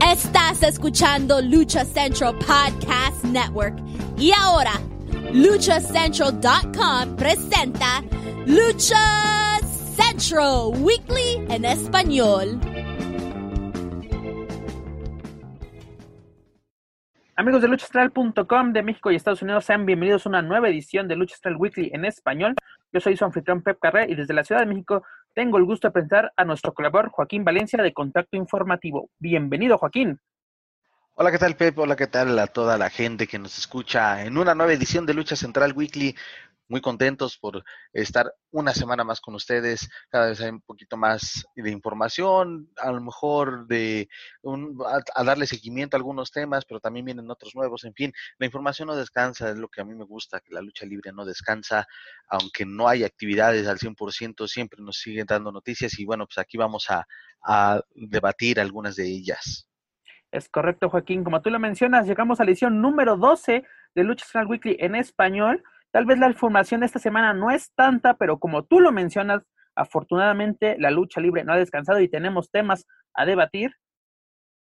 Estás escuchando Lucha Central Podcast Network. Y ahora, luchacentral.com presenta Lucha Central Weekly en español. Amigos de luchastral.com de México y Estados Unidos, sean bienvenidos a una nueva edición de Lucha Astral Weekly en español. Yo soy su anfitrión Pep Carré y desde la Ciudad de México tengo el gusto de presentar a nuestro colaborador Joaquín Valencia de Contacto Informativo. Bienvenido, Joaquín. Hola, ¿qué tal, Pep? Hola, ¿qué tal a toda la gente que nos escucha en una nueva edición de Lucha Central Weekly? Muy contentos por estar una semana más con ustedes. Cada vez hay un poquito más de información, a lo mejor de a, darle seguimiento a algunos temas, pero también vienen otros nuevos. En fin, la información no descansa, es lo que a mí me gusta, que la lucha libre no descansa, aunque no hay actividades al 100%, siempre nos siguen dando noticias y bueno, pues aquí vamos a, a debatir algunas de ellas. Es correcto, Joaquín. Como tú lo mencionas, llegamos a la edición número 12 de Lucha Central Weekly en español. Tal vez la información de esta semana no es tanta, pero como tú lo mencionas, afortunadamente la lucha libre no ha descansado y tenemos temas a debatir.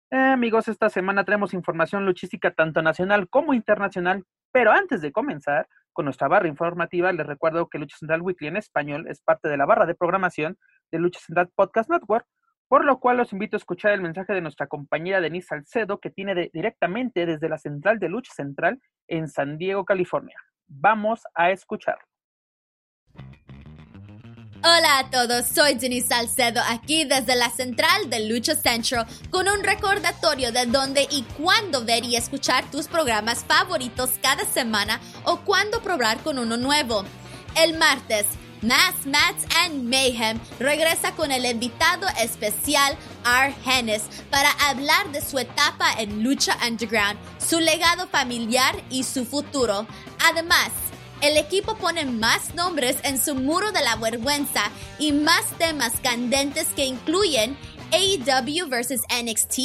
Eh, amigos, esta semana tenemos información luchística tanto nacional como internacional, pero antes de comenzar con nuestra barra informativa, les recuerdo que Lucha Central Weekly en español es parte de la barra de programación de Lucha Central Podcast Network, por lo cual los invito a escuchar el mensaje de nuestra compañera Denise Salcedo, que tiene directamente desde la central de Lucha Central en San Diego, California. Vamos a escuchar. Hola a todos, soy Denise Salcedo aquí desde la central de Lucha Central con un recordatorio de dónde y cuándo ver y escuchar tus programas favoritos cada semana o cuándo probar con uno nuevo. El martes, Mass Mats and Mayhem regresa con el invitado especial R. Hennis para hablar de su etapa en Lucha Underground, su legado familiar y su futuro. Además, el equipo pone más nombres en su muro de la vergüenza y más temas candentes que incluyen AEW vs NXT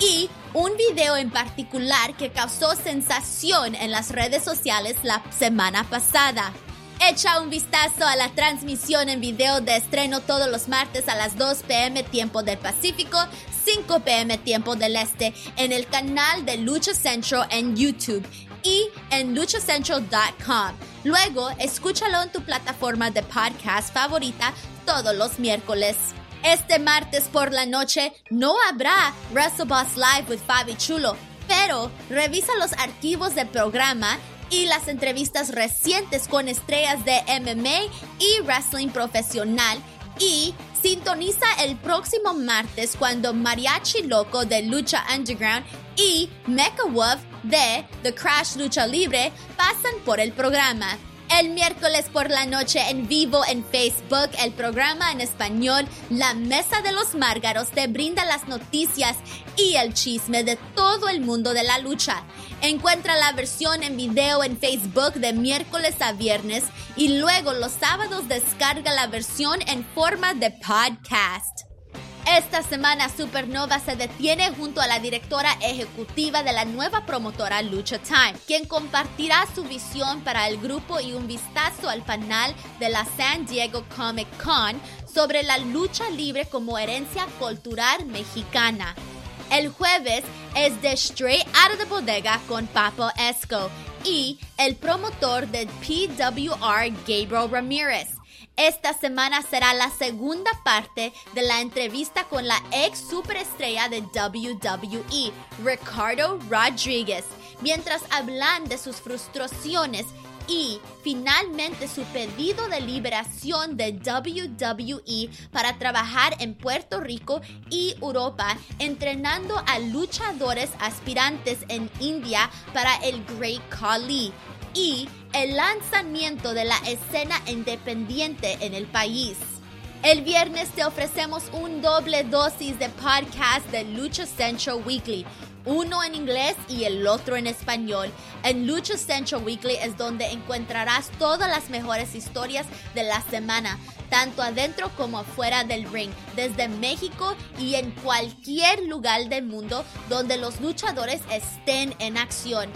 y un video en particular que causó sensación en las redes sociales la semana pasada. Echa un vistazo a la transmisión en video de estreno todos los martes a las 2 pm tiempo del Pacífico, 5 pm tiempo del Este en el canal de Lucha Central en YouTube y en luchacentral.com. Luego, escúchalo en tu plataforma de podcast favorita todos los miércoles. Este martes por la noche no habrá WrestleBoss Live with Fabi Chulo, pero revisa los archivos del programa y las entrevistas recientes con estrellas de MMA y wrestling profesional y sintoniza el próximo martes cuando Mariachi Loco de Lucha Underground y Mecha Wolf de The Crash Lucha Libre pasan por el programa. El miércoles por la noche en vivo en Facebook, el programa en español La Mesa de los Márgaros te brinda las noticias y el chisme de todo el mundo de la lucha. Encuentra la versión en video en Facebook de miércoles a viernes y luego los sábados descarga la versión en forma de podcast. Esta semana Supernova se detiene junto a la directora ejecutiva de la nueva promotora Lucha Time, quien compartirá su visión para el grupo y un vistazo al panel de la San Diego Comic Con sobre la lucha libre como herencia cultural mexicana. El jueves es de Straight Out of the Bodega con Papo Esco y el promotor de PWR Gabriel Ramírez. Esta semana será la segunda parte de la entrevista con la ex superestrella de WWE, Ricardo Rodriguez, mientras hablan de sus frustraciones y finalmente su pedido de liberación de WWE para trabajar en Puerto Rico y Europa entrenando a luchadores aspirantes en India para el Great Khali y el lanzamiento de la escena independiente en el país. El viernes te ofrecemos un doble dosis de podcast de Lucha Central Weekly, uno en inglés y el otro en español. En Lucha Central Weekly es donde encontrarás todas las mejores historias de la semana, tanto adentro como afuera del ring, desde México y en cualquier lugar del mundo donde los luchadores estén en acción.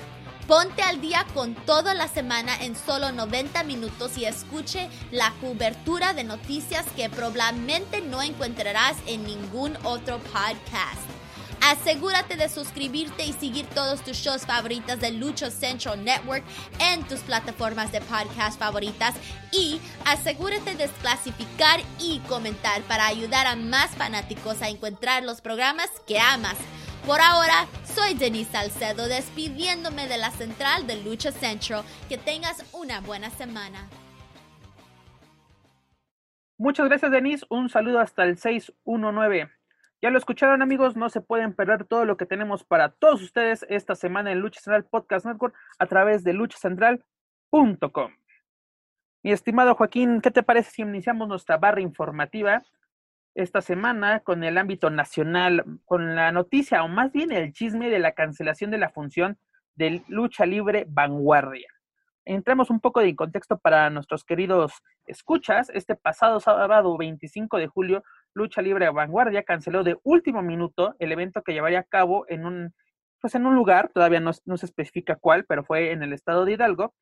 Ponte al día con toda la semana en solo 90 minutos y escuche la cobertura de noticias que probablemente no encontrarás en ningún otro podcast. Asegúrate de suscribirte y seguir todos tus shows favoritos de Lucha Central Network en tus plataformas de podcast favoritas y asegúrate de clasificar y comentar para ayudar a más fanáticos a encontrar los programas que amas. Por ahora, soy Denise Salcedo despidiéndome de la central de Lucha Central. Que tengas una buena semana. Muchas gracias, Denise. Un saludo hasta el 619. Ya lo escucharon amigos, no se pueden perder todo lo que tenemos para todos ustedes esta semana en Lucha Central Podcast Network a través de luchacentral.com. Mi estimado Joaquín, ¿qué te parece si iniciamos nuestra barra informativa esta semana con el ámbito nacional, con la noticia o más bien el chisme de la cancelación de la función de lucha libre vanguardia? Entramos un poco de contexto para nuestros queridos escuchas. Este pasado sábado 25 de julio Lucha Libre Vanguardia canceló de último minuto el evento que llevaría a cabo en un, pues en un lugar, todavía no, se especifica cuál, pero fue en el estado de Hidalgo.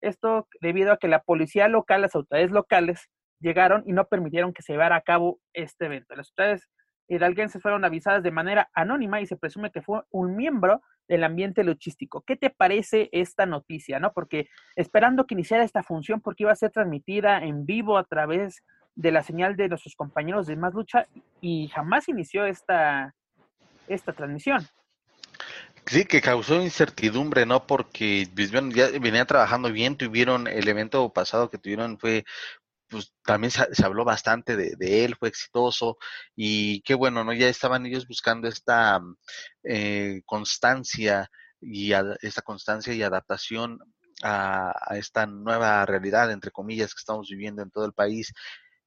Esto debido a que la policía local, las autoridades locales, llegaron y no permitieron que se llevara a cabo este evento. Las autoridades hidalguenses fueron avisadas de manera anónima y se presume que fue un miembro del ambiente luchístico. ¿Qué te parece esta noticia? ¿no? Porque esperando que iniciara esta función, porque iba a ser transmitida en vivo a través de la señal de nuestros compañeros de Más Lucha y jamás inició esta, esta transmisión. Sí, que causó incertidumbre, ¿no? Porque pues, ya venían trabajando bien, tuvieron el evento pasado que tuvieron fue pues también se, habló bastante de, él, fue exitoso y qué bueno, ¿no? Ya estaban ellos buscando esta eh, constancia y esta constancia y adaptación a, esta nueva realidad, entre comillas, que estamos viviendo en todo el país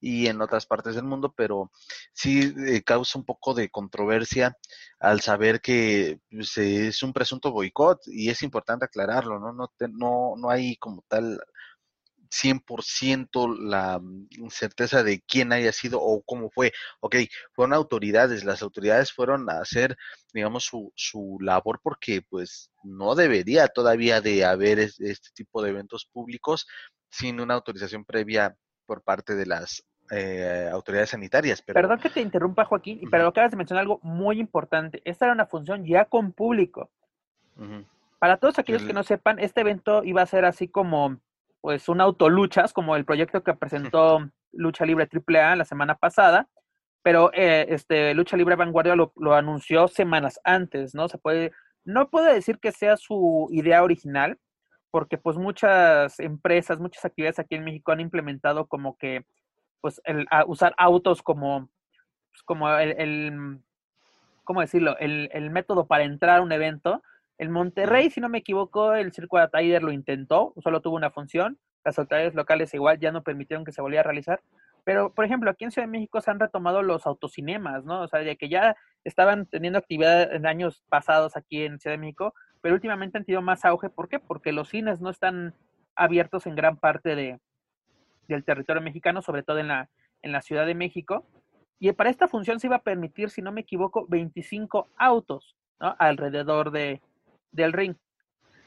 y en otras partes del mundo, pero sí eh, causa un poco de controversia al saber que pues, es un presunto boicot y es importante aclararlo, ¿no? No, no, no hay como tal 100% la mm, certeza de quién haya sido o cómo fue. Ok, fueron autoridades, las autoridades fueron a hacer, digamos, su, su labor porque pues no debería todavía de haber este tipo de eventos públicos sin una autorización previa por parte de las eh, autoridades sanitarias. Pero... Perdón que te interrumpa, Joaquín, pero acabas de mencionar algo muy importante. Esta era una función ya con público. Para todos aquellos que no sepan, este evento iba a ser así como, pues, un autoluchas, como el proyecto que presentó Lucha Libre AAA la semana pasada, pero eh, este Lucha Libre Vanguardia lo, lo, anunció semanas antes, ¿no? Se puede, no puedo decir que sea su idea original, porque pues muchas empresas, muchas actividades aquí en México han implementado como que pues el, usar autos como, pues, como el, el, ¿cómo decirlo? El, el, método para entrar a un evento. En Monterrey, si no me equivoco, el Circo de Tider lo intentó, solo tuvo una función. Las autoridades locales igual ya no permitieron que se volviera a realizar. Pero, por ejemplo, aquí en Ciudad de México se han retomado los autocinemas, ¿no? O sea, de que ya estaban teniendo actividad en años pasados aquí en Ciudad de México, pero últimamente han tenido más auge. ¿Por qué? Porque los cines no están abiertos en gran parte de, del territorio mexicano, sobre todo en la, en la Ciudad de México. Y para esta función se iba a permitir, si no me equivoco, 25 autos alrededor de, del ring.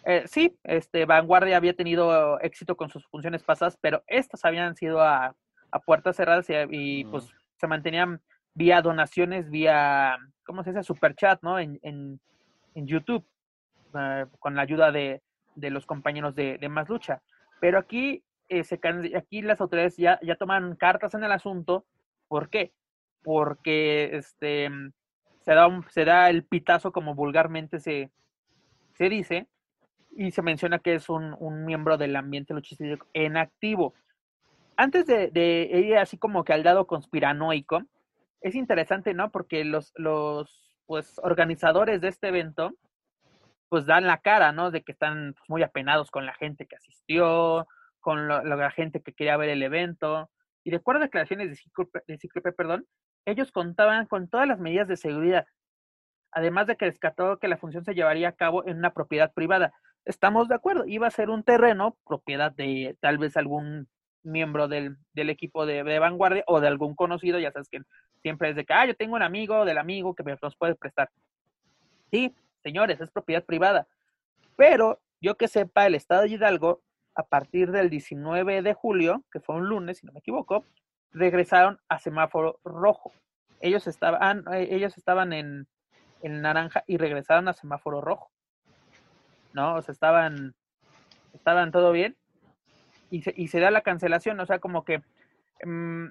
Eh, sí, este, Vanguardia había tenido éxito con sus funciones pasadas, pero estas habían sido a, puertas cerradas y, pues se mantenían vía donaciones, vía, ¿cómo se dice? Super chat, ¿no? En, en, YouTube, eh, con la ayuda de, de los compañeros de, de, Más Lucha. Pero aquí eh, aquí las autoridades ya, ya toman cartas en el asunto. ¿Por qué? Porque este, se, da se da el pitazo, como vulgarmente se, se dice, y se menciona que es un, miembro del ambiente luchístico en activo. Antes de, de, ir así como que al lado conspiranoico, es interesante, ¿no? Porque los, los pues, organizadores de este evento, pues dan la cara, ¿no? De que están pues, muy apenados con la gente que asistió, con la gente que quería ver el evento. Y de acuerdo a declaraciones de Cíclope, perdón, ellos contaban con todas las medidas de seguridad, además de que descartó que la función se llevaría a cabo en una propiedad privada. Estamos de acuerdo, iba a ser un terreno, propiedad de tal vez algún miembro del, del equipo de, vanguardia o de algún conocido, ya sabes que siempre es de que, ah, yo tengo un amigo del amigo que me los puede prestar. Sí, señores, es propiedad privada. Pero yo que sepa, el Estado de Hidalgo a partir del 19 de julio, que fue un lunes, si no me equivoco, regresaron a semáforo rojo. Ellos estaban, eh, ellos estaban en, en naranja y regresaron a semáforo rojo. ¿No? O sea, estaban, estaban todo bien y se, y se da la cancelación, o sea, como que mm,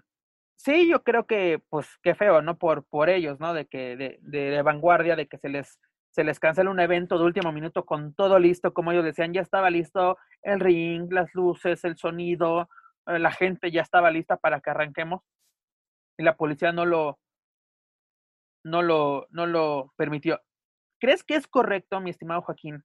sí, yo creo que, pues, qué feo, ¿no? Por, por ellos, ¿no? De que, de, de, vanguardia, de que se les, se les cancela un evento de último minuto con todo listo, como ellos decían, ya estaba listo el ring, las luces, el sonido, eh, la gente ya estaba lista para que arranquemos y la policía no lo, no lo, no lo permitió. ¿Crees que es correcto, mi estimado Joaquín,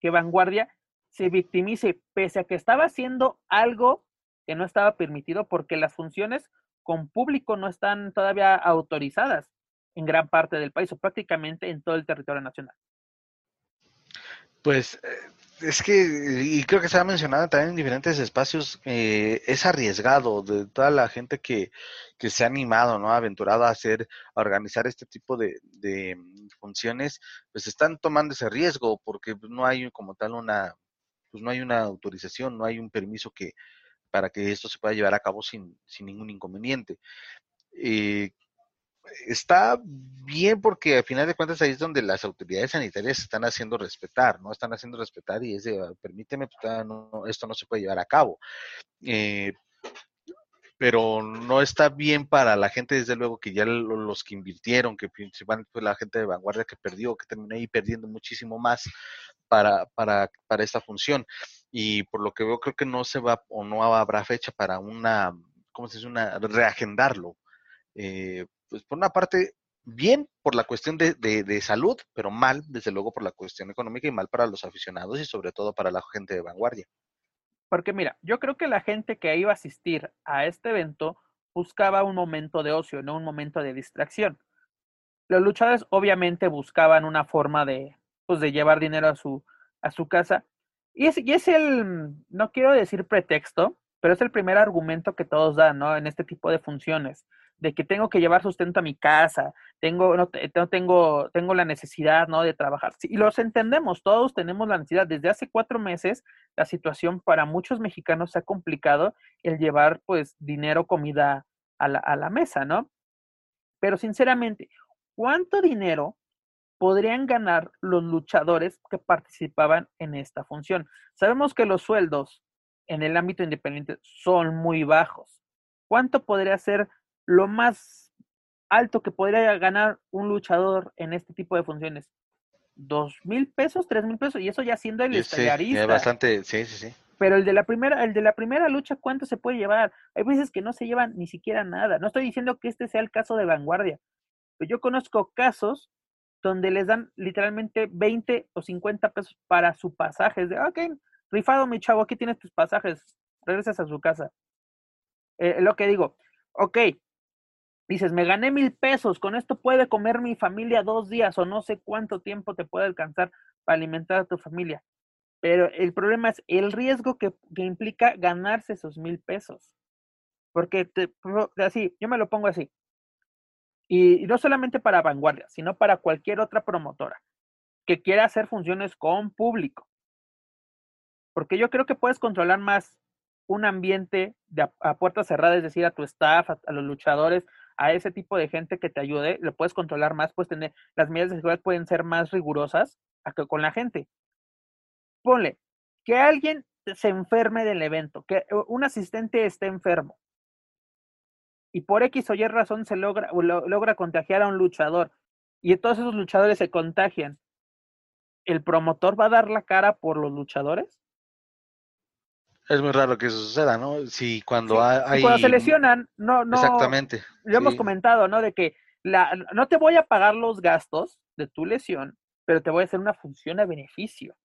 que Vanguardia se victimice pese a que estaba haciendo algo que no estaba permitido porque las funciones con público no están todavía autorizadas en gran parte del país o prácticamente en todo el territorio nacional. Pues eh, es que, y creo que se ha mencionado también en diferentes espacios, eh, es arriesgado de toda la gente que, que, se ha animado, ¿no? Aventurado a hacer, a organizar este tipo de, de funciones, pues están tomando ese riesgo porque no hay como tal una, pues no hay una autorización, no hay un permiso que para que esto se pueda llevar a cabo sin, sin ningún inconveniente. Eh, está bien porque al final de cuentas ahí es donde las autoridades sanitarias están haciendo respetar, ¿no? Están haciendo respetar y es de, permíteme, pues, no, esto no se puede llevar a cabo. Eh, pero no está bien para la gente, desde luego, que ya los que invirtieron, que principalmente la gente de vanguardia que perdió, que terminó ahí perdiendo muchísimo más para, para, para esta función. Y por lo que veo, creo que no se va o no habrá fecha para una, ¿cómo se dice? Una, reagendarlo. Eh, pues por una parte, bien por la cuestión de, de, salud, pero mal, desde luego, por la cuestión económica y mal para los aficionados y sobre todo para la gente de vanguardia. Porque mira, yo creo que la gente que iba a asistir a este evento buscaba un momento de ocio, no un momento de distracción. Los luchadores obviamente buscaban una forma de, pues, de llevar dinero a su, a su casa. Y es, y es el, no quiero decir pretexto, pero es el primer argumento que todos dan, ¿no? En este tipo de funciones de que tengo que llevar sustento a mi casa, tengo, no, tengo, tengo la necesidad, ¿no? De trabajar. y los entendemos, todos tenemos la necesidad. Desde hace cuatro meses, la situación para muchos mexicanos se ha complicado el llevar, pues, dinero, comida a la, a la mesa, ¿no? Pero sinceramente, ¿cuánto dinero podrían ganar los luchadores que participaban en esta función? Sabemos que los sueldos en el ámbito independiente son muy bajos. ¿Cuánto podría ser lo más alto que podría ganar un luchador en este tipo de funciones. ¿Dos mil pesos? ¿Tres mil pesos? Y eso ya siendo el sí, bastante, sí, sí, sí. Pero el de la primera, el de la primera lucha, ¿cuánto se puede llevar? Hay veces que no se llevan ni siquiera nada. No estoy diciendo que este sea el caso de vanguardia, pero yo conozco casos donde les dan literalmente 20 o 50 pesos para su pasaje. Es de, ok, rifado mi chavo, aquí tienes tus pasajes, regresas a su casa. Eh, lo que digo, ok, dices, me gané mil pesos, con esto puede comer mi familia dos días o no sé cuánto tiempo te puede alcanzar para alimentar a tu familia. Pero el problema es el riesgo que, implica ganarse esos mil pesos. Porque te, así, yo me lo pongo así. Y, no solamente para Vanguardia, sino para cualquier otra promotora que quiera hacer funciones con público. Porque yo creo que puedes controlar más un ambiente de a, puertas cerradas, es decir, a tu staff, a, los luchadores, a ese tipo de gente que te ayude, lo puedes controlar más, puedes tener, las medidas de seguridad pueden ser más rigurosas a que con la gente. Ponle, que alguien se enferme del evento, que un asistente esté enfermo y por X o Y razón se logra, logra contagiar a un luchador y todos esos luchadores se contagian, ¿el promotor va a dar la cara por los luchadores? Es muy raro que eso suceda, ¿no? Si cuando hay... Cuando se lesionan, no, no... Exactamente. Lo hemos comentado, ¿no? De que la, no te voy a pagar los gastos de tu lesión, pero te voy a hacer una función a beneficio.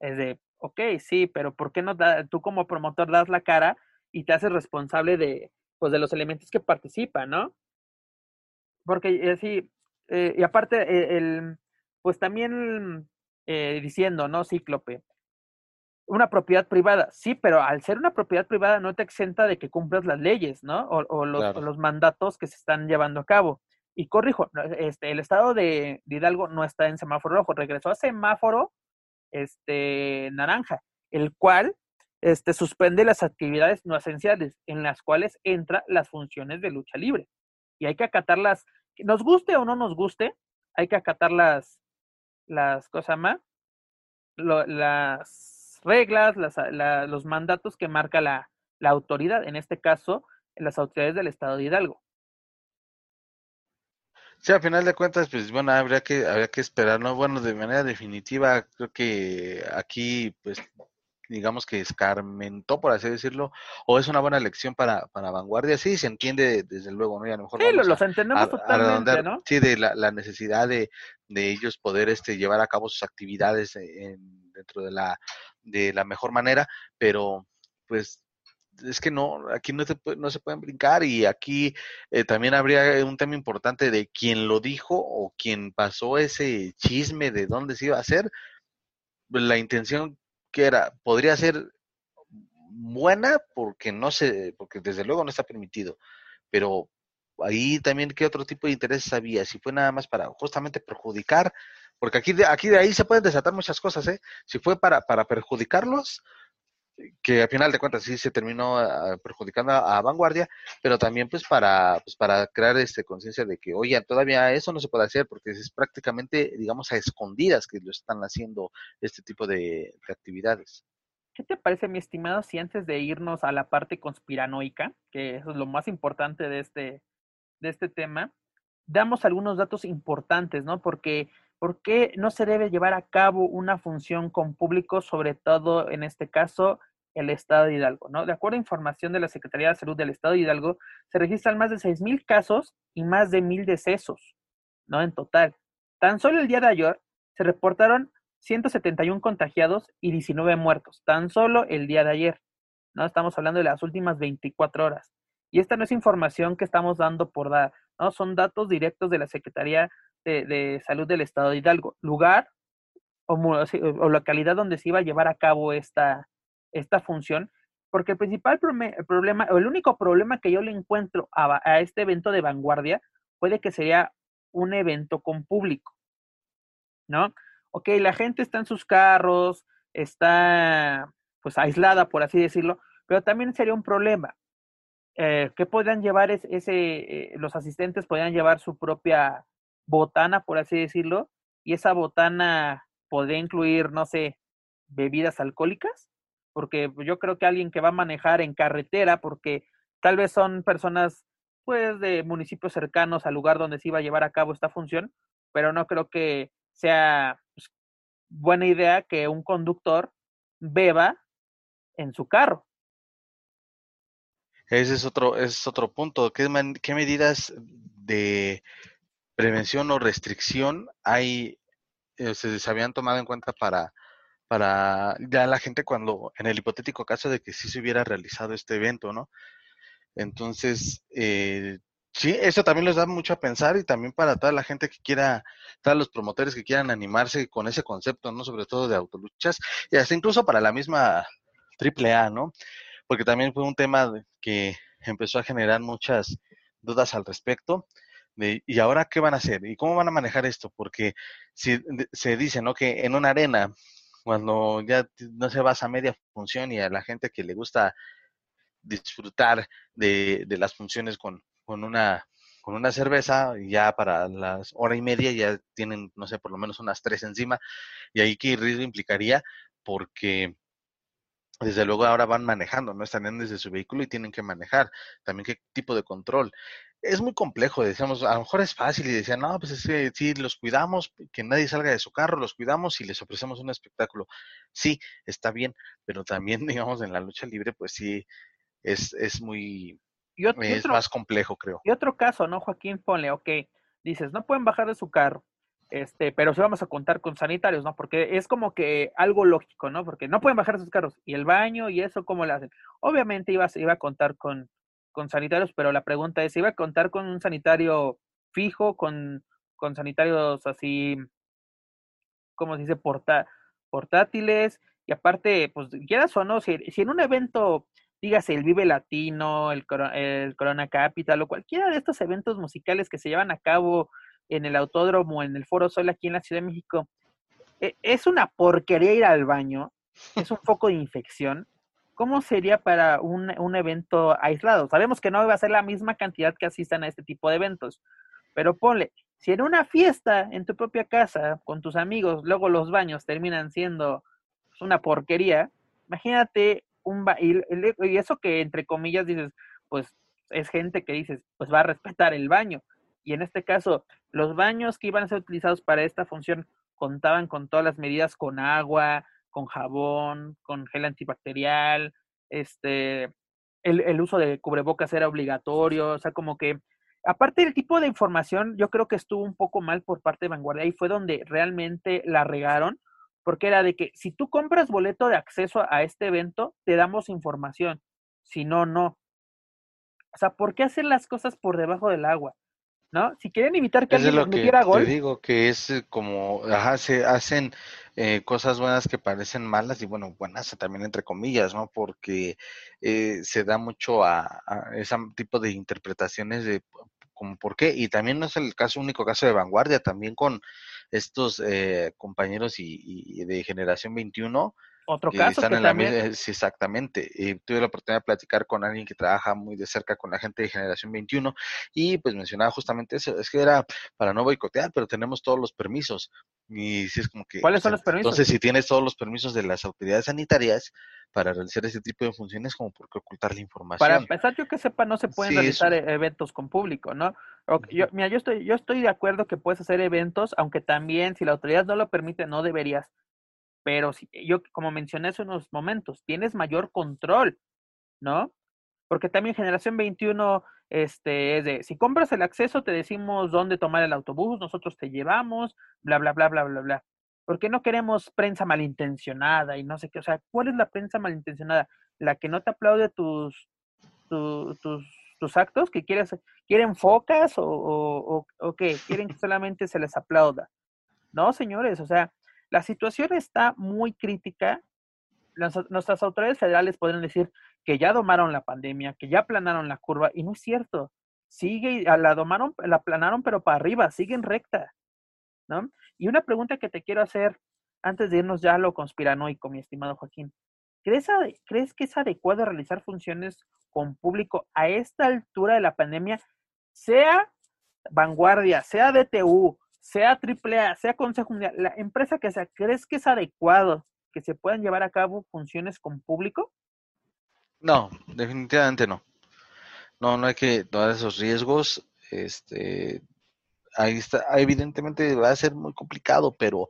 Es de, ok, sí, pero ¿por qué no da, tú como promotor das la cara y te haces responsable de, pues, de los elementos que participan, ¿no? Porque así, eh, y aparte, eh, el, pues también eh, diciendo, ¿no? Cíclope, una propiedad privada, sí, pero al ser una propiedad privada no te exenta de que cumplas las leyes, ¿no? O, los, mandatos que se están llevando a cabo. Y corrijo, este, el estado de, Hidalgo no está en semáforo rojo, regresó a semáforo este, naranja, el cual este, suspende las actividades no esenciales, en las cuales entran las funciones de lucha libre. Y hay que acatarlas, nos guste o no nos guste, hay que acatar las, las cosas más, las reglas, los mandatos que marca la, la autoridad, en este caso, las autoridades del Estado de Hidalgo. Sí, a final de cuentas, pues bueno, habría que, habría que esperar, ¿no? Bueno, de manera definitiva, creo que aquí, pues, digamos que escarmentó, por así decirlo, o es una buena lección para, para Vanguardia. Sí, se entiende desde luego, ¿no? Y a lo mejor sí, los entendemos totalmente, ¿no? Sí, de la, la necesidad de, de, ellos poder este, llevar a cabo sus actividades en, dentro de la, de la mejor manera, pero pues es que no, aquí no se, no se pueden brincar y aquí eh, también habría un tema importante de quién lo dijo o quién pasó ese chisme de dónde se iba a hacer. La intención que era, podría ser buena porque no se, porque desde luego no está permitido, pero ahí también qué otro tipo de intereses había, si fue nada más para justamente perjudicar, porque aquí de, aquí de ahí se pueden desatar muchas cosas, ¿eh? Si fue para, para perjudicarlos, que al final de cuentas sí se terminó ah, perjudicando a, Vanguardia, pero también pues para, pues para crear este conciencia de que, oye, todavía eso no se puede hacer porque es prácticamente, digamos, a escondidas que lo están haciendo este tipo de, actividades. ¿Qué te parece, mi estimado, si antes de irnos a la parte conspiranoica, que eso es lo más importante de este, de este tema, damos algunos datos importantes, ¿no? Porque ¿por qué no se debe llevar a cabo una función con público, sobre todo en este caso el Estado de Hidalgo? ¿no? De acuerdo a información de la Secretaría de Salud del Estado de Hidalgo, se registran más de 6.000 casos y más de 1.000 decesos, ¿no? En total. Tan solo el día de ayer se reportaron 171 contagiados y 19 muertos, tan solo el día de ayer. ¿no? Estamos hablando de las últimas 24 horas. Y esta no es información que estamos dando por dar, ¿no? Son datos directos de la Secretaría de, Salud del Estado de Hidalgo, lugar o, localidad donde se iba a llevar a cabo esta, esta función, porque el principal problema, o el único problema que yo le encuentro a, este evento de vanguardia puede que sería un evento con público, ¿no? Ok, la gente está en sus carros, está pues aislada, por así decirlo, pero también sería un problema. Eh, que podrían llevar ese, eh, los asistentes podrían llevar su propia botana, por así decirlo, y esa botana podría incluir, no sé, bebidas alcohólicas, porque yo creo que alguien que va a manejar en carretera, porque tal vez son personas pues de municipios cercanos al lugar donde se iba a llevar a cabo esta función, pero no creo que sea pues, buena idea que un conductor beba en su carro. Ese es otro, ese es otro punto. ¿Qué, ¿Qué medidas de prevención o restricción hay, eh, se, habían tomado en cuenta para, para la gente cuando, en el hipotético caso de que sí se hubiera realizado este evento, ¿no? Entonces, eh, sí, eso también les da mucho a pensar y también para toda la gente que quiera, todos los promotores que quieran animarse con ese concepto, ¿no? Sobre todo de autoluchas y hasta incluso para la misma AAA, ¿no? Porque también fue un tema que empezó a generar muchas dudas al respecto ¿y ahora qué van a hacer? ¿Y cómo van a manejar esto? Porque si se dice, ¿no? Que en una arena, cuando ya no se basa a media función y a la gente que le gusta disfrutar de, de las funciones con, con una con una cerveza, ya para las hora y media ya tienen, no sé, por lo menos unas tres encima, y ahí qué riesgo implicaría, porque desde luego ahora van manejando, no están desde su vehículo y tienen que manejar, también qué tipo de control es muy complejo, decíamos, a lo mejor es fácil y decían, no, pues es que sí, los cuidamos, que nadie salga de su carro, los cuidamos y les ofrecemos un espectáculo. Sí, está bien, pero también, digamos, en la lucha libre, pues sí, es, es muy, es más complejo, creo. Y otro caso, ¿no, Joaquín? Ponle, ok, dices, no pueden bajar de su carro, este, pero sí vamos a contar con sanitarios, ¿no? Porque es como que algo lógico, ¿no? Porque no pueden bajar sus carros y el baño y eso, ¿cómo lo hacen? Obviamente iba, iba a contar con con sanitarios, pero la pregunta es, ¿iba a contar con un sanitario fijo, con, con sanitarios así, como se dice, portátiles? Y aparte, pues quieras o no, si, en un evento, dígase el Vive Latino, el, el Corona Capital o cualquiera de estos eventos musicales que se llevan a cabo en el Autódromo, en el Foro Sol aquí en la Ciudad de México, e, es una porquería ir al baño, es un foco de infección. ¿cómo sería para un, evento aislado? Sabemos que no va a ser la misma cantidad que asistan a este tipo de eventos, pero ponle, Si en una fiesta en tu propia casa, con tus amigos, luego los baños terminan siendo una porquería, imagínate un ba y eso que entre comillas dices, pues es gente que dices, pues va a respetar el baño. Y en este caso, los baños que iban a ser utilizados para esta función contaban con todas las medidas con agua, con jabón, con gel antibacterial, este, el, el uso de cubrebocas era obligatorio, o sea, como que aparte del tipo de información, yo creo que estuvo un poco mal por parte de Vanguardia y fue donde realmente la regaron, porque era de que si tú compras boleto de acceso a este evento, te damos información, si no, no. O sea, ¿por qué hacer las cosas por debajo del agua? ¿No? Si quieren evitar que Es de alguien lo les que metiera gol, te digo, que es eh, como, ajá, se hacen eh, cosas buenas que parecen malas y bueno, buenas también entre comillas, ¿no? Porque eh, se da mucho a, a ese tipo de interpretaciones de como por qué, y también no es el caso, único caso de vanguardia, también con estos eh, compañeros y, y de generación 21, otro caso están que en la también, misma, sí, exactamente. Y tuve la oportunidad de platicar con alguien que trabaja muy de cerca con la gente de Generación 21 y pues mencionaba justamente eso, es que era para no boicotear, pero tenemos todos los permisos. Y sí es como que... ¿cuáles son los permisos? Entonces, si tienes todos los permisos de las autoridades sanitarias para realizar ese tipo de funciones, como por qué ocultar la información. Para empezar, yo que sepa, no se pueden Sí, realizar eso. e- eventos con público, ¿no? Yo, mira, yo estoy, yo estoy de acuerdo que puedes hacer eventos, aunque también, si la autoridad no lo permite, no deberías. Pero si, yo, como mencioné hace unos momentos, tienes mayor control, ¿no? Porque también Generación 21, este, es de, si compras el acceso, te decimos dónde tomar el autobús, nosotros te llevamos, bla, bla, bla, bla, bla, bla. ¿Por qué no queremos prensa malintencionada y no sé qué? O sea, ¿cuál es la prensa malintencionada? La que no te aplaude tus, tu- tus, tus actos, que quieres, quieren focas o, o, o- o qué, quieren que solamente se les aplauda. No, señores, o sea, la situación está muy crítica. Nuestras autoridades federales podrían decir que ya domaron la pandemia, que ya aplanaron la curva, y no es cierto. Sigue, y- la domaron, la aplanaron, pero para arriba, siguen recta, ¿no? Y una pregunta que te quiero hacer antes de irnos ya a lo conspiranoico, mi estimado Joaquín. ¿Crees, ¿Crees que es adecuado realizar funciones con público a esta altura de la pandemia, sea vanguardia, sea DTU, sea AAA, sea Consejo Mundial, la empresa que sea, ¿crees que es adecuado que se puedan llevar a cabo funciones con público? No, definitivamente no. No, no hay que tomar esos riesgos. Este, ahí está, evidentemente va a ser muy complicado, pero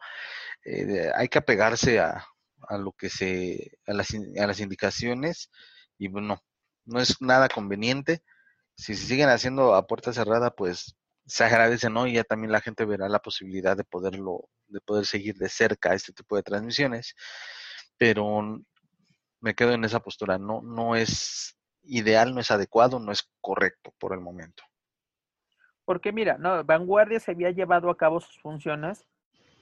eh, hay que apegarse a, a lo que se, a las, a las indicaciones y bueno, no es nada conveniente. Si se siguen haciendo a puerta cerrada, pues se agradece, ¿no? Y ya también la gente verá la posibilidad de poderlo, de poder seguir de cerca este tipo de transmisiones. Pero me quedo en esa postura. No, no es ideal, no es adecuado, no es correcto por el momento. Porque mira, no, Vanguardia se había llevado a cabo sus funciones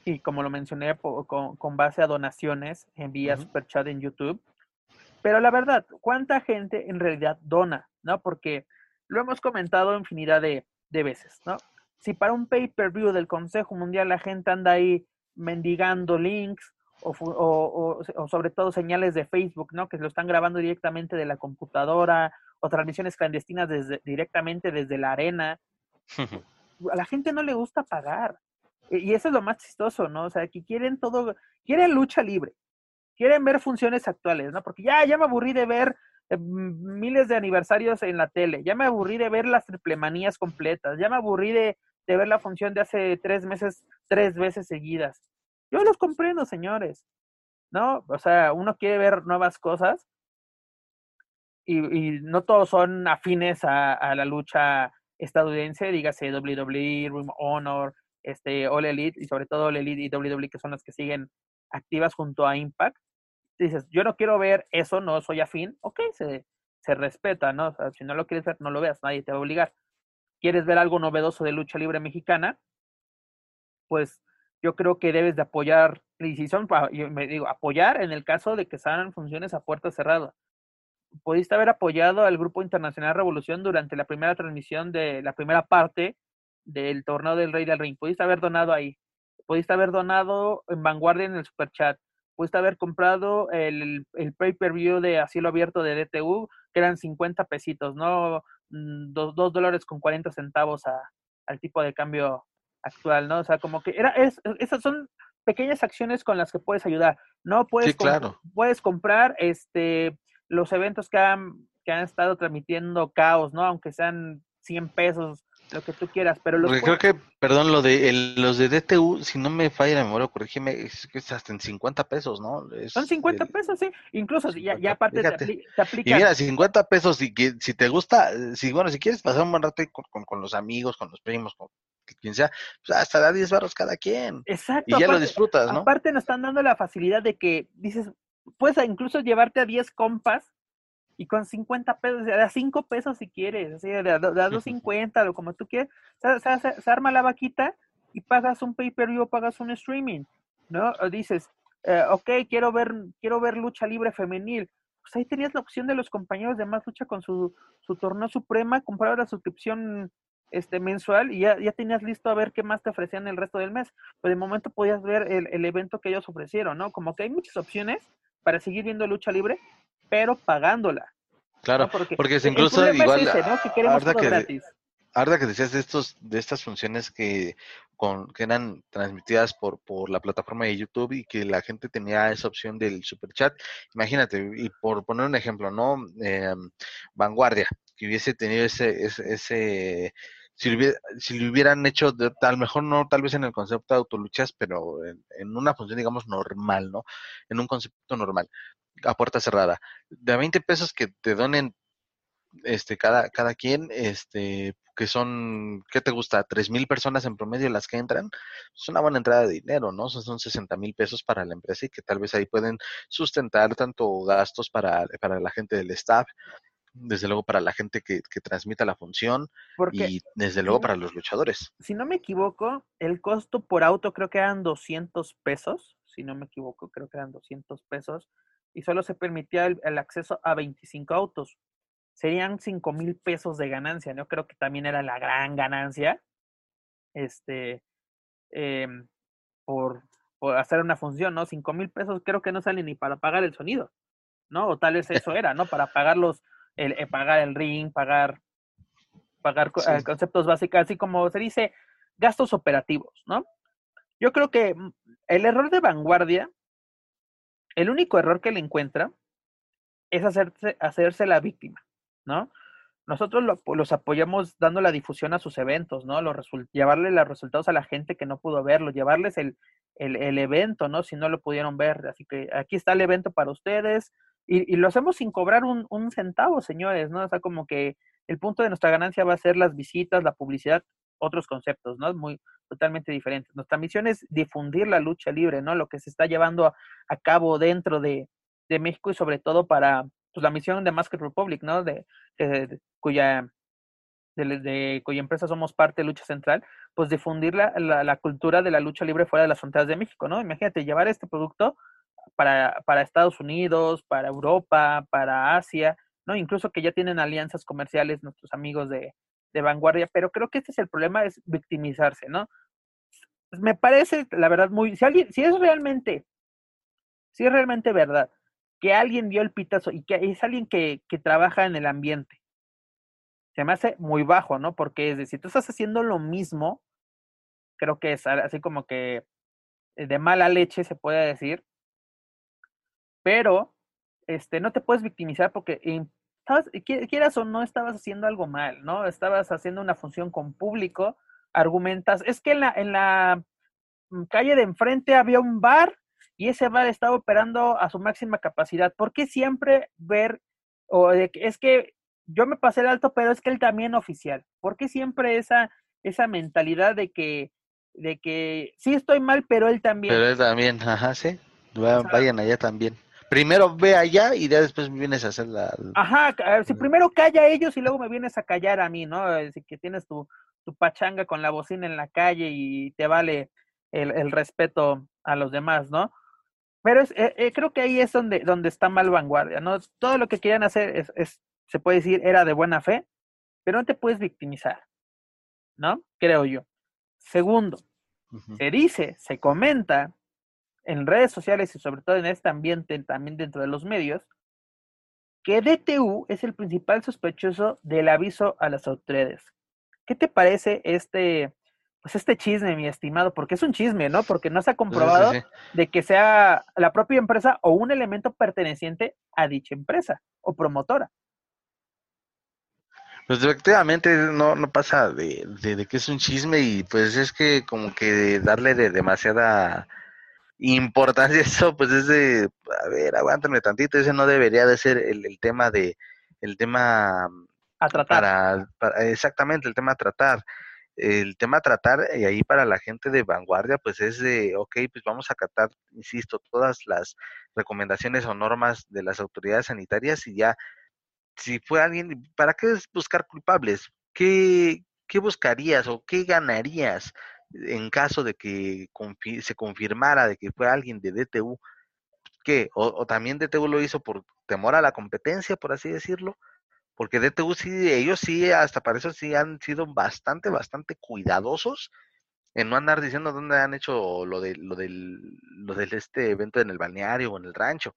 y como lo mencioné con, con base a donaciones en vía Ujú. super chat en YouTube. Pero la verdad, ¿cuánta gente en realidad dona? ¿No? Porque lo hemos comentado infinidad de, de veces, ¿no? Si para un pay-per-view del Consejo Mundial la gente anda ahí mendigando links o, o- o- o sobre todo señales de Facebook, ¿no? Que lo están grabando directamente de la computadora o transmisiones clandestinas desde, directamente desde la arena, a la gente no le gusta pagar. E- Y eso es lo más chistoso, ¿no? O sea, que quieren todo, quieren lucha libre, quieren ver funciones actuales, ¿no? Porque ya, ya me aburrí de ver miles de aniversarios en la tele, ya me aburrí de ver las triplemanías completas, ya me aburrí de, de ver la función de hace tres meses, tres veces seguidas. Yo los comprendo, señores, ¿no? O sea, uno quiere ver nuevas cosas y, no todos son afines a, la lucha estadounidense, dígase WWE, Ring Honor, este, All Elite y sobre todo All Elite y WWE que son las que siguen activas junto a Impact. Dices, yo no quiero ver eso, no soy afín, ok, se, se respeta, ¿no? O sea, si no lo quieres ver, no lo veas, nadie te va a obligar. ¿Quieres ver algo novedoso de lucha libre mexicana? Pues yo creo que debes de apoyar, y si son, yo me digo, apoyar en el caso de que sean funciones a puerta cerrada pudiste haber apoyado al Grupo Internacional Revolución durante la primera transmisión de la primera parte del torneo del Rey del Ring. Pudiste haber donado ahí. Pudiste haber donado en Vanguardia en el Super Chat. Pudiste haber comprado el, el pay-per-view de a cielo abierto de DTU, que eran 50 pesitos, ¿no? Mm, Dos, dos dólares con 40 centavos a, al tipo de cambio actual, ¿no? O sea, como que era, es, esas son pequeñas acciones con las que puedes ayudar, ¿no? Puedes, Sí, claro. puedes comprar este los eventos que han, que han estado transmitiendo caos, ¿no? Aunque sean 100 pesos, lo que tú quieras, pero los Porque creo que, perdón, lo de el- los de DTU, si no me falla la memoria, corrígeme, es que es hasta en 50 pesos, ¿no? Es son 50 el- pesos, sí. Incluso si ya, 50, ya aparte te, fíjate. apli- te Y aplican. mira, 50 pesos, y que si te gusta, si bueno, si quieres pasar un buen rato con, con, con los amigos, con los primos, con quien sea, pues hasta da 10 barros cada quien. Exacto. Y ya lo disfrutas, ¿no? Aparte nos están dando la facilidad de que dices, puedes incluso llevarte a 10 compas y con 50 pesos, o sea, de a 5 pesos si quieres, así de a, do- de a 250 o como tú quieras, se, se- se- se arma la vaquita y pagas un pay-per-view o pagas un streaming, ¿no? O dices, eh, ok, quiero ver, quiero ver lucha libre femenil. Pues ahí tenías la opción de los compañeros de más lucha con su, su torneo suprema, comprabas la suscripción este mensual y ya, ya tenías listo a ver qué más te ofrecían el resto del mes. Pero de momento podías ver el, el evento que ellos ofrecieron, ¿no? Como que hay muchas opciones para seguir viendo lucha libre, pero pagándola. Claro, ¿no? Porque, porque es incluso igual, ese, ¿no? Que queremos todo que- gratis. ahora que decías de estos, de estas funciones que con, que eran transmitidas por, por la plataforma de YouTube y que la gente tenía esa opción del super chat, imagínate, y por poner un ejemplo, ¿no? Eh, Vanguardia, que hubiese tenido ese, ese, ese si, lo hubiera- si lo hubieran hecho, de, a lo mejor no tal vez en el concepto de autoluchas, pero en, en una función, digamos, normal, ¿no? En un concepto normal, a puerta cerrada. De a 20 pesos que te donen este cada, cada quien, este, que son, ¿qué te gusta? Tres mil personas en promedio las que entran, es una buena entrada de dinero, ¿no? Son, son 60 mil pesos para la empresa y que tal vez ahí pueden sustentar tanto gastos para, para la gente del staff, desde luego para la gente que, que transmita la función Porque, y desde luego para los luchadores. si no me equivoco, el costo por auto creo que eran 200 pesos. Si no me equivoco, creo que eran 200 pesos. Y solo se permitía el, el acceso a 25 autos. Serían 5 mil pesos de ganancia, ¿no? Creo que también era la gran ganancia. Este. em, por, por hacer una función, ¿no? 5 mil pesos creo que no salen ni para pagar el sonido, ¿no? O tal vez eso era, ¿no? Para pagar los, el, eh, pagar el ring, pagar, pagar Sí. eh, conceptos básicos, así como se dice, gastos operativos, ¿no? Yo creo que mm, el error de vanguardia, el único error que le encuentra es hacerse, hacerse la víctima, ¿no? Nosotros lo- los apoyamos dando la difusión a sus eventos, ¿no? Los llevarle los resultados a la gente que no pudo verlo, llevarles el, el, el evento, ¿no? Si no lo pudieron ver. Así que aquí está el evento para ustedes. Y, y lo hacemos sin cobrar un, un centavo, señores, ¿no? O sea, como que el punto de nuestra ganancia va a ser las visitas, la publicidad, otros conceptos, ¿no? Muy totalmente diferentes. Nuestra misión es difundir la lucha libre, ¿no? Lo que se está llevando a, cabo dentro de, de México y sobre todo para pues, la misión de Masked Republic, ¿no? De, de- de- cuya de, de cuya empresa somos parte de Lucha Central, pues difundir la, la, la cultura de la lucha libre fuera de las fronteras de México, ¿no? Imagínate llevar este producto para, para Estados Unidos, para Europa, para Asia, ¿no? Incluso que ya tienen alianzas comerciales nuestros amigos de, de vanguardia, pero creo que este es el problema, es victimizarse, ¿no? Me parece, la verdad, muy, si alguien, si es realmente, si es realmente verdad que alguien dio el pitazo y que es alguien que, que trabaja en el ambiente, se me hace muy bajo, ¿no? Porque es decir, tú estás haciendo lo mismo, creo que es así como que eh, de mala leche se puede decir, pero este, no te puedes victimizar porque estabas, qui- quieras o no, estabas haciendo algo mal, ¿no? Estabas haciendo una función con público, argumentas, es que en la, en la mm, calle de enfrente había un bar y ese bar estaba operando a su máxima capacidad. ¿Por qué siempre ver, o de que es que yo me pasé el alto, pero es que él también oficial? ¿Por qué siempre esa, esa mentalidad de que, de que sí estoy mal, pero él también? Pero él también, ajá, sí. Vayan allá también. Primero ve allá y ya después vienes a hacer la... Ajá, ca- si primero calla a ellos y luego me vienes a callar a mí, ¿no? Así que tienes tu, tu pachanga con la bocina en la calle y te vale el, el respeto a los demás, ¿no? Pero es, eh, eh, creo que ahí es donde, donde está mal vanguardia, ¿no? Todo lo que querían hacer es, es, se puede decir, era de buena fe, pero no te puedes victimizar, ¿no? Creo yo. Segundo, se dice, se comenta en redes sociales y sobre todo en este ambiente, también dentro de los medios, que DTU es el principal sospechoso del aviso a las autoridades. ¿Qué te parece este, pues este chisme, mi estimado, porque es un chisme, ¿no? Porque no se ha comprobado de que sea la propia empresa o un elemento perteneciente a dicha empresa o promotora. Pues efectivamente no, no pasa de, de, que es un chisme y pues es que como que darle de demasiada importancia eso, pues es de, a ver, aguántame tantito, ese no debería de ser el, el tema de, el tema a tratar. Para, exactamente, el tema a tratar. El tema a tratar, y ahí para la gente de vanguardia, pues es de, ok, pues vamos a acatar, insisto, todas las recomendaciones o normas de las autoridades sanitarias y ya si fue alguien, ¿para qué buscar culpables? ¿Qué, qué buscarías o qué ganarías en caso de que se confirmara de que fue alguien de DTU? ¿Qué? O, también DTU lo hizo por temor a la competencia, por así decirlo? Porque DTU sí, ellos sí, hasta para eso sí han sido bastante, bastante cuidadosos en no andar diciendo dónde han hecho lo de lo del lo del este evento en el balneario o en el rancho.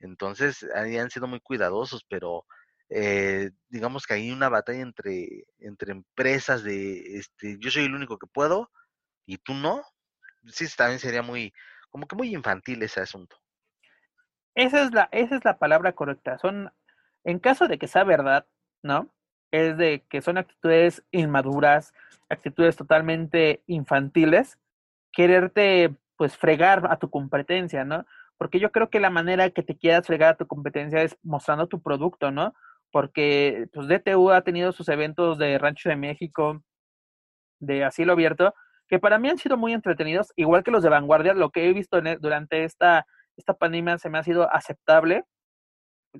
Entonces, ahí han sido muy cuidadosos, pero eh, digamos que hay una batalla entre, entre empresas de, este, yo soy el único que puedo y tú no. Sí, también sería muy, como que muy infantil ese asunto. Esa es la, esa es la palabra correcta. Son, en caso de que sea verdad, ¿no? Es de que son actitudes inmaduras, actitudes totalmente infantiles, quererte, pues, fregar a tu competencia, ¿no? porque yo creo que la manera que te quieras fregar a tu competencia es mostrando tu producto, ¿no? Porque pues DTU ha tenido sus eventos de Rancho de México, de asilo abierto, que para mí han sido muy entretenidos, igual que los de Vanguardia, lo que he visto e, durante esta, esta pandemia se me ha sido aceptable,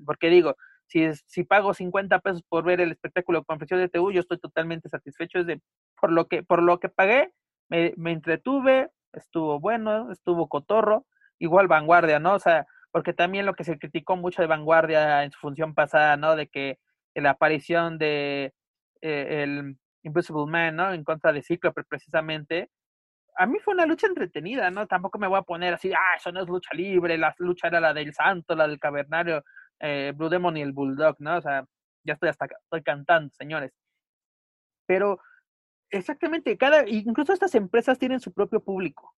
porque digo, si, si pago 50 pesos por ver el espectáculo con de DTU, yo estoy totalmente satisfecho es de, por, lo que, por lo que pagué, me, me entretuve, estuvo bueno, estuvo cotorro, igual vanguardia, ¿no? O sea, porque también lo que se criticó mucho de vanguardia en su función pasada, ¿no? De que la aparición de eh, el Invisible Man, ¿no? En contra de Cíclope precisamente, a mí fue una lucha entretenida, ¿no? Tampoco me voy a poner así, ah, eso no es lucha libre, la lucha era la del Santo, la del Cavernario, eh, Blue Demon y el Bulldog, ¿no? O sea, ya estoy hasta estoy cantando, señores. Pero exactamente, cada, incluso estas empresas tienen su propio público,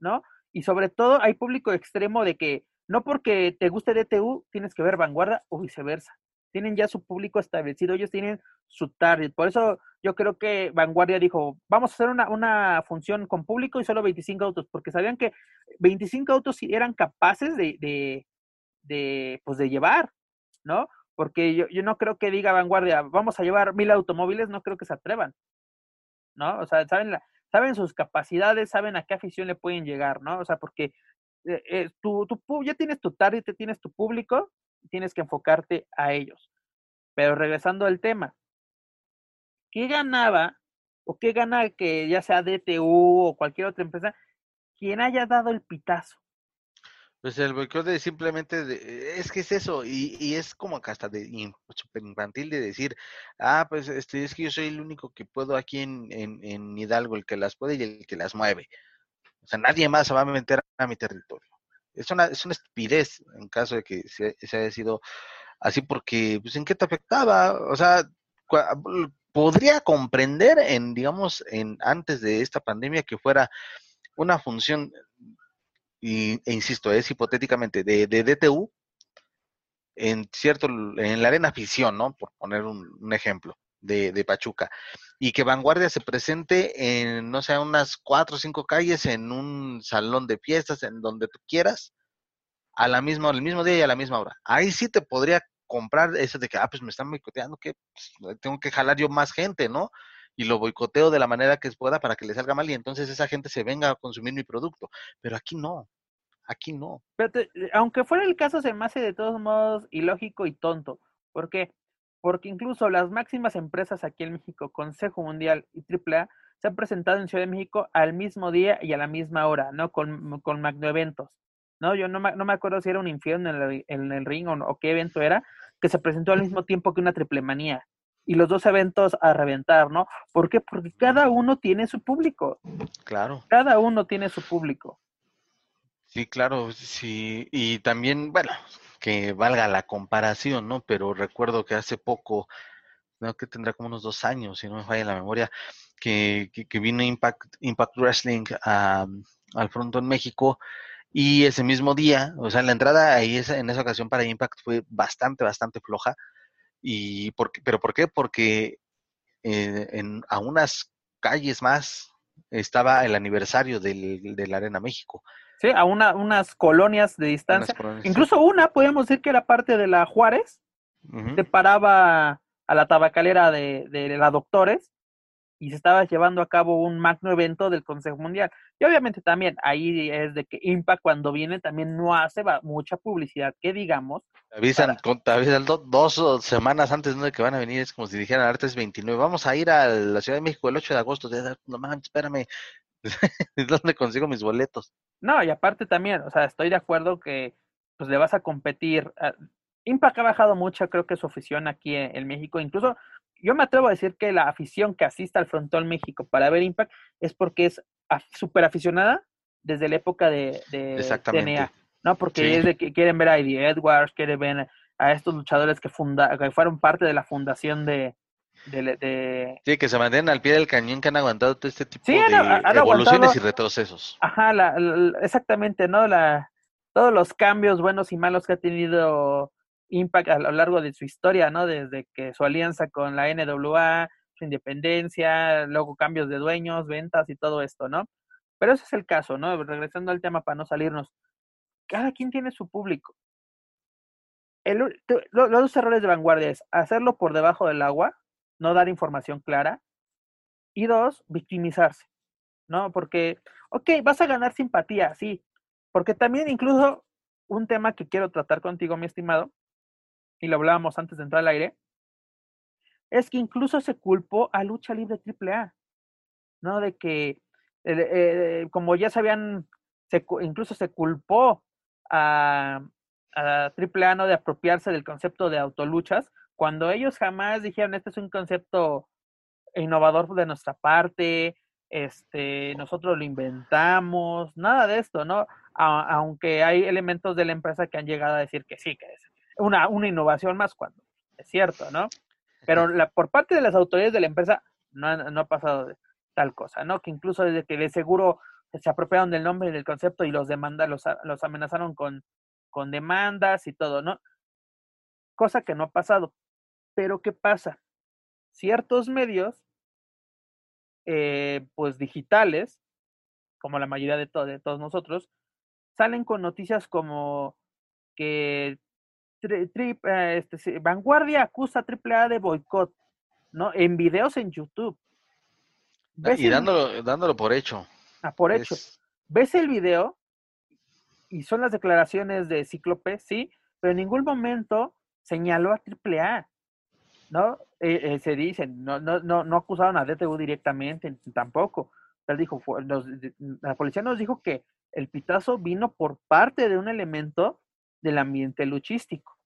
¿no? Y sobre todo hay público extremo de que no porque te guste DTU tienes que ver vanguardia o viceversa. Tienen ya su público establecido, ellos tienen su target. Por eso yo creo que Vanguardia dijo, vamos a hacer una, una función con público y solo 25 autos, porque sabían que 25 autos eran capaces de, de, de pues de llevar, ¿no? Porque yo, yo no creo que diga Vanguardia, vamos a llevar mil automóviles, no creo que se atrevan, ¿no? O sea, saben la, saben sus capacidades, saben a qué afición le pueden llegar, ¿no? O sea, porque eh, eh, tú, ya tienes tu target, tienes tu público, tienes que enfocarte a ellos. Pero regresando al tema, ¿qué ganaba o qué gana que ya sea DTU o cualquier otra empresa, quien haya dado el pitazo? Pues el boicot de simplemente, es que es eso, y, y es como que hasta de super infantil de decir, ah, pues este, es que yo soy el único que puedo aquí en, en, Hidalgo, el que las puede y el que las mueve. O sea, nadie más se va a meter a mi territorio. Es una, es una estupidez en caso de que se, haya sido así, porque, pues, ¿en qué te afectaba? O sea, podría comprender en, digamos, en antes de esta pandemia que fuera una función y, e insisto, es hipotéticamente de, de DTU en cierto, en la arena ficción, ¿no? Por poner un, ejemplo de, de, Pachuca. Y que Vanguardia se presente en, no sé, unas cuatro o cinco calles, en un salón de fiestas, en donde tú quieras, a la misma, al mismo día y a la misma hora. Ahí sí te podría comprar eso de que, ah, pues me están boicoteando, que pues, tengo que jalar yo más gente, ¿no? Y lo boicoteo de la manera que pueda para que le salga mal y entonces esa gente se venga a consumir mi producto. Pero aquí no. Aquí no. Pero eh, aunque fuera el caso, se me hace de todos modos ilógico y tonto. ¿Por qué? Porque incluso las máximas empresas aquí en México, Consejo Mundial y AAA, se han presentado en Ciudad de México al mismo día y a la misma hora, ¿no? Con, con magnoeventos. ¿no? Yo no me, no me acuerdo si era un infierno en el, en el ring o, qué evento era, que se presentó al mismo tiempo que una triple manía. Y los dos eventos a reventar, ¿no? ¿Por qué? Porque cada uno tiene su público. Claro. Cada uno tiene su público. Sí, claro, sí. Y también, bueno, que valga la comparación, ¿no? Pero recuerdo que hace poco, creo que tendrá como unos dos años, si no me falla la memoria, que, que, vino Impact, Impact Wrestling al frontón México y ese mismo día, o sea, la entrada ahí en esa ocasión para Impact fue bastante, bastante floja. Y por, ¿Pero por qué? Porque eh, en, a unas calles más estaba el aniversario del, de la Arena México. Sí, a una, unas colonias de distancia. Incluso una, podemos decir que era parte de la Juárez, te paraba a la tabacalera de, de la Doctores y se estaba llevando a cabo un magno evento del Consejo Mundial. Y obviamente también ahí es de que Impact cuando viene también no hace mucha publicidad, que digamos. Te avisan, dos semanas antes de que van a venir, es como si dijeran, ahorita es 29, vamos a ir a la Ciudad de México el 8 de agosto. No manches, espérame, ¿dónde consigo mis boletos? No, y aparte también, o sea, estoy de acuerdo que pues le vas a competir. Ah, Impact ha bajado mucho, creo que su afición aquí en México, incluso yo me atrevo a decir que la afición que asista al Frontón México para ver Impact es porque es súper aficionada desde la época de, de TNA, ¿no? Porque es de que quieren ver a Eddie Edwards, quieren ver a estos luchadores que, funda, que fueron parte de la fundación de, de, Sí, que se mantienen al pie del cañón, que han aguantado todo este tipo de evoluciones y retrocesos. Ajá, exactamente, ¿no? La, todos los cambios buenos y malos que ha tenido Impact a lo largo de su historia, ¿no? Desde que su alianza con la NWA, su independencia, luego cambios de dueños, ventas y todo esto, ¿no? Pero ese es el caso, ¿no? Regresando al tema para no salirnos. Cada quien tiene su público. El, los dos errores de vanguardia es hacerlo por debajo del agua, no dar información clara, y dos, victimizarse, ¿no? Porque, ok, vas a ganar simpatía, sí, porque también incluso un tema que quiero tratar contigo, mi estimado, y lo hablábamos antes de entrar al aire, es que incluso se culpó a Lucha Libre AAA, ¿no? De que, eh, eh, como ya sabían, se, incluso se culpó a, a AAA, ¿no? De apropiarse del concepto de autoluchas, cuando ellos jamás dijeron, este es un concepto innovador de nuestra parte, este, nosotros lo inventamos, nada de esto, ¿no? aunque hay elementos de la empresa que han llegado a decir que sí, que es una, una innovación más cuando es cierto, ¿no? Pero la, por parte de las autoridades de la empresa no, no ha pasado tal cosa, ¿no? Que incluso desde que de seguro se apropiaron del nombre y del concepto y los demandan, los, los amenazaron con, con demandas y todo, ¿no? Cosa que no ha pasado. Pero ¿qué pasa? Ciertos medios, eh, pues digitales, como la mayoría de, de todos nosotros, salen con noticias como que eh, este, Vanguardia acusa a AAA de boicot, ¿no? En videos en YouTube. y dándolo, dándolo por hecho. Ah, por hecho. Ves el video y son las declaraciones de Cíclope, sí, pero en ningún momento señaló a AAA, ¿no? Eh, eh, se dice, no, no, no, no acusaron a DTU directamente, tampoco. Él dijo, la policía nos dijo que el pitazo vino por parte de un elemento del ambiente luchístico.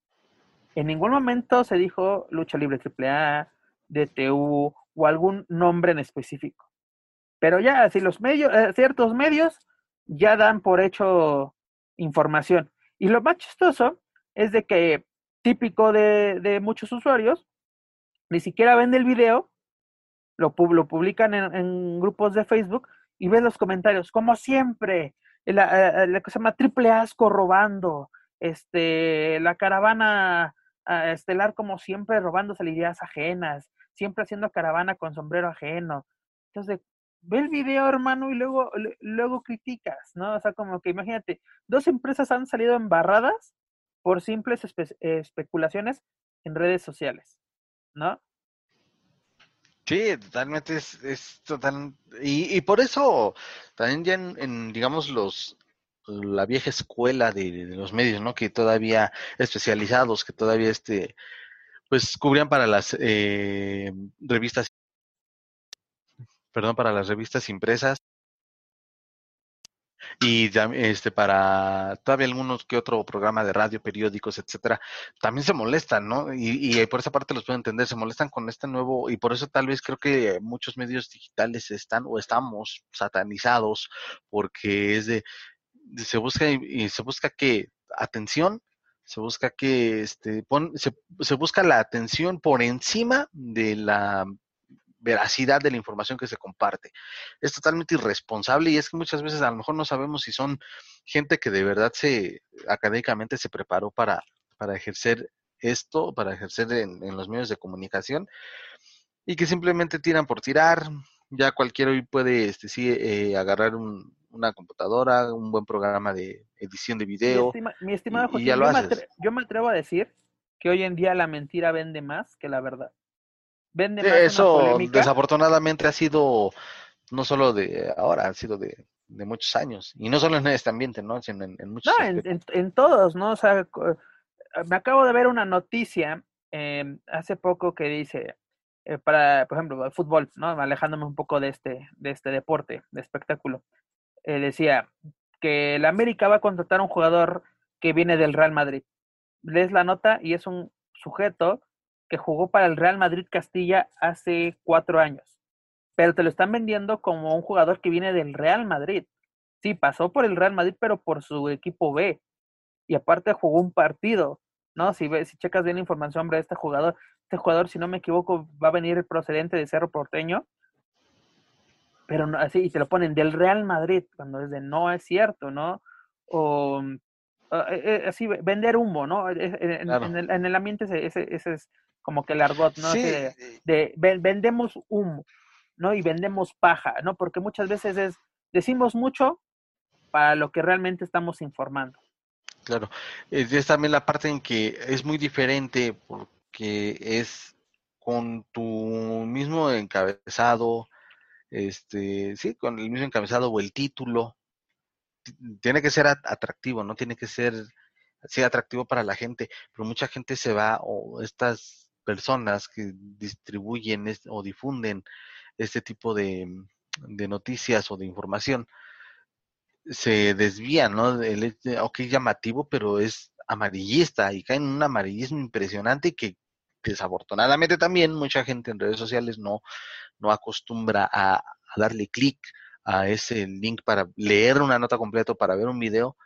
En ningún momento se dijo lucha libre AAA, DTU o algún nombre en específico. Pero ya, si los medios, eh, ciertos medios ya dan por hecho información. Y lo más chistoso es de que, típico de, muchos usuarios, ni siquiera ven el video, lo, lo publican en, grupos de Facebook y ven los comentarios, como siempre, la, la, que se llama triple asco robando, este, la caravana ah, estelar como siempre robándose ideas ajenas, siempre haciendo caravana con sombrero ajeno. Entonces, ve el video, hermano, y luego, luego criticas, ¿no? O sea, como que imagínate, dos empresas han salido embarradas por simples especulaciones en redes sociales, ¿no? Sí, totalmente es, es total. Y, y por eso también ya en digamos, los la vieja escuela de, los medios, ¿no? Que todavía especializados, que todavía este, pues cubrían para las eh, revistas, perdón, para las revistas impresas y este para todavía algunos que otro programa de radio, periódicos, etcétera, también se molestan, ¿no? Y, y, por esa parte los puedo entender, se molestan con este nuevo, y por eso tal vez creo que muchos medios digitales están o estamos satanizados, porque es de se busca y, se busca que atención, se busca que este se, busca la atención por encima de la veracidad de la información que se comparte. Es totalmente irresponsable y es que muchas veces a lo mejor no sabemos si son gente que de verdad se académicamente se preparó para, para ejercer esto, para ejercer en, los medios de comunicación y que simplemente tiran por tirar. Ya cualquiera hoy puede este, sí, eh, agarrar una computadora, un buen programa de edición de video. Mi, estimado Joaquín, yo, me atrevo a decir que hoy en día la mentira vende más que la verdad. Vende más Eso desafortunadamente ha sido no solo de ahora, ha sido de, muchos años. Y no solo en este ambiente, ¿no? Sino en, muchos. No, en, todos, ¿no? O sea, me acabo de ver una noticia em, hace poco que dice, eh, para, por ejemplo, el fútbol, ¿no? Alejándome un poco de este, de este deporte, de espectáculo. Eh, decía que el América va a contratar a un jugador que viene del Real Madrid. Lees la nota y es un sujeto que jugó para el Real Madrid Castilla hace cuatro años. Pero te lo están vendiendo como un jugador que viene del Real Madrid. Sí, pasó por el Real Madrid, pero por su equipo B. Y aparte jugó un partido. ¿no? Si, ves, si checas bien la información sobre este jugador, este jugador, si no me equivoco, va a venir procedente de Cerro Porteño, pero no, así, y te lo ponen del Real Madrid, cuando es de no es cierto, ¿no? O ah, eh, eh, así, vender humo, ¿no? En, el, ambiente ese, ese, es como que el argot, ¿no? de, vendemos humo, ¿no? Y vendemos paja, ¿no? Porque muchas veces es, decimos mucho para lo que realmente estamos informando. Claro, es también la parte en que es muy diferente porque es con tu mismo encabezado, este, sí, con el mismo encabezado o el título, tiene que ser atractivo, no tiene que ser sí, atractivo para la gente, pero mucha gente se va, o estas personas que distribuyen o difunden este tipo de, de noticias o de información, se desvían, ¿no? El, llamativo, pero es amarillista y cae en un amarillismo impresionante que desafortunadamente también mucha gente en redes sociales no, no acostumbra a, darle clic a ese link para leer una nota completa, para ver un video,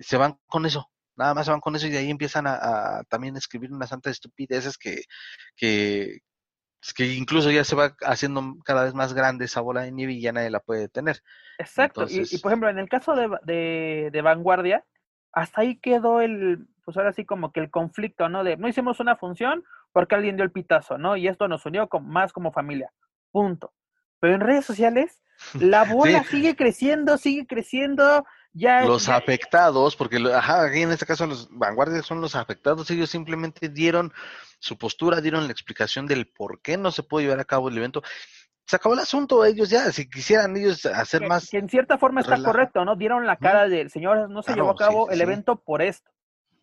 se van con eso, nada más se van con eso y de ahí empiezan a, también escribir unas santas estupideces que, que, que incluso ya se va haciendo cada vez más grande esa bola de nieve y ya nadie la puede detener. Exacto, y, por ejemplo, en el caso de, de, Vanguardia, hasta ahí quedó el, pues ahora sí como que el conflicto, ¿no? De no hicimos una función porque alguien dio el pitazo, ¿no? Y esto nos unió más como familia, punto. Pero en redes sociales, la bola sigue creciendo, sigue creciendo, ya, los afectados, porque ajá, aquí en este caso los vanguardias son los afectados, ellos simplemente dieron su postura, dieron la explicación del por qué no se puede llevar a cabo el evento. Se acabó el asunto, ellos ya, si quisieran ellos hacer más. Que en cierta forma está correcto, ¿no? Dieron la cara del señor, no se llevó a cabo el evento por esto,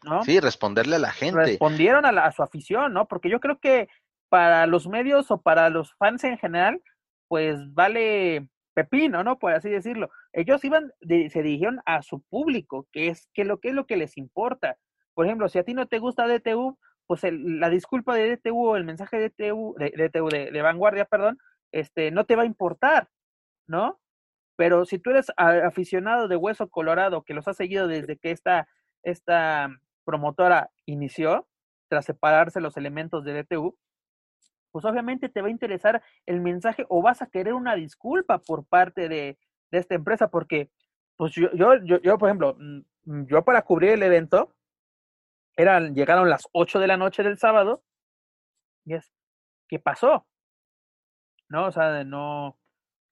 ¿no? Sí, responderle a la gente. Respondieron a, a su afición, ¿no? Porque yo creo que para los medios o para los fans en general, pues vale pepino, ¿no? Por así decirlo. Ellos iban, se dirigieron a su público, que es, que lo, que es lo que les importa. Por ejemplo, si a ti no te gusta DTU, pues la disculpa de DTU o el mensaje de DTU, de, DTU, de, vanguardia, perdón, este, no te va a importar, ¿no? Pero si tú eres aficionado de Hueso Colorado, que los ha seguido desde que esta, esta promotora inició, tras separarse los elementos de DTU, pues obviamente te va a interesar el mensaje o vas a querer una disculpa por parte de, esta empresa, porque pues yo, yo, yo, por ejemplo, mm, yo para cubrir el evento, eran, llegaron las 8 de la noche del sábado, y es, ¿qué pasó? ¿No? O sea, no,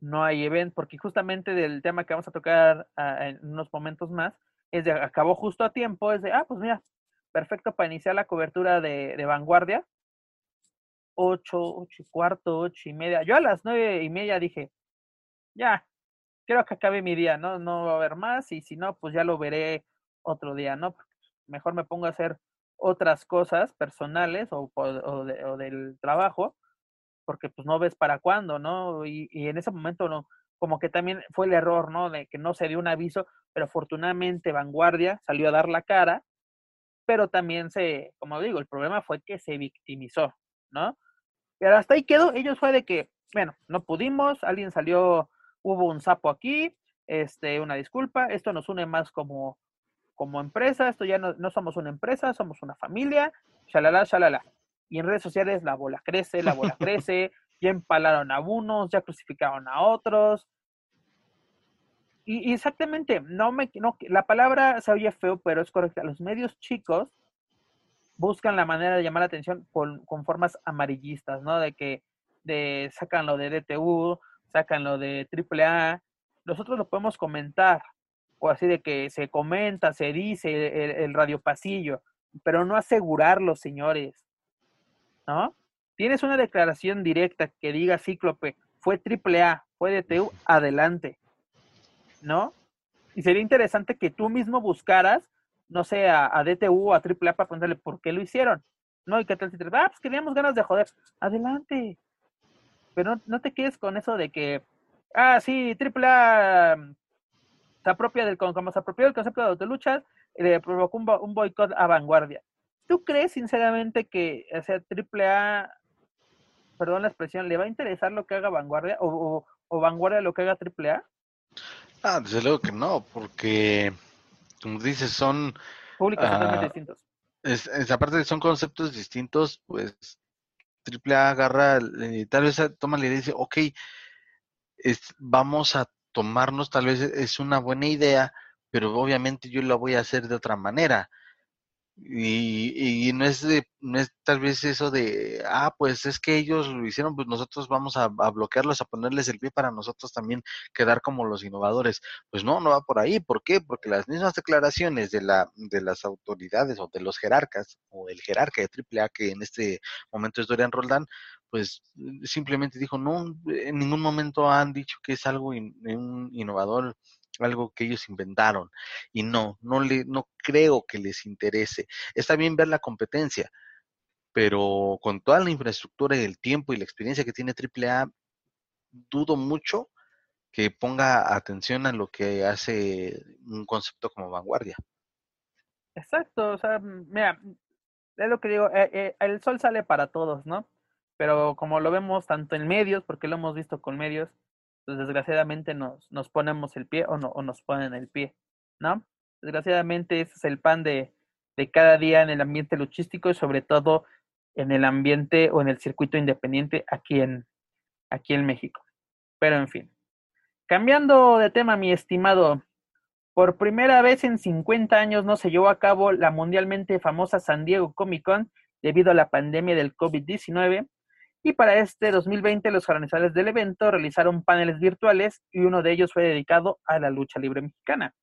no hay evento, porque justamente del tema que vamos a tocar ah, en unos momentos más, es de, acabó justo a tiempo, es de, ah, pues mira, perfecto para iniciar la cobertura de, de vanguardia, ocho, ocho y cuarto, ocho y media. Yo a las nueve y media dije, ya, quiero que acabe mi día, ¿no? No va a haber más y si no, pues ya lo veré otro día, ¿no? Mejor me pongo a hacer otras cosas personales o, o, del trabajo, porque pues no ves para cuándo, ¿no? Y, y, en ese momento no, como que también fue el error, ¿no? De que no se dio un aviso, pero afortunadamente Vanguardia salió a dar la cara, pero también se, como digo, el problema fue que se victimizó, ¿no? Pero hasta ahí quedó. Ellos fue de que, bueno, no pudimos, alguien salió, hubo un sapo aquí, este, una disculpa, esto nos une más como, como empresa, esto ya no, no somos una empresa, somos una familia, shalala, shalala. Y en redes sociales la bola crece, la bola crece, ya empalaron a unos, ya crucificaron a otros. Y, exactamente, no me, no, la palabra se oye feo, pero es correcta. Los medios chicos buscan la manera de llamar la atención con, con formas amarillistas, ¿no? De que de, sacan lo de DTU, sacan lo de AAA. Nosotros lo podemos comentar, o así de que se comenta, se dice el, el radio pasillo, pero no asegurarlo, señores. ¿No? Tienes una declaración directa que diga Cíclope, fue AAA, fue DTU, adelante. ¿No? Y sería interesante que tú mismo buscaras, no sé, a, DTU o a AAA para preguntarle por qué lo hicieron. ¿No? Y qué tal si te ah, pues teníamos ganas de joder. Adelante. Pero no, te quedes con eso de que, ah, sí, AAA mm, se apropia del, como se apropió del concepto de autoluchas, le provocó un, un boicot a vanguardia. ¿Tú crees sinceramente que o sea, AAA perdón la expresión, ¿le va a interesar lo que haga Vanguardia o, Vanguardia lo que haga AAA? Ah, desde luego que no, porque, como dices, son... Públicos totalmente ah, distintos. Es, es, aparte de son conceptos distintos, pues AAA agarra, eh, tal vez toma la idea y dice, ok, vamos a tomarnos, tal vez es una buena idea, pero obviamente yo la voy a hacer de otra manera. Y, y no, es de, no es tal vez eso de, ah, pues es que ellos lo hicieron, pues nosotros vamos a, bloquearlos, a ponerles el pie para nosotros también quedar como los innovadores. Pues no, no va por ahí. ¿Por qué? Porque las mismas declaraciones de, la, de las autoridades o de los jerarcas, o el jerarca de AAA, que en este momento es Dorian Roldán, pues simplemente dijo, no, en ningún momento han dicho que es algo un innovador algo que ellos inventaron y no, no le, no creo que les interese. Está bien ver la competencia, pero con toda la infraestructura y el tiempo y la experiencia que tiene AAA, dudo mucho que ponga atención a lo que hace un concepto como vanguardia. Exacto, o sea, mira, es lo que digo, eh, eh, el sol sale para todos, ¿no? Pero como lo vemos tanto en medios, porque lo hemos visto con medios, pues desgraciadamente nos, nos ponemos el pie o, no, o nos ponen el pie, ¿no? Desgraciadamente ese es el pan de, de cada día en el ambiente luchístico y sobre todo en el ambiente o en el circuito independiente aquí en, aquí en México. Pero en fin. Cambiando de tema, mi estimado, por primera vez en 50 años no se llevó a cabo la mundialmente famosa San Diego Comic Con debido a la pandemia del COVID-19 y para este 2020 los organizadores del evento realizaron paneles virtuales y uno de ellos fue dedicado a la lucha libre mexicana.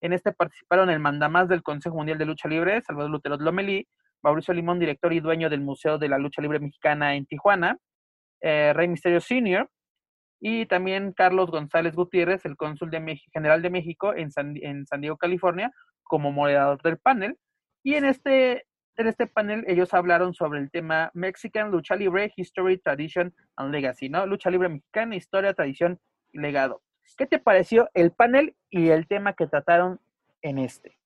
En este participaron el mandamás del Consejo Mundial de Lucha Libre, Salvador Lutero Lomelí, Mauricio Limón, director y dueño del Museo de la Lucha Libre Mexicana en Tijuana, eh, Rey Misterio Sr., y también Carlos González Gutiérrez, el cónsul general de México en San, en San Diego, California, como moderador del panel. Y en este en este panel ellos hablaron sobre el tema Mexican Lucha Libre, History, Tradition and Legacy, ¿no? Lucha Libre Mexicana, Historia, Tradición y Legado. ¿Qué te pareció el panel y el tema que trataron en este?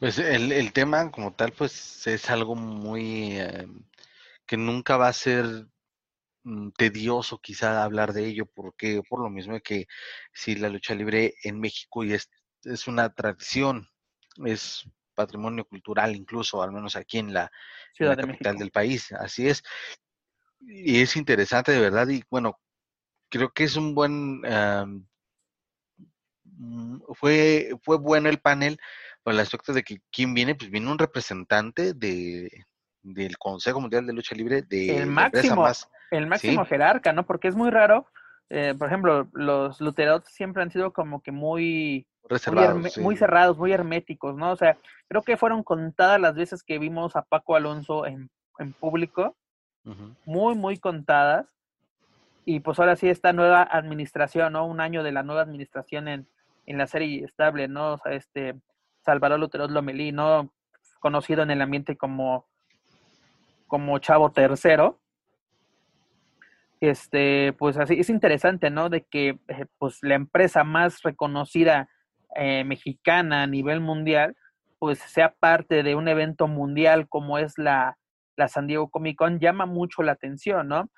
Pues el, tema como tal, pues es algo muy eh, que nunca va a ser mm, tedioso quizá hablar de ello, porque por lo mismo que si la lucha libre en México y es, es una tradición, es patrimonio cultural, incluso, al menos aquí en la, Ciudad capital del país. Así es. Y es interesante, de verdad, y bueno, creo que es un buen... Mm, fue, fue bueno el panel por el aspecto de que quién viene, pues viene un representante de, del Consejo Mundial de Lucha Libre de el máximo, el máximo jerarca, ¿no? Porque es muy raro, eh, por ejemplo, los luteros siempre han sido como que muy muy, cerrados, muy herméticos, ¿no? O sea, creo que fueron contadas las veces que vimos a Paco Alonso en, público, muy, muy contadas. Y pues ahora sí, esta nueva administración, ¿no? Un año de la nueva administración en, la serie estable, ¿no? O sea, este Salvador Luteros Lomelí, ¿no? Conocido en el ambiente como, como Chavo Tercero. Este, pues así, es interesante, ¿no? De que eh, pues la empresa más reconocida eh, mexicana a nivel mundial, pues sea parte de un evento mundial como es la, la San Diego Comic Con, llama mucho la atención, ¿no?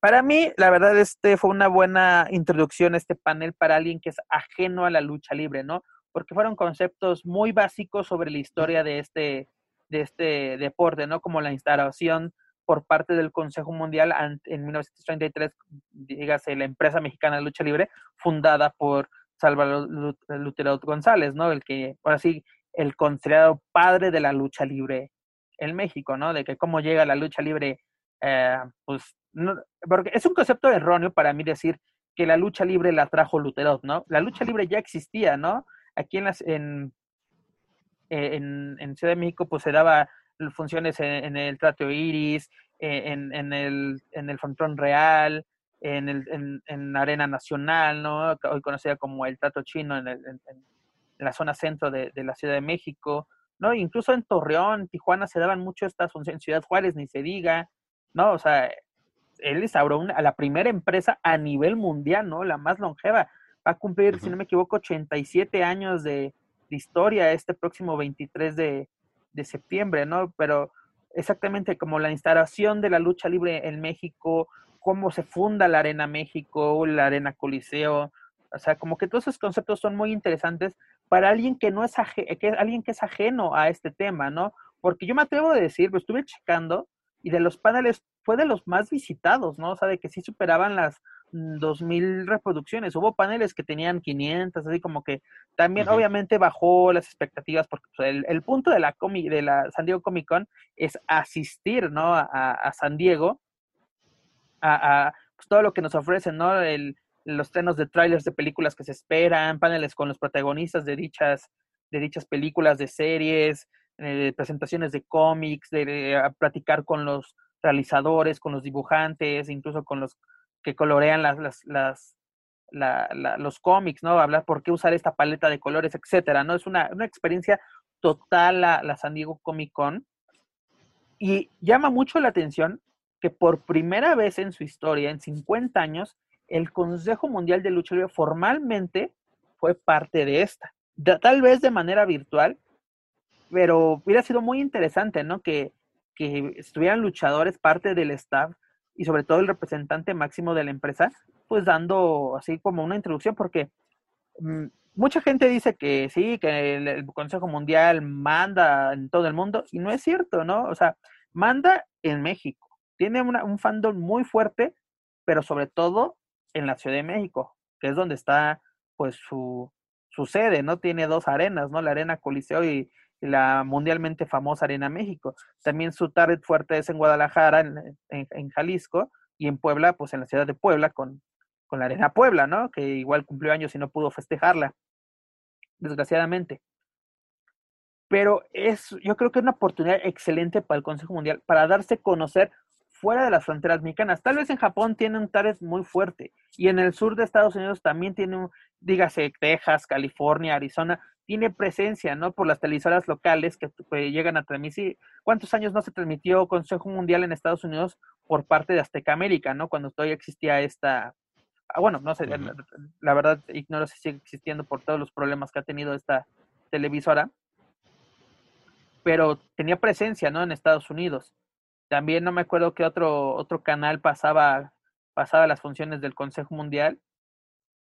Para mí, la verdad, este fue una buena introducción, este panel, para alguien que es ajeno a la lucha libre, ¿no? Porque fueron conceptos muy básicos sobre la historia de este, de este deporte, ¿no? Como la instalación por parte del Consejo Mundial en 1933, dígase la empresa mexicana de lucha libre, fundada por Salvador Lutero González, ¿no? El que, ahora sí, el considerado padre de la lucha libre en México, ¿no? De que cómo llega la lucha libre, eh, pues, no, porque es un concepto erróneo para mí decir que la lucha libre la trajo Lutero, ¿no? La lucha libre ya existía, ¿no? Aquí en, las, en, en, en Ciudad de México, pues se daba funciones en, el Trato Iris, eh, en, en, el, en el Frontón Real, en, el, en, Arena Nacional, ¿no? hoy conocida como el Trato Chino en, en la zona centro de, de, la Ciudad de México, ¿no? Incluso en Torreón, Tijuana se daban mucho estas funciones, en Ciudad Juárez ni se diga, ¿no? O sea, él instauró una, a la primera empresa a nivel mundial, ¿no? La más longeva. Va a cumplir, si no me equivoco, 87 años de, de historia este próximo 23 de, de septiembre, ¿no? Pero exactamente como la instalación de la lucha libre en México, cómo se funda la Arena México, la Arena Coliseo, o sea, como que todos esos conceptos son muy interesantes para alguien que no es, que alguien que es ajeno a este tema, ¿no? Porque yo me atrevo a decir, lo estuve checando y de los paneles fue de los más visitados, ¿no? O sea, de que sí superaban las 2000 reproducciones. Hubo paneles que tenían 500, así como que también obviamente bajó las expectativas porque pues, el, punto de la, de la San Diego Comic Con es asistir, ¿no? A, San Diego, a, pues, todo lo que nos ofrecen, ¿no? El, los trenos de trailers de películas que se esperan, paneles con los protagonistas de dichas, de dichas películas, de series, eh, presentaciones de cómics, de, platicar con los realizadores, con los dibujantes, incluso con los que colorean las, las, las los cómics, ¿no? Hablar por qué usar esta paleta de colores, etcétera, ¿no? Es una, una experiencia total la, la, San Diego Comic Con. Y llama mucho la atención que por primera vez en su historia, en 50 años, el Consejo Mundial de Lucha Libre formalmente fue parte de esta. tal vez de manera virtual, pero hubiera sido muy interesante, ¿no? Que, que estuvieran luchadores, parte del staff, y sobre todo el representante máximo de la empresa, pues dando así como una introducción, porque mm, mucha gente dice que sí, que el, Consejo Mundial manda en todo el mundo, y no es cierto, ¿no? O sea, manda en México, tiene un fandom muy fuerte, pero sobre todo en la Ciudad de México, que es donde está pues su, su sede, ¿no? Tiene dos arenas, ¿no? La Arena Coliseo y, la mundialmente famosa Arena México. También su target fuerte es en Guadalajara, en, Jalisco, y en Puebla, pues en la ciudad de Puebla, con, con la Arena Puebla, ¿no? Que igual cumplió años y no pudo festejarla, desgraciadamente. Pero es, yo creo que es una oportunidad excelente para el Consejo Mundial, para darse a conocer fuera de las fronteras mexicanas. Tal vez en Japón tiene un target muy fuerte y en el sur de Estados Unidos también tiene, un, dígase, Texas, California, Arizona, tiene presencia, ¿no? Por las televisoras locales que, llegan a transmitir. ¿Cuántos años no se transmitió Consejo Mundial en Estados Unidos por parte de Azteca América, ¿no? Cuando todavía existía esta... Ah, bueno, no sé, la, verdad ignoro si sigue existiendo por todos los problemas que ha tenido esta televisora, pero tenía presencia, ¿no? En Estados Unidos. También no me acuerdo qué otro, otro canal pasaba, pasaba las funciones del Consejo Mundial,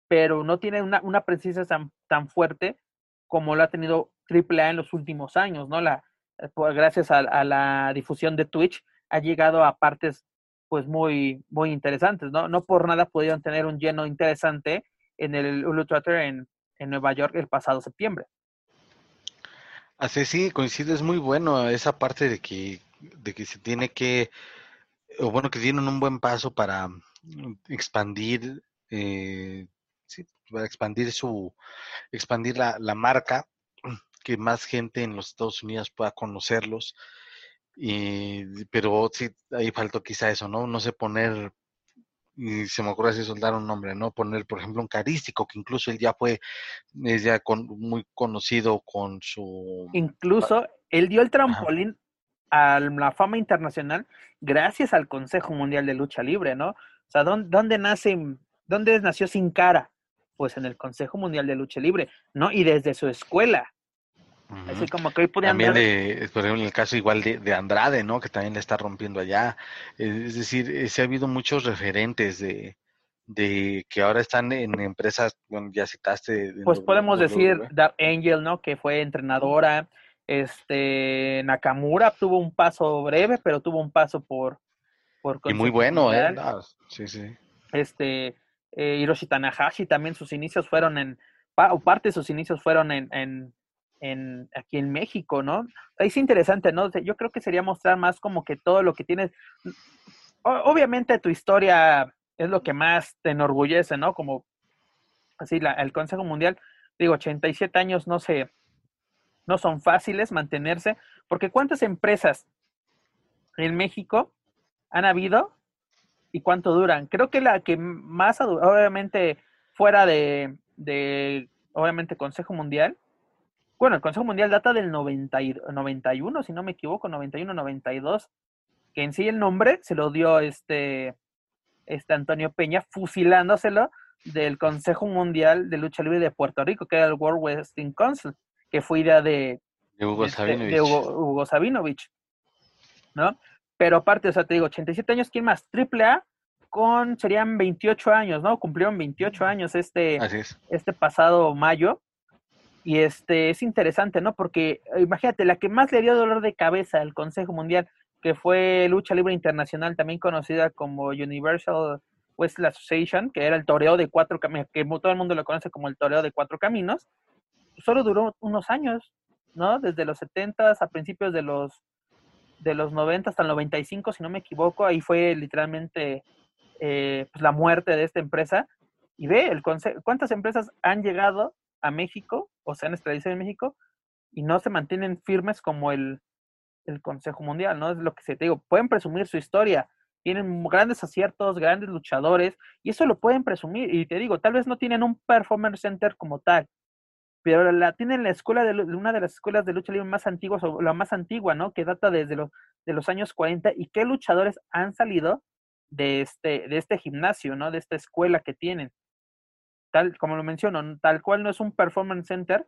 pero no tiene una, una presencia tan, tan fuerte como lo ha tenido AAA en los últimos años, ¿no? La, eh, gracias a, la difusión de Twitch ha llegado a partes pues muy, muy interesantes, ¿no? No por nada pudieron tener un lleno interesante en el Ultra en, en Nueva York el pasado septiembre. Así sí, coincide, es muy bueno esa parte de que, de que se tiene que, o bueno, que tienen un buen paso para expandir eh, para expandir su, expandir la, la, marca, que más gente en los Estados Unidos pueda conocerlos. Y, pero sí, ahí faltó quizá eso, ¿no? No sé poner, y se me ocurre así soltar un nombre, ¿no? Poner, por ejemplo, un carístico, que incluso él ya fue, es ya con, muy conocido con su... Incluso él dio el trampolín a la fama internacional gracias al Consejo Mundial de Lucha Libre, ¿no? O sea, ¿dónde, dónde nace, dónde nació Sin Cara? pues en el Consejo Mundial de Lucha Libre, ¿no? Y desde su escuela. Así como que hoy podían También, de, por ejemplo, en el caso igual de, Andrade, ¿no? Que también le está rompiendo allá. Es decir, eh, se ha habido muchos referentes de, de que ahora están en empresas, bueno, ya citaste. Pues podemos decir Dark Angel, ¿no? Que fue entrenadora. Este Nakamura tuvo un paso breve, pero tuvo un paso por, Por y muy bueno, ¿eh? No, sí, sí. Este, eh, Hiroshi Tanahashi también sus inicios fueron en, o parte de sus inicios fueron en, en, en aquí en México, ¿no? Es interesante, ¿no? Yo creo que sería mostrar más como que todo lo que tienes. Obviamente tu historia es lo que más te enorgullece, ¿no? Como así la, el Consejo Mundial, digo, 87 años no se, no son fáciles mantenerse, porque ¿cuántas empresas en México han habido y cuánto duran? Creo que la que más, obviamente, fuera de, de, obviamente, Consejo Mundial, bueno, el Consejo Mundial data del 90 y- 91, si no me equivoco, 91, 92, que en sí el nombre se lo dio este, este Antonio Peña, fusilándoselo del Consejo Mundial de Lucha Libre de Puerto Rico, que era el World Wrestling Council, que fue idea de, De Hugo de este- Sabinovich. de Hugo, Hugo Sabinovich, ¿no? Pero aparte, o sea, te digo, 87 años, ¿quién más? Triple A con, serían 28 años, ¿no? Cumplieron 28 años este, es. este pasado mayo. Y este es interesante, ¿no? Porque eh, imagínate, la que más le dio dolor de cabeza al Consejo Mundial, que fue Lucha Libre Internacional, también conocida como Universal Wrestling Association, que era el toreo de cuatro caminos, que todo el mundo lo conoce como el toreo de cuatro caminos, solo duró unos años, ¿no? Desde los 70 a principios de los de los 90 hasta el 95, si no me equivoco, ahí fue literalmente eh, pues la muerte de esta empresa. Y ve, el ¿cuántas empresas han llegado a México o se han establecido en México y no se mantienen firmes como el, el Consejo Mundial? ¿no? Es lo que se te digo, pueden presumir su historia, tienen grandes aciertos, grandes luchadores, y eso lo pueden presumir. Y te digo, tal vez no tienen un performance center como tal, pero la tienen la escuela de una de las escuelas de lucha libre más antiguas, o la más antigua, ¿no? Que data desde los, de los años 40, y qué luchadores han salido de este, de este gimnasio, ¿no? De esta escuela que tienen. Tal, como lo menciono, tal cual no es un performance center,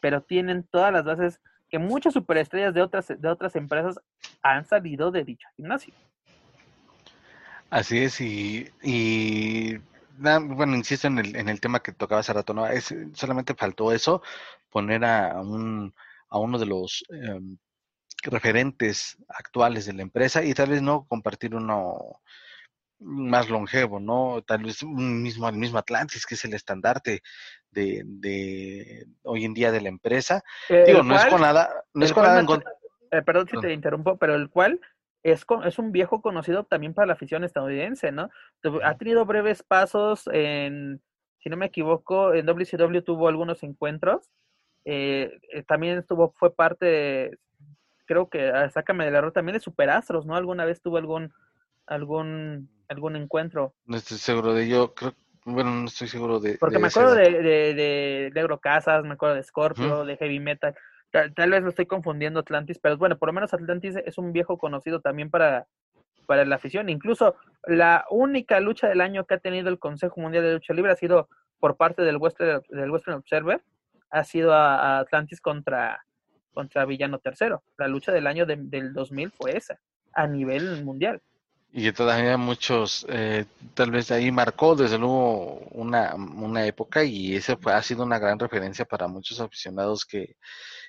pero tienen todas las bases que muchas superestrellas de otras, de otras empresas han salido de dicho gimnasio. Así es, y na- bueno, insisto en el, en el tema que tocaba hace rato, ¿no? Es, solamente faltó eso, poner a un, a uno de los em, referentes actuales de la empresa y tal vez no compartir uno más longevo, ¿no? Tal vez un mismo, el mismo Atlantis, que es el estandarte de, de hoy en día de la empresa. Eh, Digo, no es con nada, no es con nada en contra. Eh, perdón si te interrumpo, pero el cual es, es un viejo conocido también para la afición estadounidense, ¿no? Ha tenido breves pasos en, si no me equivoco, en WCW tuvo algunos encuentros. eh, eh, también estuvo, fue parte de, creo que, sácame del error, también de Superastros, ¿no? Alguna vez tuvo algún, algún, algún encuentro. No estoy seguro de ello, creo, bueno, no estoy seguro de. Porque de me acuerdo de, de, de Negro Casas, me acuerdo de Scorpio, de Heavy Metal. Tal, vez lo estoy confundiendo Atlantis, pero bueno, por lo menos Atlantis es un viejo conocido también para, para la afición. Incluso la única lucha del año que ha tenido el Consejo Mundial de Lucha Libre ha sido por parte del Western, del Western Observer, ha sido a, Atlantis contra, contra Villano Tercero. La lucha del año de- del 2000 fue esa, a nivel mundial. Y que todavía muchos, eh, tal vez ahí marcó desde luego una, una época y fue, ha sido una gran referencia para muchos aficionados que,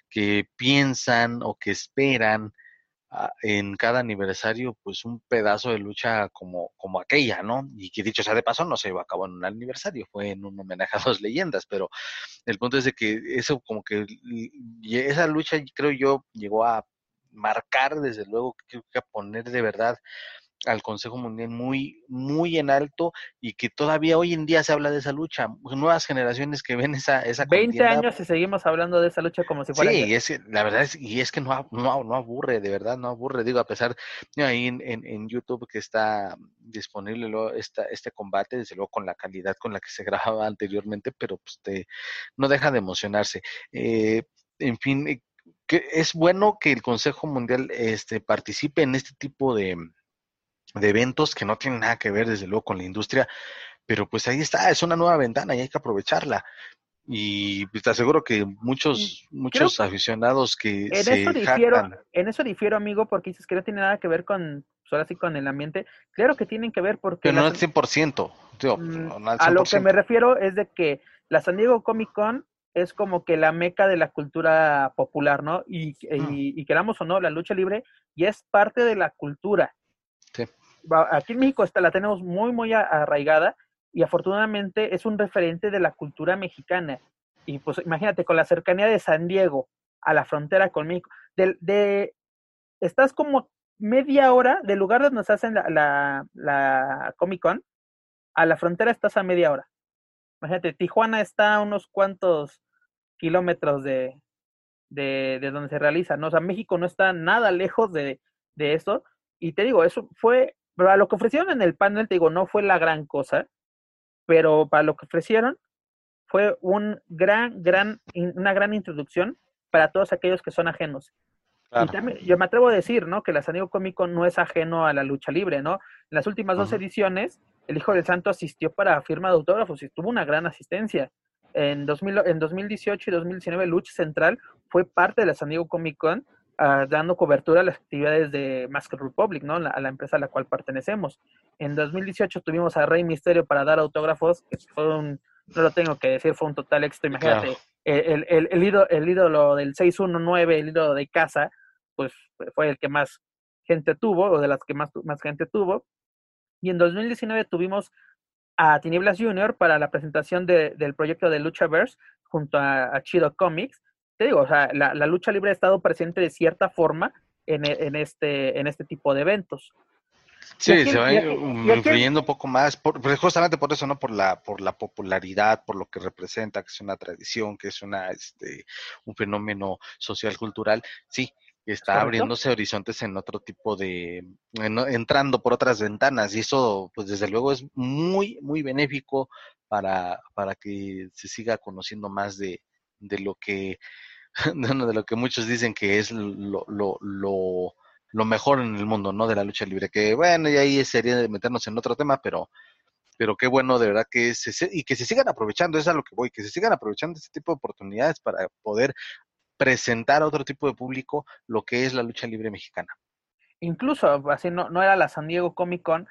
que piensan o que esperan ah, en cada aniversario pues un pedazo de lucha como, como aquella, ¿no? Y que dicho sea de paso no se llevó a cabo en un aniversario, fue en un homenaje a dos leyendas, pero el punto es de que eso como que esa lucha creo yo llegó a marcar desde luego, creo que a poner de verdad al Consejo Mundial muy, muy en alto y que todavía hoy en día se habla de esa lucha. Nuevas generaciones que ven esa, esa 20 contienda, años y seguimos hablando de esa lucha como si fuera... Sí, y es que, la verdad es, y es que no, no, no aburre, de verdad, no aburre. Digo, a pesar, mira, ahí en, en, en YouTube que está disponible luego esta, este combate, desde luego con la calidad con la que se grababa anteriormente, pero pues te, no deja de emocionarse. Eh, en fin, eh, que es bueno que el Consejo Mundial este, participe en este tipo de, de eventos que no tienen nada que ver, desde luego, con la industria, pero pues ahí está, es una nueva ventana y hay que aprovecharla. Y pues, te aseguro que muchos, muchos aficionados que En se eso difiero, jactan, en eso difiero, amigo, porque dices que no tiene nada que ver con, pues, ahora sí, con el ambiente. Claro que tienen que ver porque pero no al las- 100%, digo, Mm, no al a lo que 100%. me refiero es de que la San Diego Comic Con es como que la meca de la cultura popular, ¿no? Y, Mm. y, y queramos o no, la lucha libre ya es parte de la cultura. Aquí en México la tenemos muy, muy arraigada y afortunadamente es un referente de la cultura mexicana. Y pues imagínate, con la cercanía de San Diego a la frontera con México, de, de estás como media hora del lugar donde se hacen la, la, la Comic Con, a la frontera estás a media hora. Imagínate, Tijuana está a unos cuantos kilómetros de, de, de, donde se realiza, ¿no? O sea, México no está nada lejos de, de eso. Y te digo, eso fue, para lo que ofrecieron en el panel, te digo, no fue la gran cosa, pero para lo que ofrecieron fue un gran, gran, una gran introducción para todos aquellos que son ajenos. Y también, yo me atrevo a decir, ¿no? Que la San Diego Comic Con no es ajeno a la lucha libre, ¿no? En las últimas dos ediciones, el Hijo del Santo asistió para firma de autógrafos y tuvo una gran asistencia. En, 2000, en 2018 y 2019, Lucha Central fue parte de la San Diego Comic Con, uh, dando cobertura a las actividades de Mask Republic, ¿no? La, a la empresa a la cual pertenecemos. En 2018 tuvimos a Rey Misterio para dar autógrafos, que fue un, no lo tengo que decir, fue un total éxito. Imagínate, el, el, el, ídolo, el ídolo del 619, el ídolo de casa, pues fue el que más gente tuvo, o de las que más, más gente tuvo. Y en 2019 tuvimos a Tinieblas Junior para la presentación de, del proyecto de Luchaverse junto a, Chido Comics. Te digo, o sea, la, la, lucha libre ha estado presente de cierta forma en, en, este, en este tipo de eventos. Sí, aquí, se va influyendo un poco más, por, pues, justamente por eso, ¿no? Por la, por la popularidad, por lo que representa, que es una tradición, que es una, este, un fenómeno social cultural. Sí, está abriéndose horizontes en otro tipo de, entrando por otras ventanas y eso pues desde luego es muy, muy benéfico para, para que se siga conociendo más de, de lo que, de lo que muchos dicen que es lo, lo, lo, lo mejor en el mundo, ¿no? De la lucha libre, que bueno, y ahí sería meternos en otro tema, pero pero qué bueno de verdad que se, y que se sigan aprovechando, es a lo que voy, que se sigan aprovechando este tipo de oportunidades para poder presentar a otro tipo de público lo que es la lucha libre mexicana. Incluso, así no, no era la San Diego Comic Con,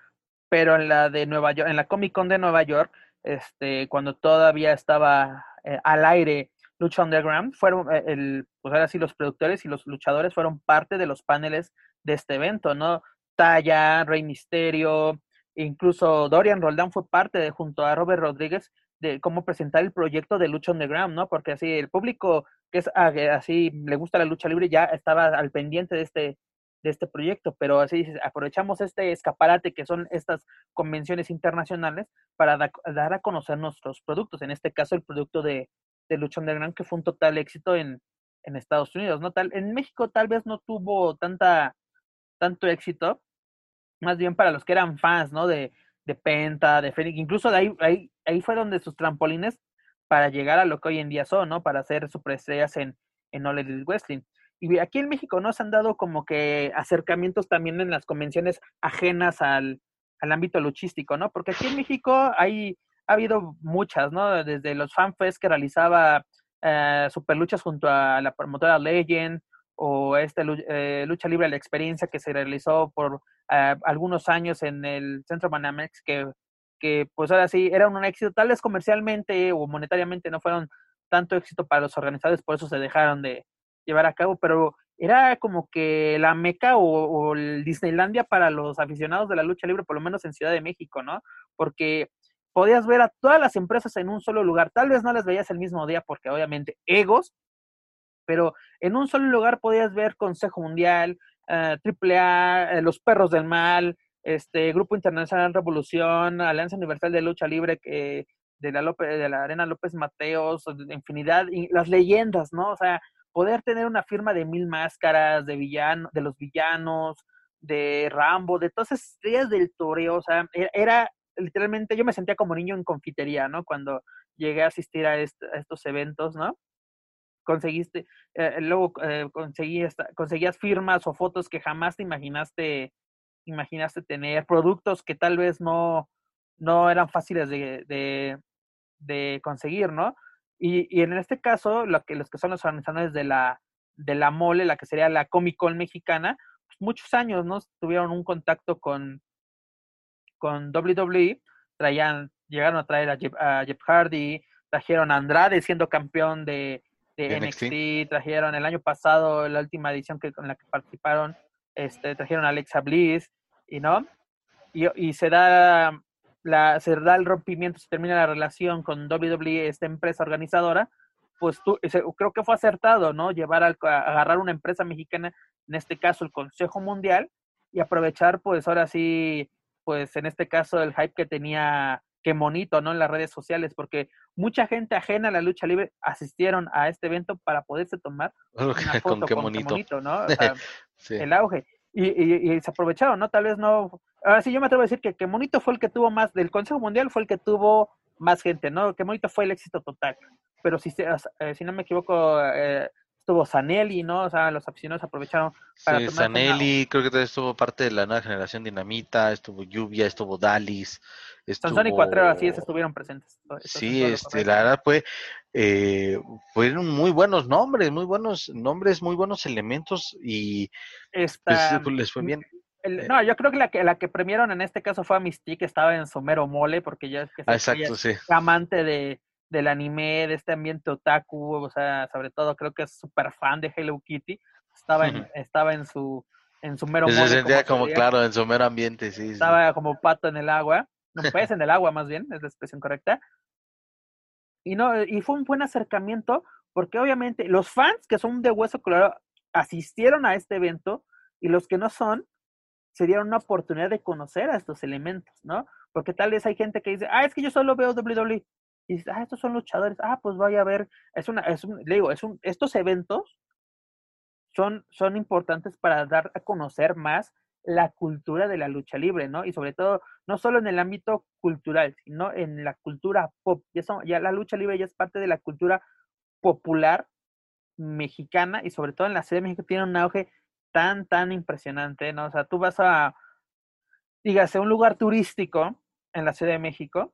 pero en la de Nueva York, en la Comic Con de Nueva York, este, cuando todavía estaba eh, al aire Lucha Underground, fueron eh, el, pues ahora sí los productores y los luchadores fueron parte de los paneles de este evento, ¿no? Taya, Rey Misterio, incluso Dorian Roldán fue parte de junto a Robert Rodríguez de cómo presentar el proyecto de Lucha Underground, ¿no? Porque así el público que es ah, así le gusta la lucha libre ya estaba al pendiente de este de este proyecto, pero así aprovechamos este escaparate que son estas convenciones internacionales para dar a conocer nuestros productos, en este caso el producto de, de Lucha Underground que fue un total éxito en, en Estados Unidos, ¿no? Tal, en México tal vez no tuvo tanta tanto éxito, más bien para los que eran fans, ¿no? De, de Penta, de Fénix, incluso de ahí, ahí, ahí fue donde sus trampolines para llegar a lo que hoy en día son, ¿no? Para hacer superestrellas en, en All Elite Wrestling. Y aquí en México nos han dado como que acercamientos también en las convenciones ajenas al, al ámbito luchístico, ¿no? Porque aquí en México hay, ha habido muchas, ¿no? Desde los fanfests que realizaba eh, Superluchas junto a la promotora Legend, o esta eh, lucha libre de la experiencia que se realizó por eh, algunos años en el Centro Banamex, que, que pues ahora sí era un éxito, tal vez comercialmente o monetariamente no fueron tanto éxito para los organizadores, por eso se dejaron de llevar a cabo, pero era como que la meca o, o el Disneylandia para los aficionados de la lucha libre, por lo menos en Ciudad de México, ¿no? Porque podías ver a todas las empresas en un solo lugar, tal vez no las veías el mismo día porque obviamente egos, pero en un solo lugar podías ver Consejo Mundial, uh, AAA, uh, Los Perros del Mal, este Grupo Internacional Revolución, Alianza Universal de Lucha Libre que de la de la Arena López Mateos, infinidad, y las leyendas, ¿no? O sea, poder tener una firma de mil máscaras, de villano, de los villanos, de Rambo, de todas esas estrellas del toreo, o sea, era, era, literalmente, yo me sentía como niño en confitería, ¿no? Cuando llegué a asistir a, est a estos eventos, ¿no? conseguiste, eh, luego eh, conseguías, conseguías firmas o fotos que jamás te imaginaste, imaginaste tener, productos que tal vez no, no eran fáciles de, de, de conseguir, ¿no? Y, y, en este caso, lo que, los que son los organizadores de la, de la mole, la que sería la Comic Con mexicana, pues muchos años, ¿no? Tuvieron un contacto con, con WWE, traían, llegaron a traer a Jeff, a Jeff Hardy, trajeron a Andrade siendo campeón de, de NXT. trajeron el año pasado, la última edición que, con la que participaron, este, trajeron a Alexa Bliss, y no, y, se da la, se da el rompimiento, se termina la relación con WWE, esta empresa organizadora, pues tú, creo que fue acertado, ¿no? Llevar al, agarrar una empresa mexicana, en este caso el Consejo Mundial, y aprovechar, pues ahora sí, pues en este caso el hype que tenía qué monito, ¿no? En las redes sociales, porque mucha gente ajena a la lucha libre asistieron a este evento para poderse tomar una foto con, qué monito, ¿no? El auge. Y, y, se aprovecharon, ¿no? Tal vez no. Ahora sí, yo me atrevo a decir que, que Monito fue el que tuvo más, del Consejo Mundial fue el que tuvo más gente, ¿no? Que Monito fue el éxito total. Pero si, eh, si no me equivoco, eh, estuvo Zanelli, ¿no? O sea, los aficionados aprovecharon para sí, Zanelli, creo que estuvo parte de la nueva generación Dinamita, estuvo Lluvia, estuvo Dalis. Estuvo... Sansón y Cuatrero así estuvieron presentes. sí, este, la verdad fue, eh, fueron muy buenos nombres, muy buenos nombres, muy buenos elementos y pues, les fue bien. Eh. no, yo creo que la, que la que premiaron en este caso fue a Mystique, que estaba en su mero mole, porque ya es que es amante de, del anime, de este ambiente otaku, o sea, sobre todo creo que es súper fan de Hello Kitty, estaba en, estaba en su en su mero Se sentía como, claro, en su mero ambiente, sí. Estaba como pato en el agua, no, pez en el agua más bien, es la expresión correcta. Y no, y fue un buen acercamiento, porque obviamente los fans que son de Hueso Colorado asistieron a este evento, y los que no son, se dieron una oportunidad de conocer a estos elementos, ¿no? Porque tal vez hay gente que dice, ah, es que yo solo veo WWE, y dices, ah, estos son luchadores, ah, pues vaya a ver, es una, es un, le digo, es un, estos eventos son, son importantes para dar a conocer más la cultura de la lucha libre, ¿no? Y sobre todo, no solo en el ámbito cultural, sino en la cultura pop. Ya, la lucha libre ya es parte de la cultura popular mexicana y sobre todo en la Ciudad de México tiene un auge tan, tan impresionante, ¿no? O sea, tú vas a, dígase, un lugar turístico en la Ciudad de México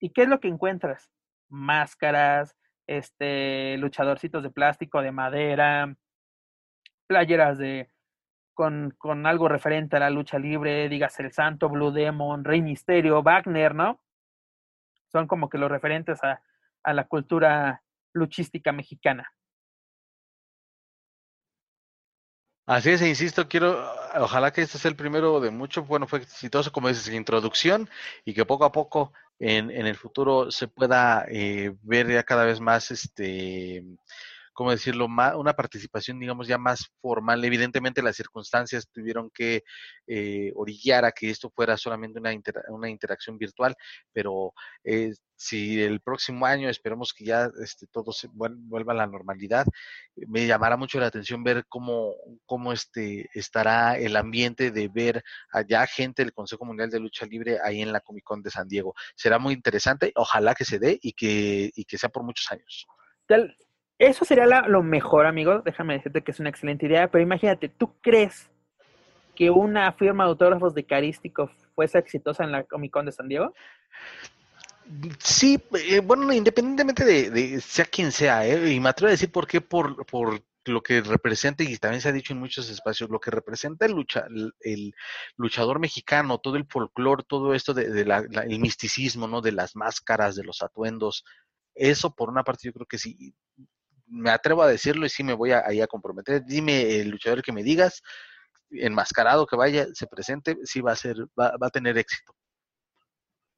¿Y qué es lo que encuentras? Máscaras, este, luchadorcitos de plástico, de madera, playeras de con, con algo referente a la lucha libre, digas el Santo, Blue Demon, Rey Misterio, Wagner, ¿no? Son como que los referentes a, a la cultura luchística mexicana. Así es, e insisto, quiero, ojalá que este sea el primero de mucho, bueno, fue exitoso, como dices, introducción, y que poco a poco en, en el futuro se pueda eh, ver ya cada vez más este ¿cómo decirlo?, una participación, digamos, ya más formal. Evidentemente las circunstancias tuvieron que eh, orillar a que esto fuera solamente una, una interacción virtual, pero eh, si el próximo año esperemos que ya este, todo se vuelva a la normalidad, me llamará mucho la atención ver cómo, cómo este, estará el ambiente de ver allá gente del Consejo Mundial de Lucha Libre ahí en la Comic Con de San Diego. Será muy interesante, ojalá que se dé y que, y que sea por muchos años. Eso sería lo mejor, amigo. Déjame decirte que es una excelente idea, pero imagínate, ¿tú crees que una firma de autógrafos de Carístico fuese exitosa en la Comic Con de San Diego? Sí, eh, bueno, independientemente de, sea quien sea, eh, y me atrevo a decir por qué, por, por lo que representa, y también se ha dicho en muchos espacios, lo que representa el, lucha, el, luchador mexicano, todo el folclore, todo esto de, el misticismo, ¿no? De las máscaras, de los atuendos. Eso, por una parte, yo creo que sí, me atrevo a decirlo y sí me voy a, ahí a comprometer. Dime el luchador que me digas, enmascarado que vaya, se presente, sí va a ser, va, a tener éxito.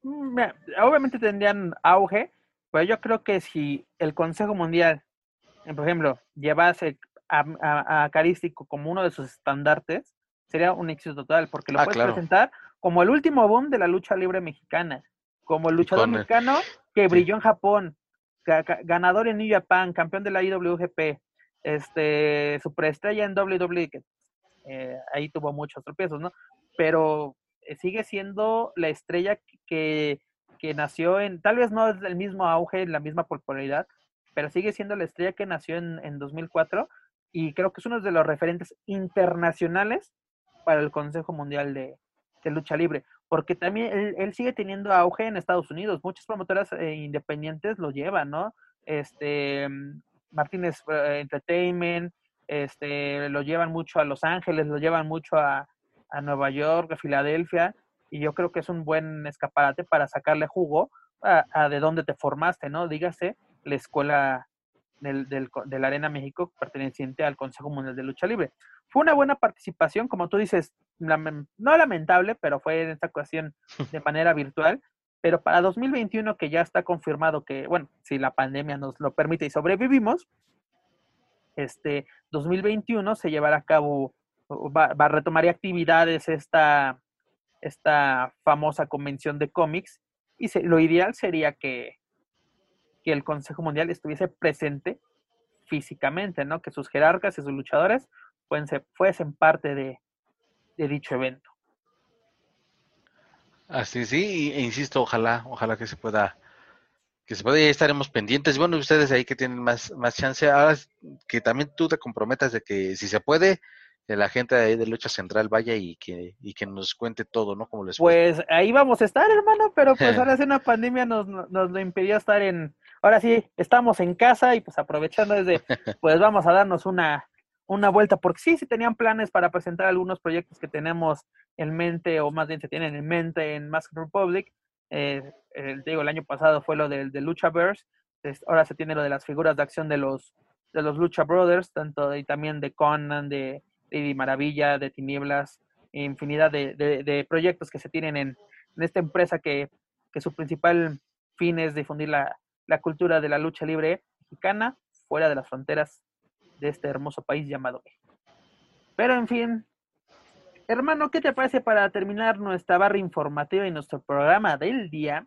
Mm, obviamente tendrían auge, pero yo creo que si el Consejo Mundial, eh, por ejemplo, llevase a, Carístico como uno de sus estandartes, sería un éxito total, porque lo ah, puedes presentar como el último boom de la lucha libre mexicana, como el luchador mexicano que brilló en Japón, ganador en New Japan, campeón de la IWGP, este, superestrella en WWE, que eh, ahí tuvo muchos tropiezos, ¿no? Pero eh, sigue siendo la estrella que, que nació en, tal vez no es el mismo auge, la misma popularidad, pero sigue siendo la estrella que nació en, en 2004 y creo que es uno de los referentes internacionales para el Consejo Mundial de, de Lucha Libre porque también él, sigue teniendo auge en Estados Unidos. Muchas promotoras eh, independientes lo llevan, ¿no? Este, mm, Martínez eh, Entertainment, este, lo llevan mucho a Los Ángeles, lo llevan mucho a, Nueva York, a Filadelfia, y yo creo que es un buen escaparate para sacarle jugo a, de dónde te formaste, ¿no? Dígase la escuela del, de la Arena México perteneciente al Consejo Mundial de Lucha Libre. Fue una buena participación, como tú dices, no lamentable, pero fue en esta ocasión de manera virtual. Pero para 2021, que ya está confirmado que, bueno, si la pandemia nos lo permite y sobrevivimos, este 2021 se llevará a cabo, va, va a retomar actividades esta, esta famosa convención de cómics y lo ideal sería que, que el Consejo Mundial estuviese presente físicamente, ¿no? Que sus jerarcas y sus luchadores fuesen, fuesen parte de, dicho evento. Así sí, e insisto, ojalá, ojalá que se pueda, que se pueda, y estaremos pendientes. Bueno, ustedes ahí que tienen más, más chance, ahora que también tú te comprometas de que si se puede, que la gente ahí de Lucha Central vaya y que, y que nos cuente todo, ¿no? Como les Pues ahí vamos a estar, hermano, pero pues ahora sí una pandemia nos, nos lo impidió estar en, ahora sí, estamos en casa y pues aprovechando desde, pues vamos a darnos una, una vuelta, porque sí, sí tenían planes para presentar algunos proyectos que tenemos en mente, o más bien se tienen en mente en Mask Republic. Eh, el, digo, el año pasado fue lo del de Luchaverse, ahora se tiene lo de las figuras de acción de los de los Lucha Brothers, tanto y también de Conan, de de Maravilla, de Tinieblas, infinidad de, proyectos que se tienen en, esta empresa que, su principal fin es difundir la, cultura de la lucha libre mexicana fuera de las fronteras de este hermoso país llamado México. Pero en fin, hermano, ¿qué te parece para terminar nuestra barra informativa y nuestro programa del día?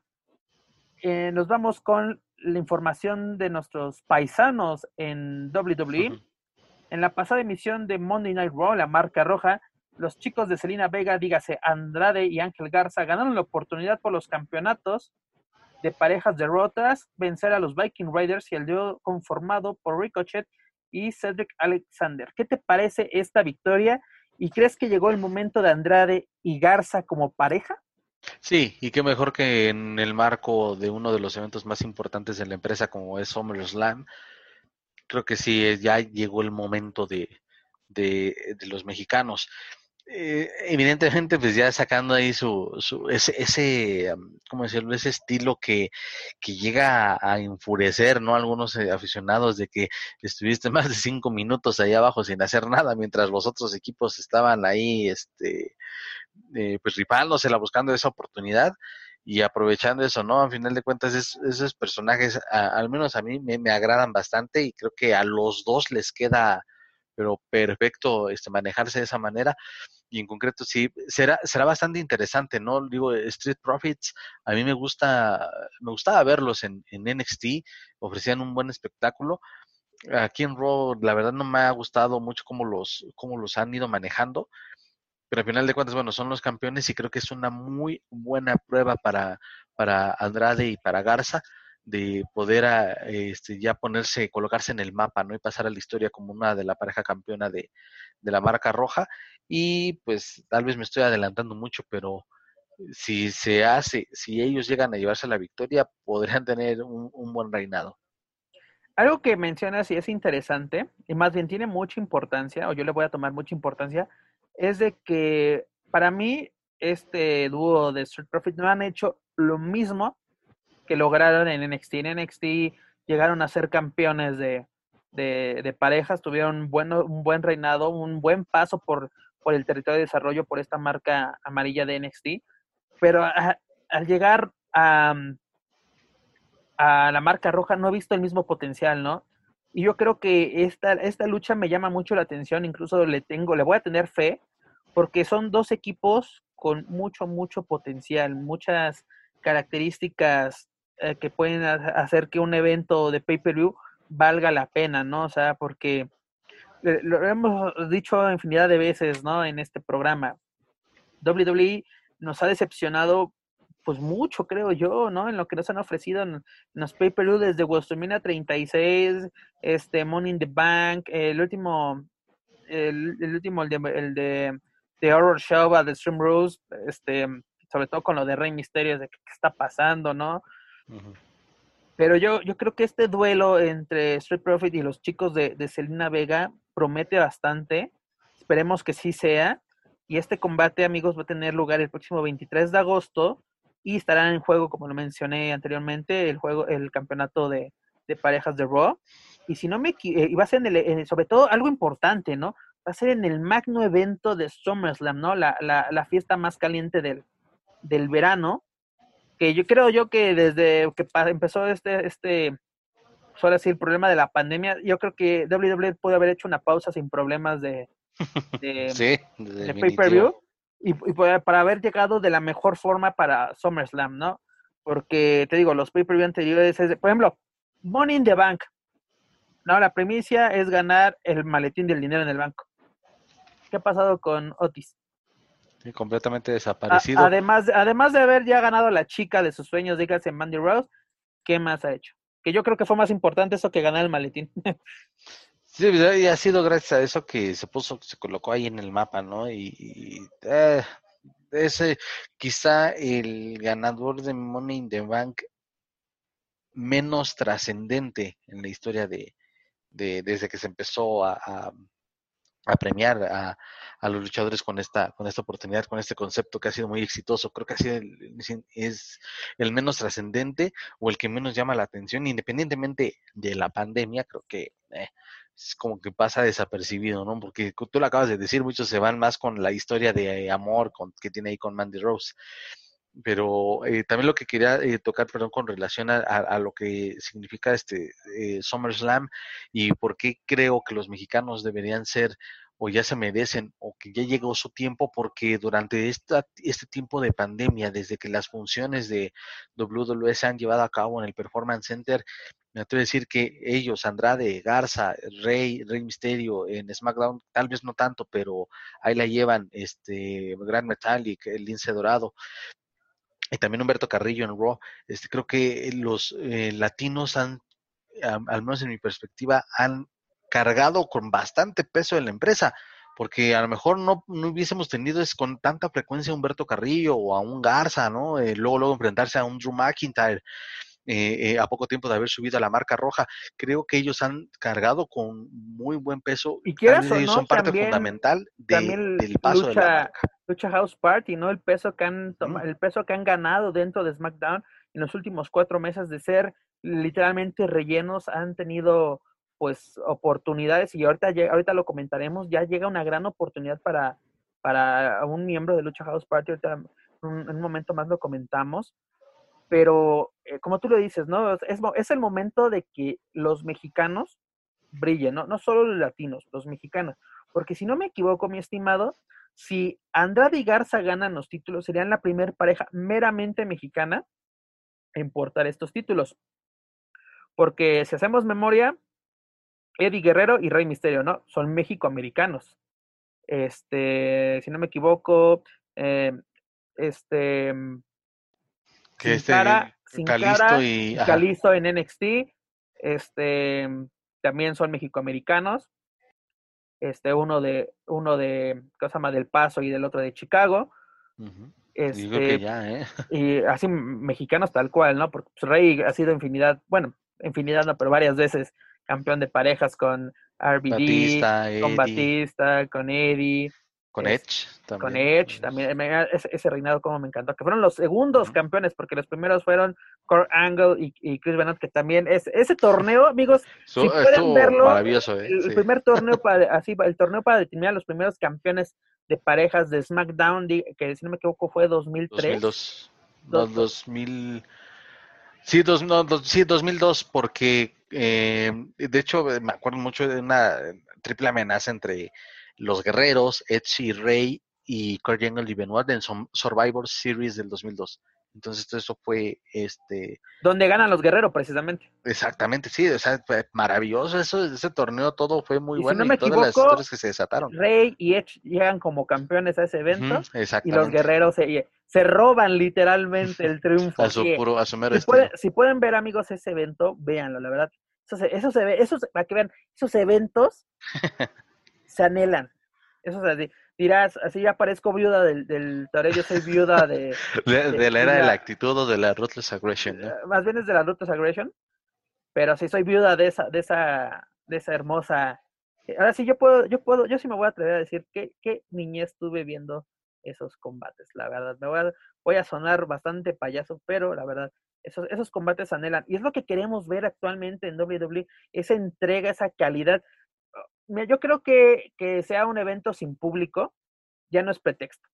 Eh, nos vamos con la información de nuestros paisanos en WWE. En la pasada emisión de Monday Night Raw, la marca roja, los chicos de Selina Vega, dígase Andrade y Ángel Garza, ganaron la oportunidad por los campeonatos de parejas derrotas, vencer a los Viking Raiders y el dúo conformado por Ricochet y Cedric Alexander. ¿Qué te parece esta victoria? ¿Y crees que llegó el momento de Andrade y Garza como pareja? Sí, y qué mejor que en el marco de uno de los eventos más importantes de la empresa como es SummerSlam, creo que sí, eh, ya llegó el momento de, de, los mexicanos. Eh, evidentemente, pues ya sacando ahí su, su ese, ese, ¿cómo decirlo? Ese estilo que, que llega a, enfurecer, ¿no? Algunos eh, aficionados de que estuviste más de cinco minutos ahí abajo sin hacer nada, mientras los otros equipos estaban ahí, este, eh, pues rifándosela, buscando esa oportunidad y aprovechando eso, ¿no? A final de cuentas, esos personajes, al menos a mí, me, agradan bastante y creo que a los dos les queda, pero perfecto, este, manejarse de esa manera. Y en concreto, sí, será, será bastante interesante, ¿no? Digo, Street Profits, a mí me gusta, me gustaba verlos en, NXT, ofrecían un buen espectáculo. Aquí en Raw, la verdad no me ha gustado mucho cómo los, cómo los han ido manejando pero al final de cuentas, bueno, son los campeones y creo que es una muy buena prueba para, para Andrade y para Garza de poder ah, este, ya ponerse, colocarse en el mapa, ¿no? Y pasar a la historia como una de la pareja campeona de, la marca roja. Y pues tal vez me estoy adelantando mucho, pero si se hace, si ellos llegan a llevarse la victoria, podrían tener un, un buen reinado. Algo que mencionas y es interesante, y más bien tiene mucha importancia, o yo le voy a tomar mucha importancia, es de que para mí este dúo de Street Profit no han hecho lo mismo que lograron en NXT. En NXT llegaron a ser campeones de, parejas, tuvieron un buen, un buen reinado, un buen paso por, por el territorio de desarrollo, por esta marca amarilla de NXT. Pero al llegar a, a la marca roja no he visto el mismo potencial, ¿no? Y yo creo que esta, esta lucha me llama mucho la atención, incluso le tengo, le voy a tener fe, porque son dos equipos con mucho, mucho potencial, muchas características eh, que pueden hacer que un evento de pay-per-view valga la pena, ¿no? O sea, porque eh, lo hemos dicho infinidad de veces, ¿no? En este programa. WWE nos ha decepcionado pues mucho, creo yo, ¿no? En lo que nos han ofrecido en, los pay-per-view desde WrestleMania 36, este Money in the Bank, el último, el, último, el de, de Horror Show The Stream Rules, este, sobre todo con lo de Rey Misterio, de qué, está pasando, ¿no? Pero yo, yo creo que este duelo entre Street Profit y los chicos de, de Selena Vega promete bastante. Esperemos que sí sea. Y este combate, amigos, va a tener lugar el próximo 23 de agosto y estarán en juego, como lo mencioné anteriormente, el juego, el campeonato de, parejas de Raw. y si no me equivoco, va a ser en el, sobre todo algo importante, ¿no? Va a ser en el magno evento de SummerSlam, ¿no? La, la, la fiesta más caliente del, del verano, que yo creo yo que desde que empezó este, este, suele decir, el problema de la pandemia, yo creo que WWE puede haber hecho una pausa sin problemas de, de, de pay-per-view y, y, para haber llegado de la mejor forma para SummerSlam, ¿no? Porque te digo, los pay-per-view anteriores, por ejemplo, Money in the Bank. No, la primicia es ganar el maletín del dinero en el banco. ¿Qué ha pasado con Otis? Completamente desaparecido. además, además de haber ya ganado la chica de sus sueños, dígase Mandy Rose, ¿qué más ha hecho? Que yo creo que fue más importante eso que ganar el maletín. sí, pues, y ha sido gracias a eso que se puso, se colocó ahí en el mapa, ¿no? Y, eh, ese quizá el ganador de Money in the Bank menos trascendente en la historia de, de, desde que se empezó a, a premiar a, a, los luchadores con esta, con esta oportunidad, con este concepto que ha sido muy exitoso. Creo que ha sido el, es el menos trascendente o el que menos llama la atención, independientemente de la pandemia, creo que eh, es como que pasa desapercibido, ¿no? Porque tú lo acabas de decir, muchos se van más con la historia de amor con, que tiene ahí con Mandy Rose pero eh, también lo que quería eh, tocar, perdón, con relación a, lo que significa este eh, SummerSlam y por qué creo que los mexicanos deberían ser o ya se merecen o que ya llegó su tiempo porque durante esta, este tiempo de pandemia, desde que las funciones de WWE se han llevado a cabo en el Performance Center, me atrevo a decir que ellos, Andrade, Garza, Rey, Rey Misterio en SmackDown, tal vez no tanto, pero ahí la llevan, este, Grand Metallic, el Lince Dorado, y también Humberto Carrillo en Raw, este, creo que los eh, latinos han, al menos en mi perspectiva, han cargado con bastante peso en la empresa, porque a lo mejor no, no hubiésemos tenido es con tanta frecuencia a Humberto Carrillo o a un Garza, ¿no? Eh, luego, luego enfrentarse a un Drew McIntyre. Eh, a poco tiempo de haber subido a la marca roja. Creo que ellos han cargado con muy buen peso. Y quieras o no, son parte fundamental del paso lucha, de la marca. Lucha House Party, ¿no? El peso que han el peso que han ganado dentro de SmackDown en los últimos cuatro meses de ser literalmente rellenos han tenido pues oportunidades y ahorita ahorita lo comentaremos ya llega una gran oportunidad para para un miembro de Lucha House Party ahorita en un momento más lo comentamos pero eh, como tú lo dices, ¿no? Es, es, el momento de que los mexicanos brillen, ¿no? No solo los latinos, los mexicanos. Porque si no me equivoco, mi estimado, si Andrade Garza ganan los títulos, serían la primera pareja meramente mexicana en portar estos títulos. Porque si hacemos memoria, Eddie Guerrero y Rey Misterio, ¿no? Son mexicoamericanos. Este, si no me equivoco, eh, este, que este cara, Calisto y Calisto en NXT, este también son mexicoamericanos. Este, uno de, uno de, ¿qué se llama? Del Paso y del otro de Chicago. este, que ya, ¿eh? Y así mexicanos tal cual, ¿no? Porque pues, Rey ha sido infinidad, bueno, infinidad no, pero varias veces campeón de parejas con RBD, con Batista, con Eddie. Con Edge también. Con Edge también. Ese, reinado como me encantó. Que fueron los segundos campeones, porque los primeros fueron Kurt Angle y, Chris Benoit, que también es ese torneo, amigos. si pueden verlo, maravilloso, ¿eh? el, primer torneo para así el torneo para determinar los primeros campeones de parejas de SmackDown, que si no me equivoco fue 2003. 2002. No, 2000. Sí, dos, no, sí, 2002, porque eh, de hecho me acuerdo mucho de una triple amenaza entre los Guerreros, Edge y Rey y Kurt Angle y Benoit en Survivor Series del 2002. Entonces todo eso fue este donde ganan los guerreros precisamente. Exactamente, sí, o sea, fue maravilloso eso, ese torneo todo fue muy bueno y todas las historias que se desataron. Rey y Edge llegan como campeones a ese evento y los guerreros se, se roban literalmente el triunfo. a su puro, a su mero si, si pueden ver amigos ese evento, véanlo, la verdad. Eso se, eso se ve, esos, para que vean, esos eventos se anhelan. Eso es así. Dirás, así ya parezco viuda del, del yo soy viuda de... de, la era de la actitud o de la Ruthless Aggression, eh, Más bien es de la Ruthless Aggression, pero sí soy viuda de esa, de esa, de esa hermosa... Eh, ahora sí, yo puedo, yo puedo, yo sí me voy a atrever a decir que, qué niñez estuve viendo esos combates, la verdad. Me voy a, voy a sonar bastante payaso, pero la verdad, Esos, esos combates anhelan. Y es lo que queremos ver actualmente en WWE, esa entrega, esa calidad. Yo creo que, que sea un evento sin público ya no es pretexto,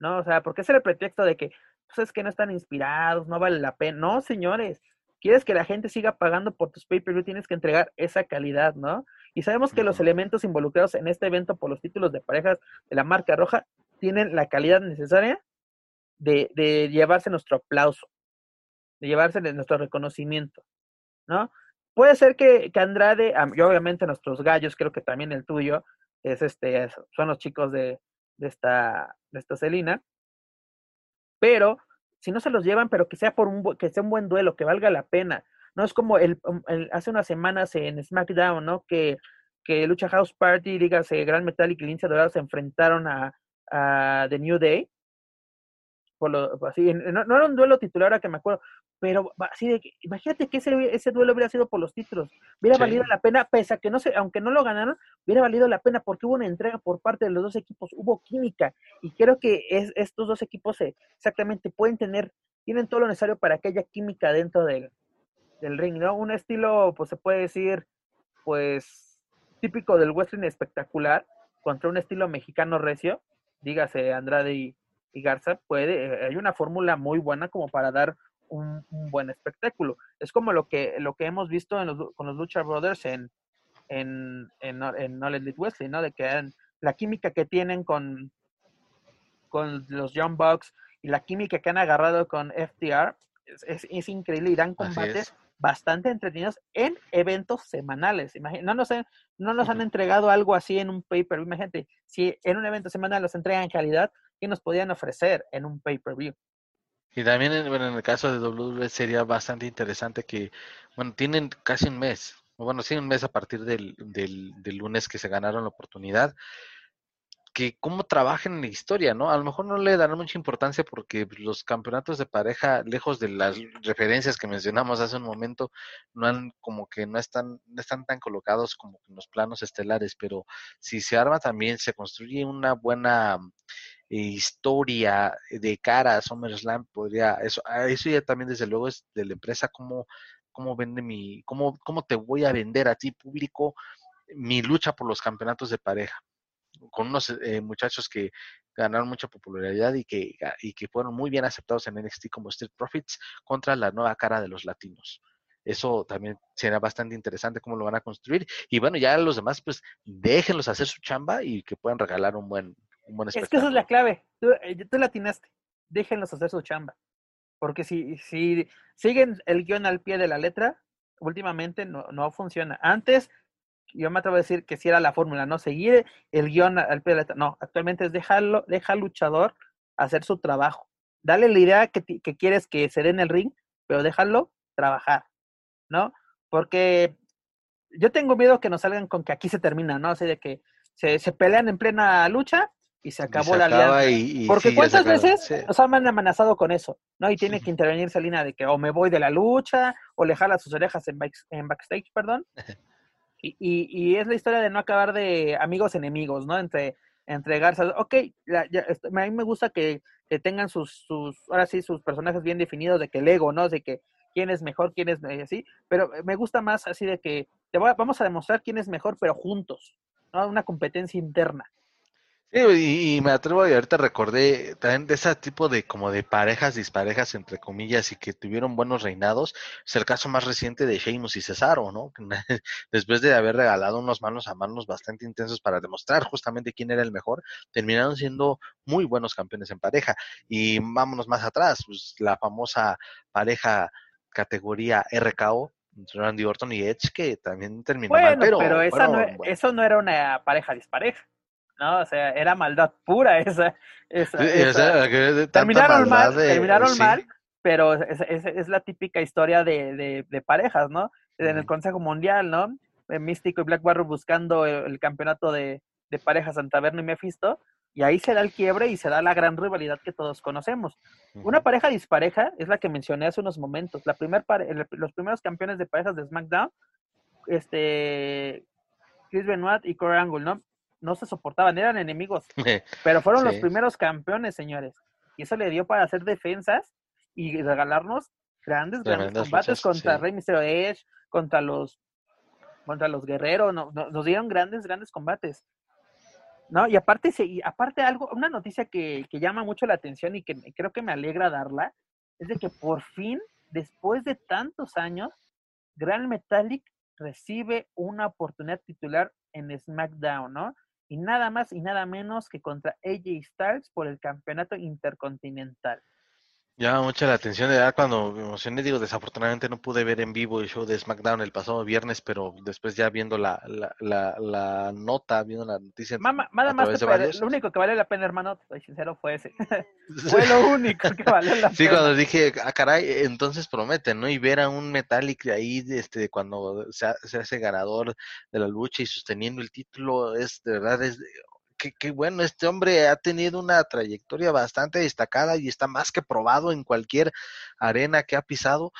¿no? O sea, porque es el pretexto de que, pues es que no están inspirados, no vale la pena. No, señores, quieres que la gente siga pagando por tus pay-per-view, tienes que entregar esa calidad, ¿no? Y sabemos que los elementos involucrados en este evento por los títulos de parejas de la marca roja tienen la calidad necesaria de, de llevarse nuestro aplauso, de llevarse nuestro reconocimiento, ¿no? Puede ser que, que Andrade, y obviamente nuestros gallos, creo que también el tuyo, es este, son los chicos de, de esta, de esta pero si no se los llevan, pero que sea por un que sea un buen duelo, que valga la pena. No es como el, hace unas semanas en SmackDown, ¿no? Que, que Lucha House Party, dígase Gran Metal y Lince Dorado se enfrentaron a, a The New Day por lo, así, no, no, era un duelo titular ahora que me acuerdo, pero así de imagínate que ese, ese duelo hubiera sido por los títulos, hubiera valido la pena, pese a que no se, aunque no lo ganaron, hubiera valido la pena porque hubo una entrega por parte de los dos equipos, hubo química, y creo que es, estos dos equipos exactamente pueden tener, tienen todo lo necesario para que haya química dentro del, del ring, ¿no? Un estilo, pues se puede decir, pues, típico del wrestling espectacular, contra un estilo mexicano recio, dígase Andrade y, y Garza puede, eh, hay una fórmula muy buena como para dar un, buen espectáculo. Es como lo que, lo que hemos visto con los Lucha Brothers en, en, en, en Knowledge Wesley, ¿no? De que la química que tienen con, con los Young Bucks y la química que han agarrado con FTR es, es, increíble y dan combates bastante entretenidos en eventos semanales. Imagínate, no nos, han, no nos han entregado algo así en un paper. Imagínate, si en un evento semanal los entregan en calidad, ¿qué nos podían ofrecer en un pay-per-view? Y también en, en, el caso de WWE sería bastante interesante que, bueno, tienen casi un mes, bueno, sí, un mes a partir del, del, del lunes que se ganaron la oportunidad que cómo trabajen en la historia, ¿no? A lo mejor no le darán mucha importancia porque los campeonatos de pareja, lejos de las referencias que mencionamos hace un momento, no han como que no están, no están tan colocados como en los planos estelares, pero si se arma también, se construye una buena historia de cara a SummerSlam, podría, eso, eso ya también desde luego es de la empresa, cómo, cómo vende mi, cómo, cómo te voy a vender a ti público mi lucha por los campeonatos de pareja con unos eh, muchachos que ganaron mucha popularidad y que, y que fueron muy bien aceptados en NXT como Street Profits contra la nueva cara de los latinos. Eso también será bastante interesante cómo lo van a construir. Y bueno, ya los demás, pues déjenlos hacer su chamba y que puedan regalar un buen, un buen Es que esa es la clave. Tú, eh, tú latinaste. Déjenlos hacer su chamba. Porque si, si siguen el guion al pie de la letra, últimamente no, no funciona. Antes yo me atrevo a decir que si era la fórmula, ¿no? Seguir el guion al pie de la No, actualmente es dejarlo, deja al luchador hacer su trabajo. Dale la idea que, que quieres que se dé en el ring, pero déjalo trabajar, ¿no? Porque yo tengo miedo que nos salgan con que aquí se termina, ¿no? Así de que se, se pelean en plena lucha y se acabó la alianza. Porque cuántas veces nos han amenazado con eso, ¿no? Y tiene que intervenir Salina de que o me voy de la lucha o le jala sus orejas en, en backstage, perdón. Y, y, es la historia de no acabar de amigos enemigos, ¿no? Entre, entre Garza. Ok, a mí me gusta que, tengan sus, sus, ahora sí, sus personajes bien definidos, de que el ego, ¿no? De que quién es mejor, quién es así, pero me gusta más así de que te vamos a demostrar quién es mejor, pero juntos, ¿no? Una competencia interna. Sí, y, me atrevo y ahorita recordé también de ese tipo de como de parejas, disparejas entre comillas y que tuvieron buenos reinados. Es el caso más reciente de Sheamus y Cesaro, ¿no? Después de haber regalado unos manos a manos bastante intensos para demostrar justamente quién era el mejor, terminaron siendo muy buenos campeones en pareja. Y vámonos más atrás, pues la famosa pareja categoría RKO, Randy Orton y Edge, que también terminó mal, pero, pero esa no, eso no era una pareja dispareja. ¿No? O sea, era maldad pura esa. esa, terminaron mal, terminaron mal, pero es, es, la típica historia de, de, parejas, ¿no? En el Consejo Mundial, ¿no? Eh, Místico y Black Barrow buscando el, campeonato de, de parejas Santa Taberna y Mephisto, y ahí se da el quiebre y se da la gran rivalidad que todos conocemos. Una pareja dispareja es la que mencioné hace unos momentos. La primer los primeros campeones de parejas de SmackDown, este, Chris Benoit y Corey Angle, ¿no? No se soportaban, eran enemigos, pero fueron los primeros campeones, señores. Y eso le dio para hacer defensas y regalarnos Grandes, grandes combates contra Rey Mysterio Edge, contra los contra los guerreros, no, nos dieron grandes, grandes combates. ¿No? Y aparte, y aparte algo, una noticia que, que llama mucho la atención y que creo que me alegra darla, es de que por fin, después de tantos años, Grand Metallic recibe una oportunidad titular en SmackDown, ¿no? Y nada más y nada menos que contra AJ Styles por el campeonato intercontinental. Llama mucha la atención de edad cuando me emocioné, digo, desafortunadamente no pude ver en vivo el show de SmackDown el pasado viernes, pero después ya viendo la, la, la, nota, viendo la noticia. Mamá, nada más, lo único que vale la pena, hermano, estoy sincero, fue ese. fue lo único que vale la pena. Sí, cuando dije, ah, caray, entonces prometen, ¿no? Y ver a un Metallic ahí, este, cuando se, se hace ganador de la lucha y sosteniendo el título, es de verdad, es que, bueno, este hombre ha tenido una trayectoria bastante destacada y está más que probado en cualquier arena que ha pisado.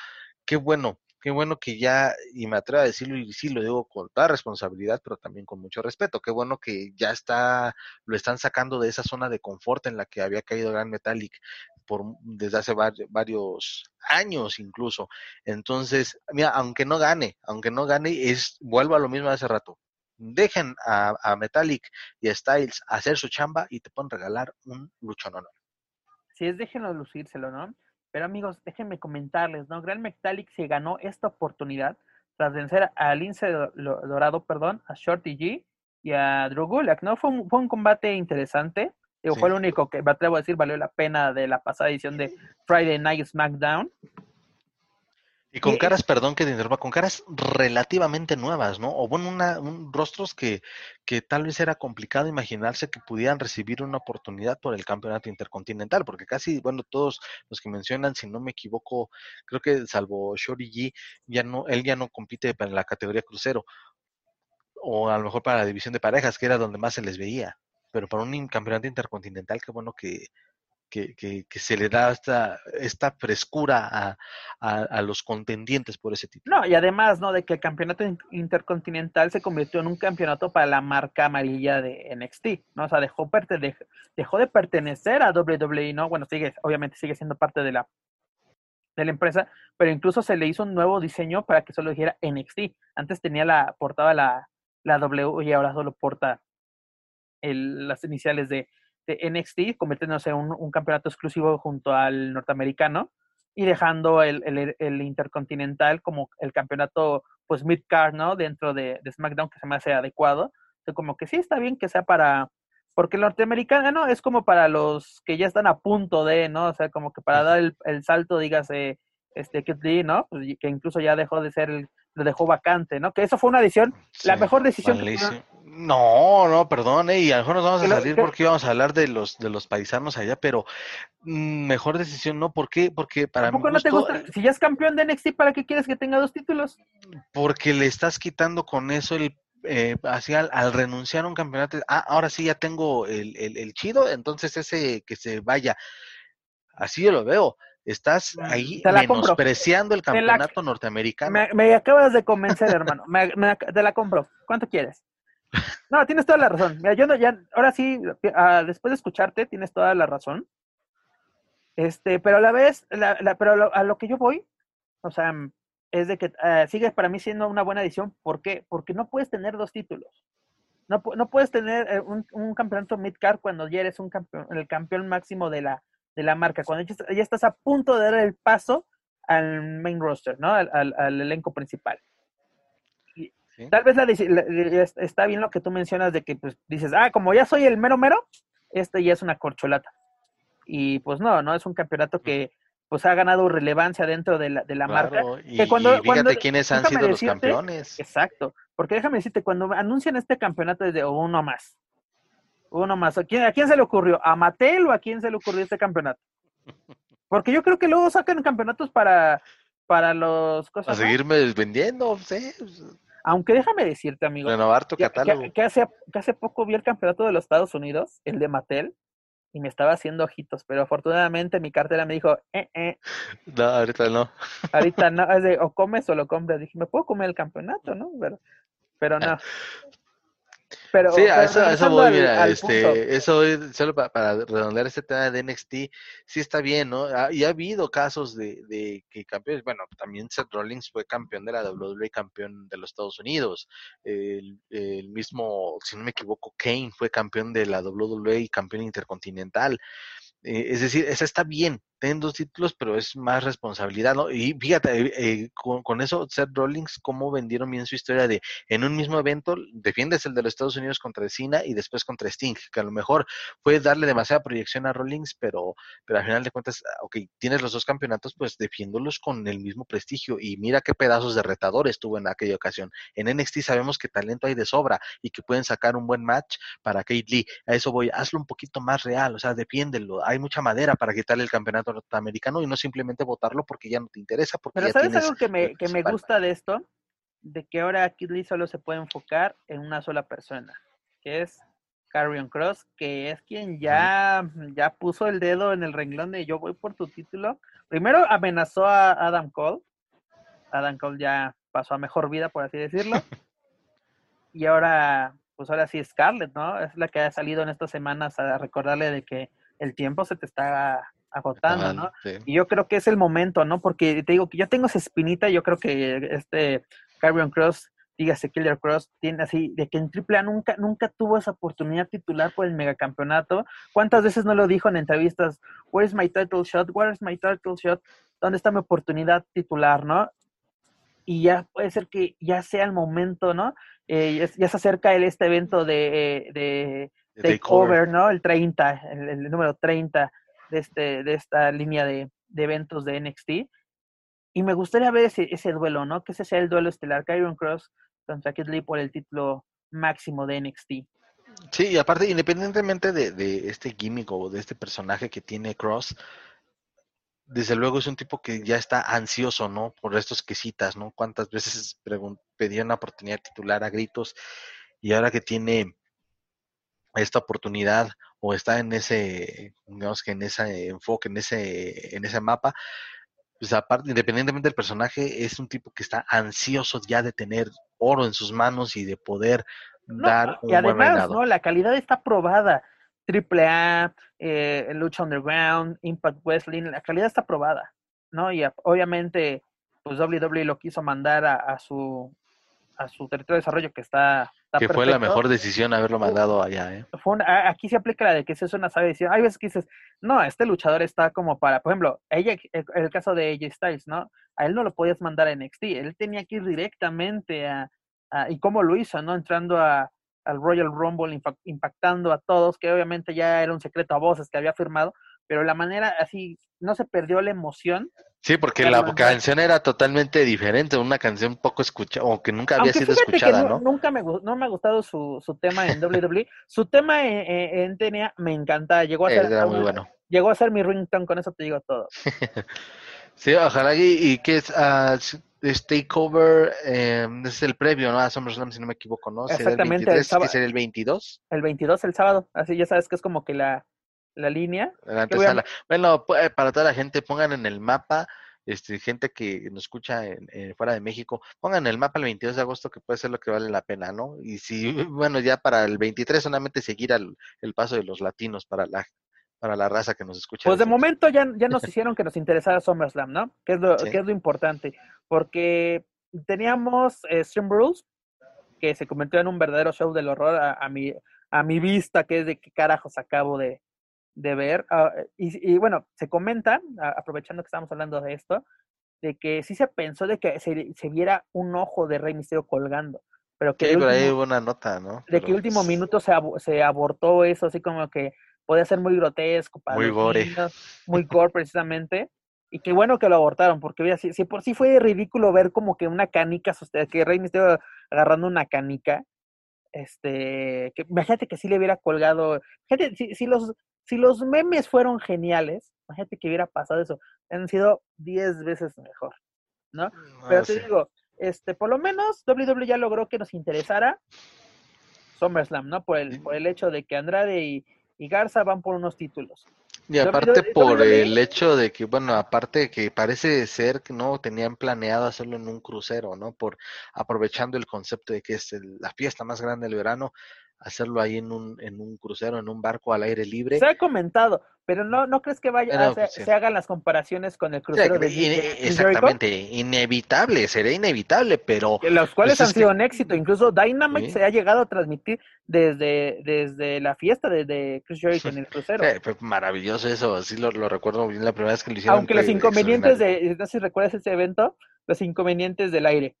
Qué bueno, qué bueno que ya, y me atrevo a decirlo y sí lo digo con toda responsabilidad, pero también con mucho respeto, qué bueno que ya está, lo están sacando de esa zona de confort en la que había caído Gran Metallic por, desde hace varios años incluso. Entonces, mira, aunque no gane, aunque no gane, es, vuelvo a lo mismo de hace rato, dejen a, Metallic y a Styles hacer su chamba y te pueden regalar un luchón honor. Si es, déjenlo lucírselo, ¿no? Pero amigos, déjenme comentarles, ¿no? Gran Metallic se ganó esta oportunidad tras vencer a Lince Dorado, perdón, a Shorty G y a Drew Gulak, ¿no? Fue un, fue un combate interesante. Fue el único que me atrevo a decir valió la pena de la pasada edición de Friday Night SmackDown. Y con caras, perdón que te interrumpa, con caras relativamente nuevas, ¿no? O bueno, una, un, rostros que, que tal vez era complicado imaginarse que pudieran recibir una oportunidad por el campeonato intercontinental, porque casi, bueno, todos los que mencionan, si no me equivoco, creo que salvo Shori G, ya no, él ya no compite para la categoría crucero, o a lo mejor para la división de parejas, que era donde más se les veía. Pero para un campeonato intercontinental, qué bueno que, que, que, se le da esta, esta frescura a, a, los contendientes por ese título. No, y además, ¿no? De que el campeonato intercontinental se convirtió en un campeonato para la marca amarilla de NXT, ¿no? O sea, dejó, dejó de pertenecer a WWE, ¿no? Bueno, sigue, obviamente sigue siendo parte de la, de la empresa, pero incluso se le hizo un nuevo diseño para que solo dijera NXT. Antes tenía la portada la, la W y ahora solo porta el, las iniciales de de NXT, convirtiéndose en un, campeonato exclusivo junto al norteamericano y dejando el, el, intercontinental como el campeonato pues mid-card, ¿no? Dentro de, SmackDown que se me hace adecuado. O como que sí está bien que sea para, porque el norteamericano ¿no? es como para los que ya están a punto de, ¿no? O sea, como que para dar el, salto, dígase, este, Kid Lee, ¿no? Pues, que incluso ya dejó de ser, el, lo dejó vacante, ¿no? Que eso fue una decisión, la mejor decisión que no, no, perdón, eh, y a lo mejor nos vamos a salir porque íbamos a hablar de los de los paisanos allá, pero mm, mejor decisión no, ¿por qué? Porque para mí no te gusta? Si ya es campeón de NXT, ¿para qué quieres que tenga dos títulos? Porque le estás quitando con eso el eh, así al, renunciar a un campeonato, ah, ahora sí ya tengo el, el, chido, entonces ese que se vaya. Así yo lo veo. Estás mm, ahí menospreciando el campeonato norteamericano. Me, acabas de convencer, hermano. te la compro. ¿Cuánto quieres? No, tienes toda la razón. Mira, yo no, ya, ahora sí, después de escucharte, tienes toda la razón. Este, pero a la vez, la, pero a lo que yo voy, o sea, es de que uh, sigue para mí siendo una buena edición. ¿Por qué? Porque no puedes tener dos títulos. No, no puedes tener eh, un, un, campeonato mid-card cuando ya eres un campeón, el campeón máximo de la, de la marca, cuando ya, estás a punto de dar el paso al main roster, ¿no? al, al elenco principal. Tal vez la, está bien lo que tú mencionas de que pues dices, ah, como ya soy el mero mero, este ya es una corcholata. Y pues no, no es un campeonato que pues ha ganado relevancia dentro de la, de la marca. Y, cuando, fíjate quiénes han sido los campeones. Exacto, porque déjame decirte, cuando anuncian este campeonato es de uno más. Uno más. ¿A quién, ¿A quién se le ocurrió? ¿A Mattel o a quién se le ocurrió este campeonato? Porque yo creo que luego sacan campeonatos para, para los cosas. A seguirme vendiendo, sí. Aunque déjame decirte, amigo. Renovar tu catálogo. Que, hace, hace poco vi el campeonato de los Estados Unidos, el de Mattel, y me estaba haciendo ojitos, pero afortunadamente mi cartera me dijo, eh, eh. No, ahorita no. Ahorita no, es de, o comes o lo compras. Dije, me puedo comer el campeonato, ¿no? Pero, pero no. Pero, sí, a eso, eso voy, al- mira, al este, eso es solo pa- para, redondear este tema de NXT, sí está bien, ¿no? Y ha habido casos de, de que campeones, bueno, también Seth Rollins fue campeón de la WWE, campeón de los Estados Unidos, el, el mismo, si no me equivoco, Kane fue campeón de la WWE y campeón intercontinental. Eh, es decir, esa está bien, tienen dos títulos, pero es más responsabilidad, ¿no? Y fíjate, eh, eh, con, con eso, Seth Rollins, cómo vendieron bien su historia de en un mismo evento defiendes el de los Estados Unidos contra Cena y después contra Sting, que a lo mejor puede darle demasiada proyección a Rollins, pero, pero al final de cuentas, ah, ok, tienes los dos campeonatos, pues defiéndolos con el mismo prestigio y mira qué pedazos de retadores tuvo en aquella ocasión. En NXT sabemos que talento hay de sobra y que pueden sacar un buen match para Kate Lee. A eso voy, hazlo un poquito más real, o sea, defiéndelo. Hay mucha madera para quitarle el campeonato norteamericano y no simplemente votarlo porque ya no te interesa, porque Pero ya ¿sabes algo que me, que me gusta de esto? De que ahora Kid Lee solo se puede enfocar en una sola persona, que es Carrion Cross, que es quien ya, ya puso el dedo en el renglón de yo voy por tu título. Primero amenazó a Adam Cole. Adam Cole ya pasó a mejor vida, por así decirlo. y ahora, pues ahora sí Scarlett, ¿no? Es la que ha salido en estas semanas a recordarle de que el tiempo se te está agotando, ¿no? Sí. Y yo creo que es el momento, ¿no? Porque te digo que yo tengo esa espinita, yo creo que este Carrion Cross, dígase Killer Cross, tiene así, de que en AAA nunca, nunca tuvo esa oportunidad titular por el megacampeonato. ¿Cuántas veces no lo dijo en entrevistas? Where's my title shot? Where's my title shot? ¿Dónde está mi oportunidad titular, no? Y ya puede ser que ya sea el momento, ¿no? Eh, ya, ya se acerca el, este evento de, de, De Takeover, ¿no? El 30, el, el número 30 de, este, de esta línea de, de eventos de NXT. Y me gustaría ver ese, duelo, ¿no? Que ese sea el duelo estelar, Kyron Cross contra Kid Lee por el título máximo de NXT. Sí, y aparte, independientemente de, de este gimmick o de este personaje que tiene Cross, desde luego es un tipo que ya está ansioso, ¿no? Por estos que citas, ¿no? Cuántas veces pedía una oportunidad titular a gritos y ahora que tiene esta oportunidad o está en ese, digamos que en ese enfoque, en ese, en ese mapa, pues aparte, independientemente del personaje, es un tipo que está ansioso ya de tener oro en sus manos y de poder No, dar un y además, buen reinado. ¿no? La calidad está probada. Triple A, eh, Lucha Underground, Impact Wrestling, la calidad está probada, ¿no? Y a- obviamente, pues WWE lo quiso mandar a, a su a su territorio de desarrollo que está, está que fue la mejor decisión haberlo mandado allá, ¿eh? Fue una- aquí se aplica la de que si es una sabe decir, hay veces que dices, no, este luchador está como para, por ejemplo, ella, el, el caso de AJ Styles, ¿no? A él no lo podías mandar a NXT, él tenía que ir directamente a, a- y cómo lo hizo, ¿no? Entrando a, al Royal Rumble, impactando a todos, que obviamente ya era un secreto a voces que había firmado, pero la manera así, no se perdió la emoción. Sí, porque la canción era totalmente diferente, una canción poco escuchada, o que nunca había Aunque sido escuchada, que ¿no? nunca me, no me ha gustado su, su tema en WWE, su tema en, en, en TNA me encanta, llegó a ser Era muy un- bueno. llegó a ser mi ringtone, con eso te digo todo. Sí, ojalá y, y que es, ah, s- es Takeover, eh, es el previo, ¿no? A SummerSlam, si no me equivoco, ¿no? ¿Será el Exactamente, el 23? sábado. ¿Que será el 22? El 22, el sábado, así ya sabes que es como que la, la línea. La a- antesala. Bueno, eh, para toda la gente, pongan en el mapa, este, gente que nos escucha en, en- fuera de México, pongan en el mapa el 22 de agosto, que puede ser lo que vale la pena, ¿no? Y si, bueno, ya para el 23 solamente seguir al, el paso de los latinos para la, para la raza que nos escucha. Pues de momento ya, ya nos hicieron que nos interesara SummerSlam, ¿no? Que es lo, Sí. que es lo importante. Porque teníamos eh, Stream Rules, que se convirtió en un verdadero show del horror a, a mi, a mi vista, que es de qué carajos acabo de, de ver. Ah, y, y bueno, se comenta, a- aprovechando que estamos hablando de esto, de que sí se pensó de que se, se viera un ojo de Rey Misterio colgando, pero que Sí, por ahí último- hubo una nota, ¿no? de que último minuto se, se abortó eso, así como que podía ser muy grotesco para Muy gore. niños, muy gore precisamente, y qué bueno que lo abortaron, porque mira, si, si por sí fue ridículo ver como que una canica, soste- que Rey Mysterio agarrando una canica, este, que imagínate que sí le hubiera colgado, fíjate, si, si los, si los memes fueron geniales, imagínate que hubiera pasado eso, han sido 10 veces mejor, ¿no? Pero ah, te sí. digo, este, por lo menos WWE ya logró que nos interesara SummerSlam, ¿no? Por el, por el hecho de que Andrade y, y Garza van por unos títulos. Y WWE aparte por WWE el hecho de que, bueno, aparte de que parece ser que no tenían planeado hacerlo en un crucero, ¿no? Por aprovechando el concepto de que es el- la fiesta más grande del verano, hacerlo ahí en un, en un crucero, en un barco al aire libre. Se ha comentado, pero no, no crees que vaya, Pero, se, sí. se hagan las comparaciones con el crucero de in- Jericho? exactamente, inevitable, sería inevitable, pero los cuales Pues han sido que- un éxito. Incluso Dynamite Sí. se ha llegado a transmitir desde, desde la fiesta de, de Chris Jericho en el crucero. fue maravilloso eso, así lo, lo recuerdo bien la primera vez que lo hicieron. Aunque los inconvenientes de, no sé si recuerdas ese evento, los inconvenientes del aire.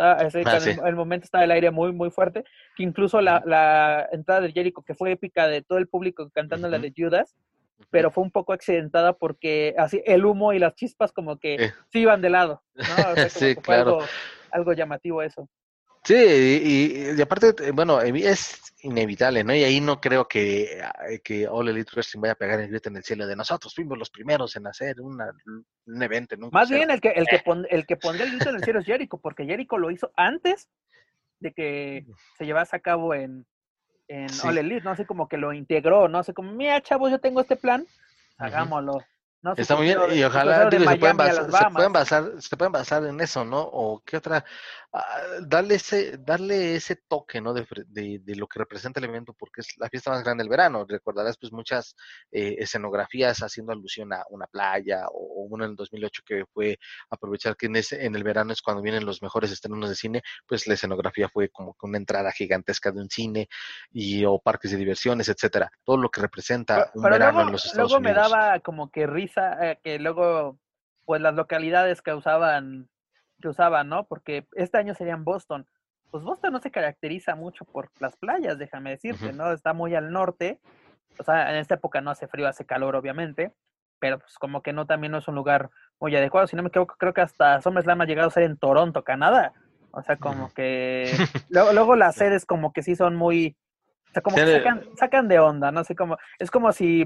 Está- ese- Ah, sí. el, el momento estaba el aire muy, muy fuerte, que incluso la, la entrada de Jericho, que fue épica de todo el público cantando la Ujú. de Judas, pero fue un poco accidentada porque así el humo y las chispas como que Eh. sí iban de lado. ¿no? O sea, Sí, claro. algo, algo llamativo eso. Sí, y, y aparte, eh, bueno, eh, es inevitable, ¿no? Y ahí no creo que, ah, que All Elite Wrestling vaya a pegar el grito en el cielo de nosotros fuimos los primeros en hacer una, un evento en un Más crucero". bien el que, el que, Eh. pon- el que pondría el grito en el cielo es Jericho, porque Jericho lo hizo antes de que se llevase a cabo en, en Sí. All Elite, no sé, como que lo integró, no sé, como, mira, chavos, yo tengo este plan, hagámoslo. No Está muy bien, y ojalá digo, se, pueden basar, se pueden basar, se pueden basar en eso, ¿no? O qué otra, ah, darle ese, darle ese toque, ¿no? De, de, de lo que representa el evento, porque es la fiesta más grande del verano. Recordarás, pues, muchas eh, escenografías haciendo alusión a una playa, o, o uno en el 2008 que fue aprovechar que en ese, en el verano es cuando vienen los mejores estrenos de cine, pues la escenografía fue como que una entrada gigantesca de un cine y o parques de diversiones, etcétera. Todo lo que representa un Pero verano luego, en los Estados luego me Unidos. daba como que risa eh, que luego, pues las localidades que usaban, que usaban, ¿no? Porque este año sería en Boston. Pues Boston no se caracteriza mucho por las playas, déjame decirte. ¿no? Está muy al norte. O sea, en esta época no hace frío, hace calor, obviamente. Pero pues como que no, también no es un lugar muy adecuado. Si no me equivoco, creo que hasta SummerSlam ha llegado a ser en Toronto, Canadá. O sea, como Ujú. que... Luego, luego las sedes como que sí son muy... O sea, como que sacan, sacan de onda, no sé cómo... Es como si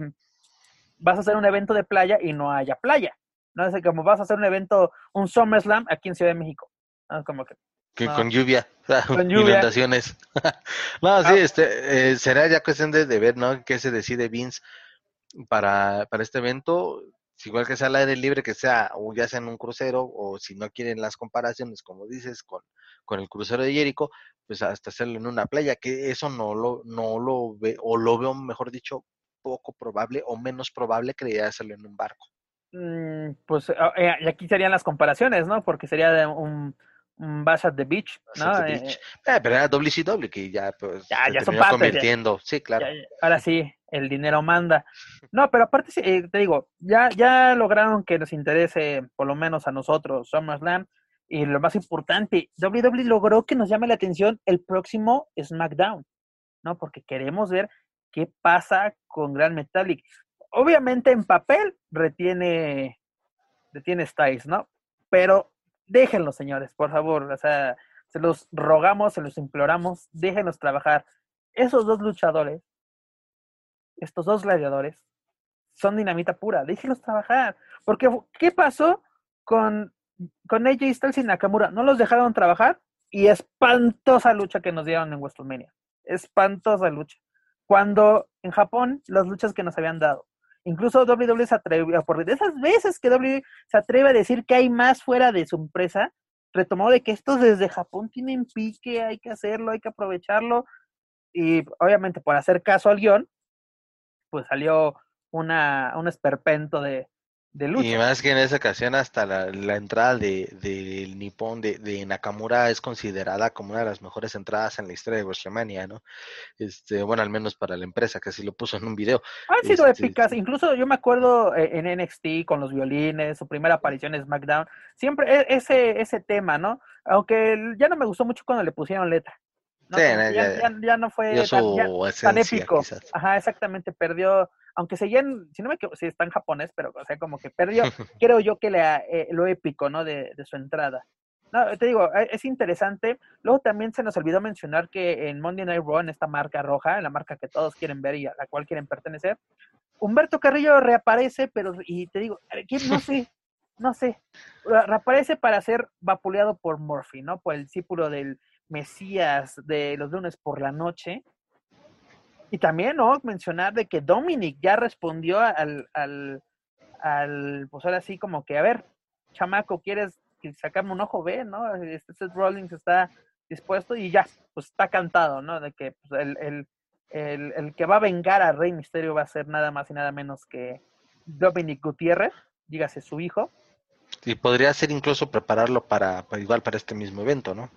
vas a hacer un evento de playa y no haya playa. No sé, como vas a hacer un evento, un SummerSlam aquí en Ciudad de México. ¿no? Como que Que No. con lluvia, Con lluvia. inundaciones. no, sí, Ah. este, eh, será ya cuestión de, de ver, ¿no? ¿Qué se decide Vince para, para este evento? Si igual que sea al aire libre, que sea, o ya sea en un crucero, o si no quieren las comparaciones, como dices, con, con el crucero de Jericho, pues hasta hacerlo en una playa, que eso no lo, no lo ve, o lo veo, mejor dicho, poco probable o menos probable que hacerlo en un barco. Mm, pues ah, eh, aquí serían las comparaciones, ¿no? Porque sería de un, un Bash at the Beach, ¿no? At the Eh, Beach. Eh, pero era WCW que ya pues Ya, ya son partes, ya. convirtiendo, sí, claro. ya- ya- ahora sí, el dinero manda. No, pero aparte, eh, te digo, ya, ya lograron que nos interese, por lo menos a nosotros, SummerSlam. Y lo más importante, WWE logró que nos llame la atención el próximo SmackDown, ¿no? Porque queremos ver qué pasa con Gran Metallic. Obviamente en papel retiene, retiene Styles, ¿no? Pero déjenlo, señores, por favor. O sea, se los rogamos, se los imploramos, déjenos trabajar. Esos dos luchadores, estos dos gladiadores, son dinamita pura, déjenlos trabajar. Porque, ¿qué pasó con, con AJ Styles y Nakamura? No los dejaron trabajar y espantosa lucha que nos dieron en WrestleMania. Espantosa lucha. Cuando en Japón, las luchas que nos habían dado. Incluso WWE se atrevió, por de esas veces que WWE se atreve a decir que hay más fuera de su empresa, retomó de que estos desde Japón tienen pique, hay que hacerlo, hay que aprovecharlo. Y obviamente por hacer caso al guion, pues salió una, un esperpento de, de lucha. Y más que en esa ocasión hasta la, la entrada de, del Nippon de, de Nakamura es considerada como una de las mejores entradas en la historia de WrestleMania, ¿no? Este, bueno, al menos para la empresa, que así lo puso en un video. Han sido Este, épicas, incluso yo me acuerdo eh, en NXT con los violines, su primera aparición en SmackDown, siempre e- ese, ese tema, ¿no? Aunque ya no me gustó mucho cuando le pusieron letra. ¿no? Sí, ya- ya, ya- ya no fue tan, épico. quizás. Ajá, exactamente, perdió, aunque seguían, si no me equivoco, sí está en japonés, pero o sea, como que perdió, creo yo que la, eh, lo épico, ¿no? De, de su entrada. No, te digo, eh, es interesante. Luego también se nos olvidó mencionar que en Monday Night Raw, en esta marca roja, en la marca que todos quieren ver y a la cual quieren pertenecer, Humberto Carrillo reaparece, pero, y te digo, ¿quién? No sé, no sé. Re- Reaparece para ser vapuleado por Murphy, ¿no? Por el discípulo del Mesías de los lunes por la noche. Y también, ¿no? Mencionar de que Dominic ya respondió al, al, al, pues ahora sí, como que, a ver, chamaco, ¿quieres sacarme un ojo? Ve, ¿no? Este Seth Rollins está dispuesto y ya, pues está cantado, ¿no? De que pues, el, el, el, el, que va a vengar a Rey Misterio va a ser nada más y nada menos que Dominic Gutiérrez, dígase su hijo. Y podría ser incluso prepararlo para, para igual para este mismo evento, ¿no?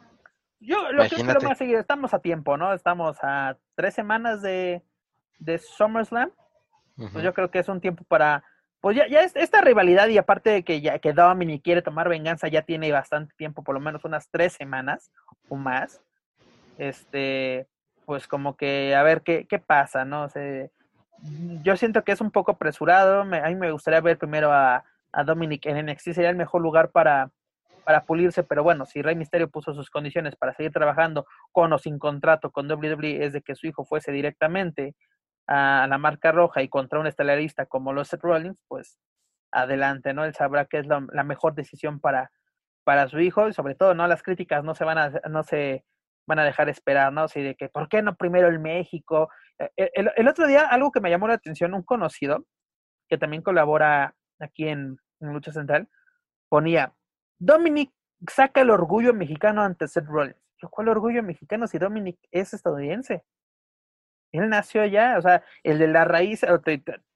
Yo lo que lo más seguir, estamos a tiempo, ¿no? Estamos a tres semanas de, de SummerSlam. Pues yo creo que es un tiempo para pues ya, ya esta rivalidad y aparte de que ya que Dominic quiere tomar venganza ya tiene bastante tiempo, por lo menos unas tres semanas o más. Este, pues como que a ver qué, qué pasa, ¿no? sé yo siento que es un poco apresurado. Me, a mí me gustaría ver primero a, a Dominic en NXT, sería el mejor lugar para, para pulirse, pero bueno, si Rey Misterio puso sus condiciones para seguir trabajando con o sin contrato con WWE es de que su hijo fuese directamente a la marca roja y contra un estelarista como los Rollins, pues adelante, ¿no? Él sabrá que es la, mejor decisión para, para su hijo y sobre todo, ¿no? Las críticas no se van a, no se van a dejar esperar, ¿no? Así de que, ¿por qué no primero el México? E, e, el, el, otro día, algo que me llamó la atención, un conocido, que también colabora aquí en, en Lucha Central, ponía, Dominic saca el orgullo mexicano ante Seth Rollins. ¿Cuál orgullo mexicano si Dominic es estadounidense? Él nació allá, o sea, el de la raíz,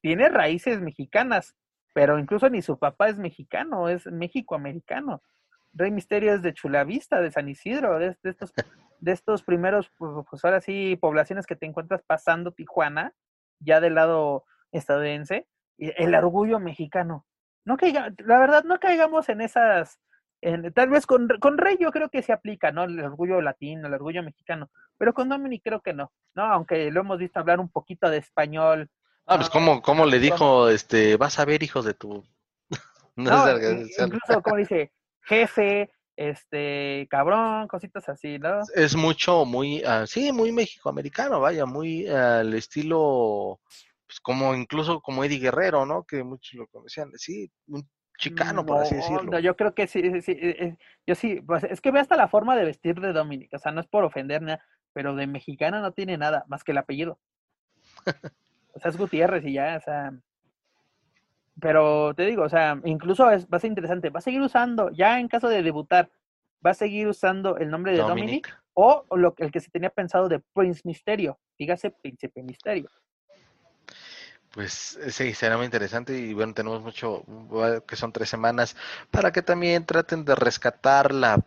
tiene raíces mexicanas, pero incluso ni su papá es mexicano, es México-americano. Rey Misterio es de Chulavista, de San Isidro, de, estos, de estos primeros, pues, pues, ahora sí, poblaciones que te encuentras pasando Tijuana, ya del lado estadounidense, el orgullo mexicano. No caiga, la verdad, no caigamos en esas tal vez con, con, Rey yo creo que se aplica, ¿no? El orgullo latino, el orgullo mexicano, pero con Dominic creo que no, ¿no? Aunque lo hemos visto hablar un poquito de español. Ah, pues como, como le dijo, este, vas a ver hijos de tu... no, incluso como dice, jefe, este, cabrón, cositas así, ¿no? Es mucho, muy, uh, sí, muy mexicoamericano, vaya, muy al estilo, pues como incluso como Eddie Guerrero, ¿no? Que muchos lo conocían, sí, un chicano, por así decirlo. yo creo que sí, sí, eh, eh, yo sí, pues, es que ve hasta la forma de vestir de Dominic, o sea, no es por ofender nada, pero de mexicana no tiene nada, más que el apellido. o sea, es Gutiérrez y ya, o sea, pero te digo, o sea, incluso es, va a ser interesante, va a seguir usando, ya en caso de debutar, va a seguir usando el nombre de Dominic, o lo, el que se tenía pensado de Prince Misterio, dígase Príncipe Misterio. Pues eh, sí, será muy interesante y bueno, tenemos mucho, que son tres semanas, para que también traten de rescatar la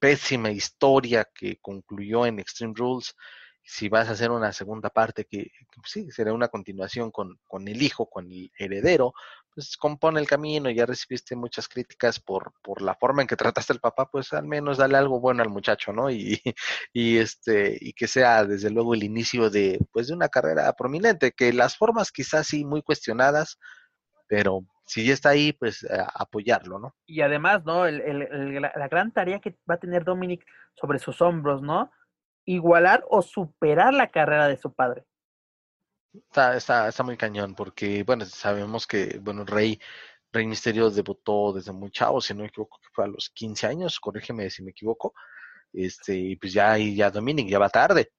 pésima historia que concluyó en Extreme Rules. Si vas a hacer una segunda parte que, sí, será una continuación con, con el hijo, con el heredero, pues compone el camino, ya recibiste muchas críticas por, por la forma en que trataste al papá, pues al menos dale algo bueno al muchacho, ¿no? Y, y este, y que sea desde luego el inicio de, pues de una carrera prominente, que las formas quizás sí muy cuestionadas, pero si ya está ahí, pues apoyarlo, ¿no? Y además, ¿no? El, el, la, la, gran tarea que va a tener Dominic sobre sus hombros, ¿no? Igualar o superar la carrera de su padre. Está, está, está muy cañón, porque, bueno, sabemos que, bueno, Rey, Rey Misterio debutó desde muy chavo, si no me equivoco, que fue a los 15 años, corrígeme si me equivoco, este, y pues ya, ya Dominic, ya va tarde.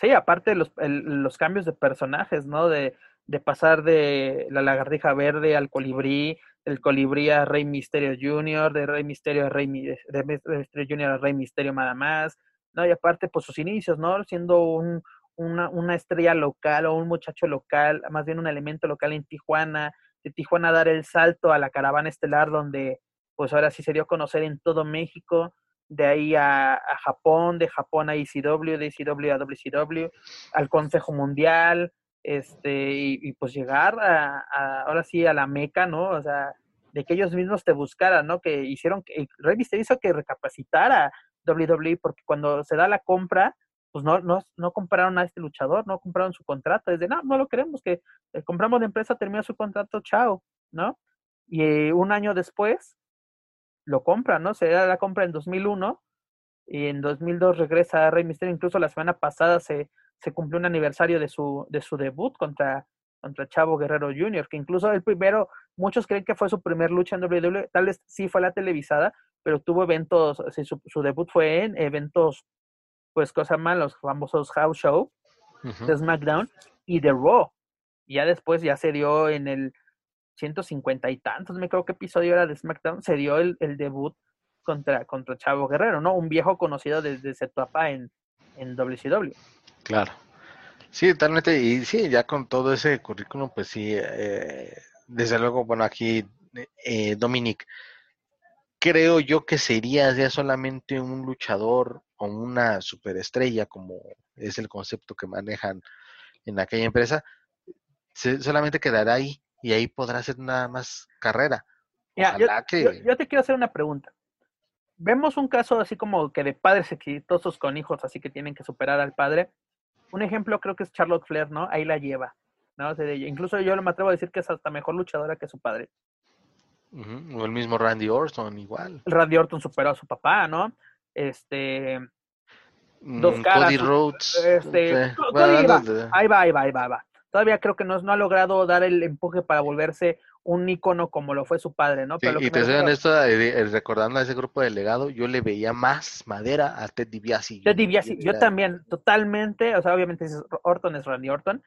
Sí, aparte los, los cambios de personajes, ¿no? De, de pasar de la lagartija verde al colibrí, del colibrí a Rey Misterio Jr., de Rey Misterio a Rey, de Misterio Jr. a Rey Misterio nada más, ¿no? Y aparte, pues sus inicios, ¿no? Siendo un, una, una estrella local o un muchacho local, más bien un elemento local en Tijuana, de Tijuana dar el salto a la caravana estelar donde pues ahora sí se dio a conocer en todo México, de ahí a, Japón, de Japón a ECW, de ECW a WCW, al Consejo Mundial, este, y, pues llegar a, a, ahora sí a la meca, ¿no? O sea, de que ellos mismos te buscaran, ¿no? Que hicieron, que Rey hizo que recapacitara WWE porque cuando se da la compra, pues no, no, no compraron a este luchador, no compraron su contrato, desde no, no lo queremos, que eh, compramos la empresa, termina su contrato, chao, ¿no? Y un año después lo compran, ¿no? Se da la compra en 2001 y en 2002 regresa a Rey Misterio, incluso la semana pasada se, se cumplió un aniversario de su, de su debut contra, contra Chavo Guerrero Jr., que incluso el primero, muchos creen que fue su primer lucha en WWE, tal vez sí fue la televisada, pero tuvo eventos, su, su debut fue en eventos pues cosa más, los famosos house show de SmackDown y de Raw. Ya después ya se dio en el 150 y tantos, me creo que episodio era de SmackDown, se dio el, el debut contra, contra Chavo Guerrero, ¿no? Un viejo conocido desde su etapa en, en WCW. Claro. Sí, totalmente. Y sí, ya con todo ese currículum, pues sí, eh, desde luego, bueno, aquí eh, Dominic, creo yo que sería ya solamente un luchador o una superestrella, como es el concepto que manejan en aquella empresa, solamente quedará ahí y ahí podrá hacer nada más carrera. yo, te quiero hacer una pregunta. Vemos un caso así como que de padres exitosos con hijos, así que tienen que superar al padre. Un ejemplo creo que es Charlotte Flair, ¿no? Ahí la lleva. ¿no? incluso yo me atrevo a decir que es hasta mejor luchadora que su padre. O el mismo Randy Orton, igual. Randy Orton superó a su papá, ¿no? Este. Mm, dos caras. Cody Rhodes. Este, ahí va, ahí va, ahí va, ahí va todavía creo que no, no ha logrado dar el empuje para volverse un ícono como lo fue su padre, ¿no? y te soy honesto, eh, eh, recordando a ese grupo de legado, yo le veía más madera a Ted DiBiase. Ted DiBiase, yo también, totalmente, o sea, obviamente Orton es Randy Orton,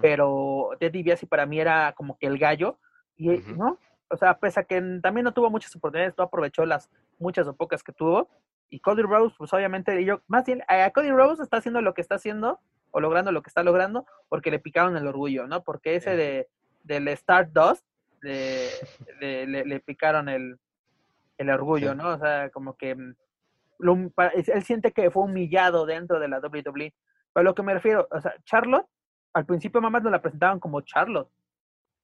pero Ted DiBiase para mí era como que el gallo, y, ¿no? O sea, pese a que también no tuvo muchas oportunidades, no aprovechó las muchas o pocas que tuvo, y Cody Rose, pues obviamente, yo, más bien, a Cody Rose está haciendo lo que está haciendo o logrando lo que está logrando porque le picaron el orgullo, ¿no? Porque ese de del Stardust le, le, le, picaron el, el orgullo, ¿no? O sea, como que mm, él siente que fue humillado dentro de la WWE. Pero a lo que me refiero, o sea, Charlotte, al principio mamás nos la presentaban como Charlotte,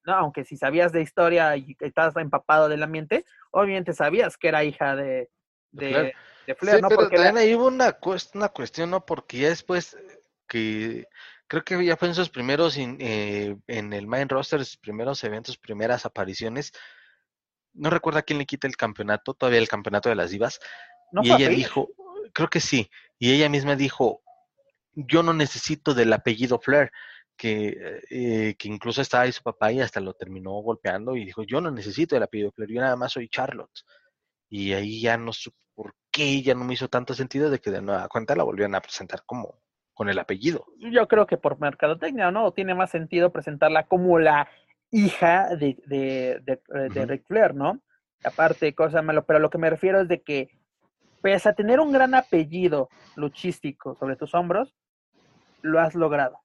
¿no? Aunque si sabías de historia y estabas empapado del ambiente, obviamente sabías que era hija de, de, Flair, ¿no? Pero también ahí hubo una, una cuestión, ¿no? Porque ya después que creo que ya fue en sus primeros, eh, en el main roster, sus primeros eventos, primeras apariciones. No recuerdo a quién le quita el campeonato, todavía el campeonato de las divas. y ella dijo, creo que sí, y ella misma dijo, yo no necesito del apellido Flair, que, eh, que incluso estaba ahí su papá y hasta lo terminó golpeando y dijo, yo no necesito del apellido Flair, yo nada más soy Charlotte. Y ahí ya no qué, ya no me hizo tanto sentido de que de nueva cuenta la volvieron a presentar como, con el apellido. Yo creo que por mercadotecnia, ¿no? Tiene más sentido presentarla como la hija de, de, de, Ric Flair, ¿no? Aparte, cosa malo, pero lo que me refiero es de que, pese a tener un gran apellido luchístico sobre tus hombros, lo has logrado,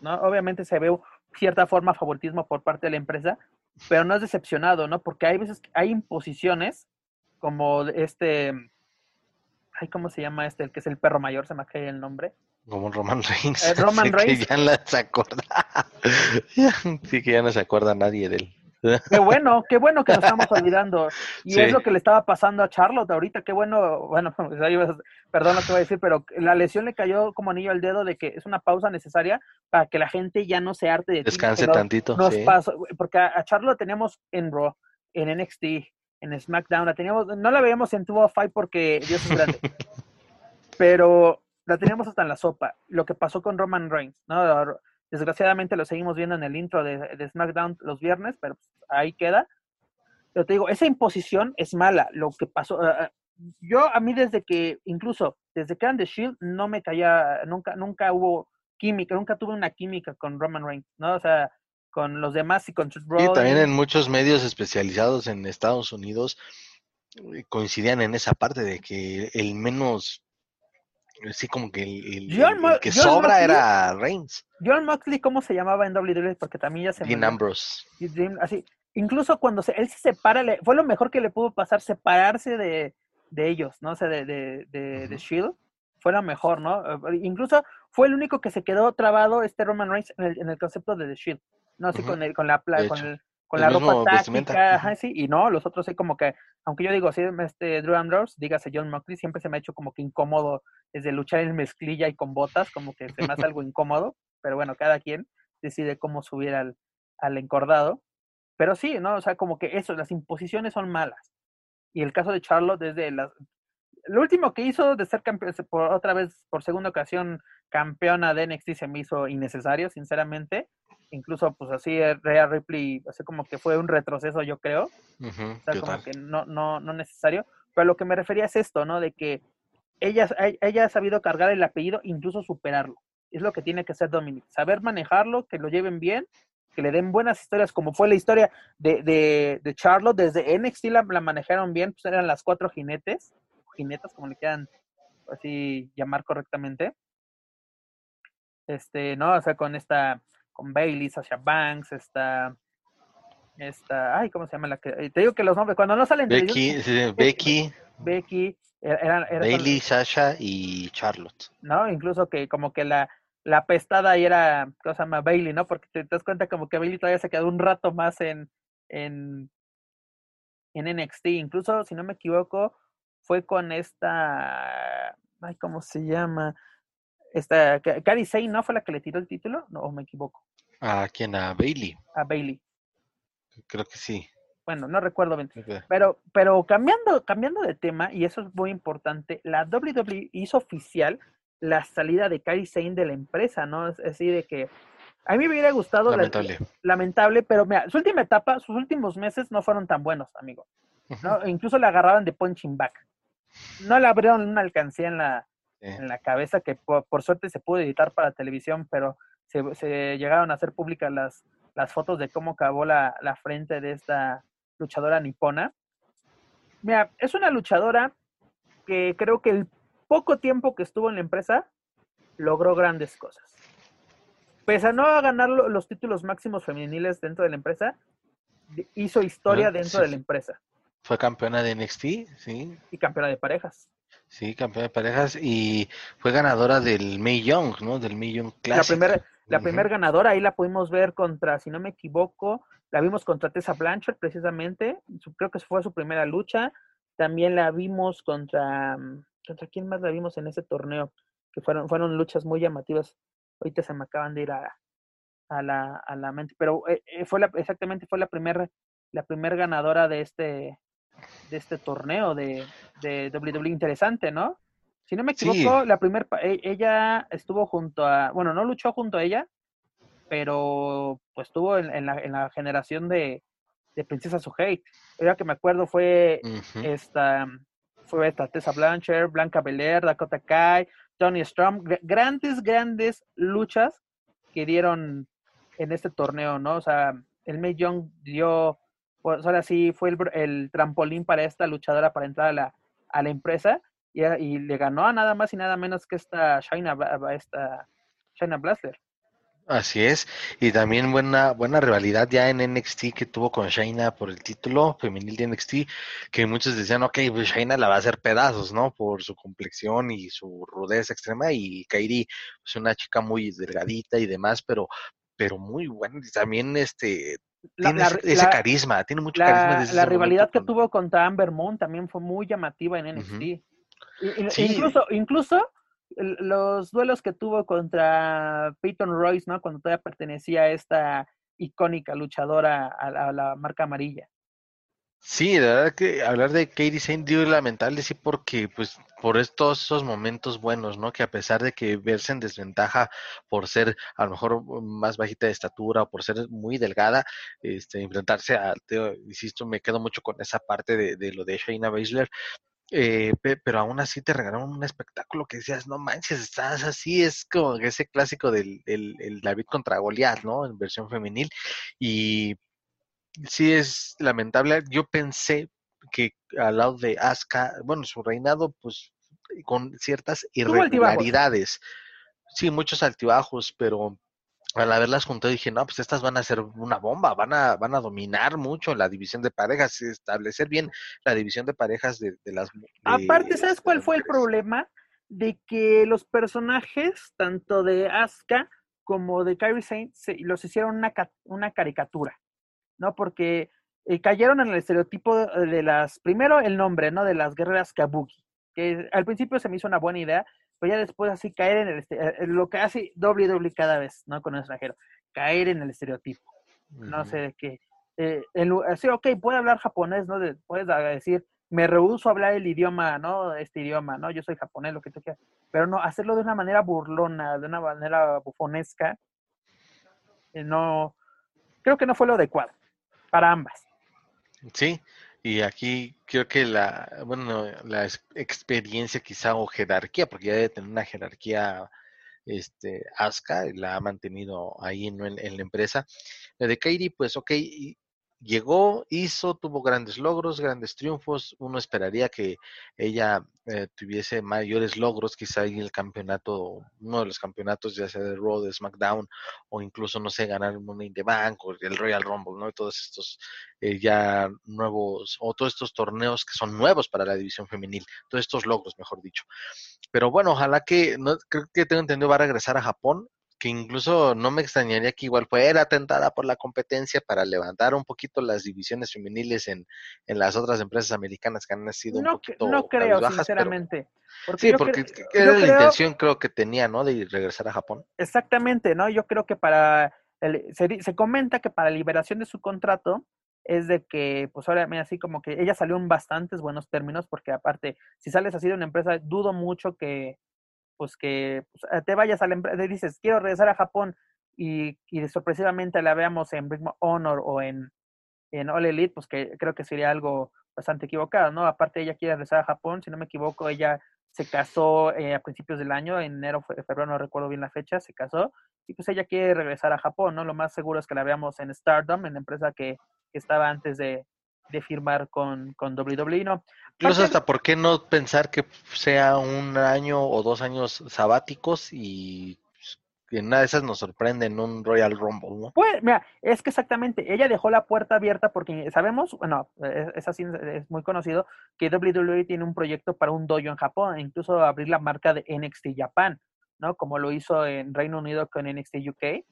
¿no? Obviamente se ve cierta forma favoritismo por parte de la empresa, pero no has decepcionado, ¿no? Porque hay veces, hay imposiciones como este, ay, ¿cómo se llama este? El que es el perro mayor, se me cae el nombre. Como Roman Reigns. Eh, Roman Reigns. Que ya no se acuerda. sí, que ya no se acuerda nadie de él. Qué bueno, qué bueno que nos estamos olvidando. Y es lo que le estaba pasando a Charlotte ahorita. Qué bueno, bueno, pues perdón lo que voy a decir, pero la lesión le cayó como anillo al dedo de que es una pausa necesaria para que la gente ya no se arte de Descanse tantito. Nos porque a, Charlotte teníamos en Raw, en NXT, en SmackDown, la teníamos, no la veíamos en Tubo Fight porque Dios es grande. pero la teníamos hasta en la sopa. Lo que pasó con Roman Reigns, ¿no? Desgraciadamente lo seguimos viendo en el intro de, SmackDown los viernes, pero pues, ahí queda. Pero te digo, esa imposición es mala. Lo que pasó, ah, yo a mí desde que, incluso desde que eran The Shield, no me caía, nunca, nunca hubo química, nunca tuve una química con Roman Reigns, ¿no? O sea, con los demás y con Truth Y también en muchos medios especializados en Estados Unidos eh, coincidían en esa parte de que el menos sí como que el, que sobra era Reigns. John Moxley, ¿cómo se llamaba en WWE? Porque también ya se Dean Ambrose. así, incluso cuando se, él se separa, fue lo mejor que le pudo pasar, separarse de, de ellos, ¿no? O sea, de, de, de, Shield. Fue lo mejor, ¿no? Incluso fue el único que se quedó trabado este Roman Reigns en el, en el concepto de The Shield. No así con, el, con la con el, con la ropa táctica, sí, y no, los otros sí como que, aunque yo digo, sí, este Drew Ambrose, dígase John Moxley, siempre se me ha hecho como que incómodo desde luchar en mezclilla y con botas, como que se me hace algo incómodo, pero bueno, cada quien decide cómo subir al, al encordado, pero sí, ¿no? O sea, como que eso, las imposiciones son malas. Y el caso de Charlotte, desde las... Lo último que hizo de ser campeón, por otra vez, por segunda ocasión, campeona de NXT se me hizo innecesario, sinceramente incluso pues así eh, Rhea Ripley, así como que fue un retroceso, yo creo. o sea, como que no, no, no necesario. Pero lo que me refería es esto, ¿no? De que ella, ella ha sabido cargar el apellido, incluso superarlo. Es lo que tiene que hacer Dominic. Saber manejarlo, que lo lleven bien que le den buenas historias, como fue la historia de, de, de Charlotte, desde NXT la, la, manejaron bien, pues eran las cuatro jinetes, jinetas, como le quieran así llamar correctamente. Este, ¿no? O sea, con esta, con Bailey, Sasha Banks, esta, esta, ay, ¿cómo se llama la que? Te digo que los nombres, cuando no salen de Becky, ellos, sí, Becky, Becky, eran, eran, Bailey, Sasha y Charlotte. ¿No? Incluso que como que la, la pestada ahí era, ¿cómo se llama? Bailey, ¿no? Porque te, te, das cuenta como que Bailey todavía se quedó un rato más en, en, en NXT. Incluso, si no me equivoco, fue con esta, ay, ¿cómo se llama? Esta, Cari Sane, ¿no? ¿Fue la que le tiró el título? No, o me equivoco. ¿A quién? ¿A Bailey? A Bailey. Creo que sí. Bueno, no recuerdo bien. Okay. Pero, pero cambiando, cambiando de tema, y eso es muy importante, la WWE hizo oficial la salida de Cari Sane de la empresa, ¿no? Es decir, de que a mí me hubiera gustado. Lamentable. La, lamentable, pero mira, su última etapa, sus últimos meses no fueron tan buenos, amigo. ¿no? Uh -huh. Incluso la agarraban de punching back. No le abrieron una alcancía en la, sí. en la cabeza que por, por, suerte se pudo editar para televisión, pero se, se, llegaron a hacer públicas las, las fotos de cómo acabó la, la frente de esta luchadora nipona. Mira, es una luchadora que creo que el poco tiempo que estuvo en la empresa logró grandes cosas. Pese a no ganar los títulos máximos femeniles dentro de la empresa, hizo historia dentro de la empresa Fue campeona de NXT, sí. y campeona de parejas. Sí, campeona de parejas y fue ganadora del May Young, ¿no? Del May Young La Classic. primera la primer ganadora, ahí la pudimos ver contra, si no me equivoco, la vimos contra Tessa Blanchard precisamente, creo que fue su primera lucha. También la vimos contra, mm, ¿contra quién más la vimos en ese torneo? Que fueron, fueron luchas muy llamativas. Ahorita se me acaban de ir a, a la, a la mente, pero eh, eh, fue la, exactamente fue la primera la primer ganadora de este, de este torneo de, de WWE interesante, ¿no? Si no me Sí. equivoco, la primer pa- e- ella estuvo junto a, bueno, no luchó junto a ella, pero pues estuvo en, en la, en la generación de, de Princesa Suhei. Ahora que me acuerdo fue esta, fue esta Tessa Blanchard, Blanca Belair, Dakota Kai, Tony Storm, gr- grandes, grandes luchas que dieron en este torneo, ¿no? O sea, el May Young dio, pues ahora sí fue el, el trampolín para esta luchadora para entrar a la, a la empresa y, y le ganó a nada más y nada menos que esta Shaina, esta Shaina Blasler. Así es, y también buena buena rivalidad ya en NXT que tuvo con Shayna por el título femenil de NXT, que muchos decían, ok, pues Shayna la va a hacer pedazos, ¿no? Por su complexión y su rudeza extrema, y Kairi, pues una chica muy delgadita y demás, pero pero muy buena, también este La, tiene la- ese, la- carisma, tiene mucho la- carisma desde la rivalidad momento que tuvo contra Amber Moon también fue muy llamativa en NXT. Y- Sí. Incluso, incluso los duelos que tuvo contra Peyton Royce, ¿no? Cuando todavía pertenecía a esta icónica luchadora a la marca amarilla. Sí, la verdad que hablar de Katie Saint dio lamentable, sí, porque pues por es- todos esos momentos buenos, ¿no? Que a pesar de que verse en desventaja por ser a lo mejor más bajita de estatura o por ser muy delgada, este, enfrentarse a, te, insisto, me quedo mucho con esa parte de, lo de Shayna Baszler, eh, pe- pero aún así te regalaron un espectáculo que decías, no manches, estás así, es como ese clásico del, del el David contra Goliat, ¿no? En versión femenil, y sí es lamentable. Yo pensé que al lado de Asuka, bueno, su reinado, pues con ciertas irregularidades. Sí, muchos altibajos, pero al haberlas juntado dije, no, pues estas van a ser una bomba, van a, van a dominar mucho la división de parejas, y establecer bien la división de parejas de, de las de- Aparte, ¿sabes cuál fue el problema? De que los personajes, tanto de Asuka como de Kairi Saint, se, los hicieron una, una caricatura, ¿no? Porque eh, cayeron en el estereotipo de las, primero el nombre, ¿no? De las guerreras Kabuki, que al principio se me hizo una buena idea, pero ya después así caer en el, este- eh, lo que hace WWE cada vez, ¿no? Con el extranjero, caer en el estereotipo no sé de qué. Eh, en lu- sí, ok, puede hablar japonés, ¿no? De- puedes decir, me rehuso a hablar el idioma, ¿no? Este idioma, ¿no? Yo soy japonés, lo que tú quieras. Pero no, hacerlo de una manera burlona, de una manera bufonesca, eh, no, creo que no fue lo adecuado para ambas. Sí, y aquí creo que la, bueno, la ex- experiencia quizá o jerarquía, porque ya debe tener una jerarquía este, Asuka, la ha mantenido ahí en, en la empresa. La de Kairi, pues ok, llegó, hizo, tuvo grandes logros, grandes triunfos. Uno esperaría que ella eh, tuviese mayores logros, quizá en el campeonato, uno de los campeonatos, ya sea de Raw, de SmackDown, o incluso, no sé, ganar el Money in the Bank o el Royal Rumble, ¿no? todos estos eh, ya nuevos, o todos estos torneos que son nuevos para la división femenil, todos estos logros, mejor dicho. Pero bueno, ojalá que, no, creo que tengo entendido, va a regresar a Japón que incluso no me extrañaría que igual fuera atentada por la competencia para levantar un poquito las divisiones femeniles en, en las otras empresas americanas que han sido un poquito no creo sinceramente sí porque era la intención creo que tenía no de regresar a Japón. Exactamente no yo creo que para se, se comenta que para liberación de su contrato es de que, pues ahora, así como que ella salió en bastantes buenos términos, porque aparte, si sales así de una empresa, dudo mucho que, pues que pues, eh, te vayas a la empresa, dices, quiero regresar a Japón y, y sorpresivamente la veamos en Ring Honor o en, en All Elite, pues que creo que sería algo bastante equivocado, ¿no? Aparte ella quiere regresar a Japón, si no me equivoco, ella se casó eh, a principios del año, en enero, febrero, no recuerdo bien la fecha, se casó, y pues ella quiere regresar a Japón, ¿no? Lo más seguro es que la veamos en Stardom, en la empresa que, que estaba antes de, de firmar con, con WWE, ¿no? Incluso hasta por qué no pensar que sea un año o dos años sabáticos y que en una de esas nos sorprende en un Royal Rumble, ¿no? Pues, mira, es que exactamente, ella dejó la puerta abierta porque sabemos, bueno, es, así, es muy conocido, que WWE tiene un proyecto para un dojo en Japón, e incluso abrir la marca de NXT Japan, ¿no? Como lo hizo en Reino Unido con NXT UK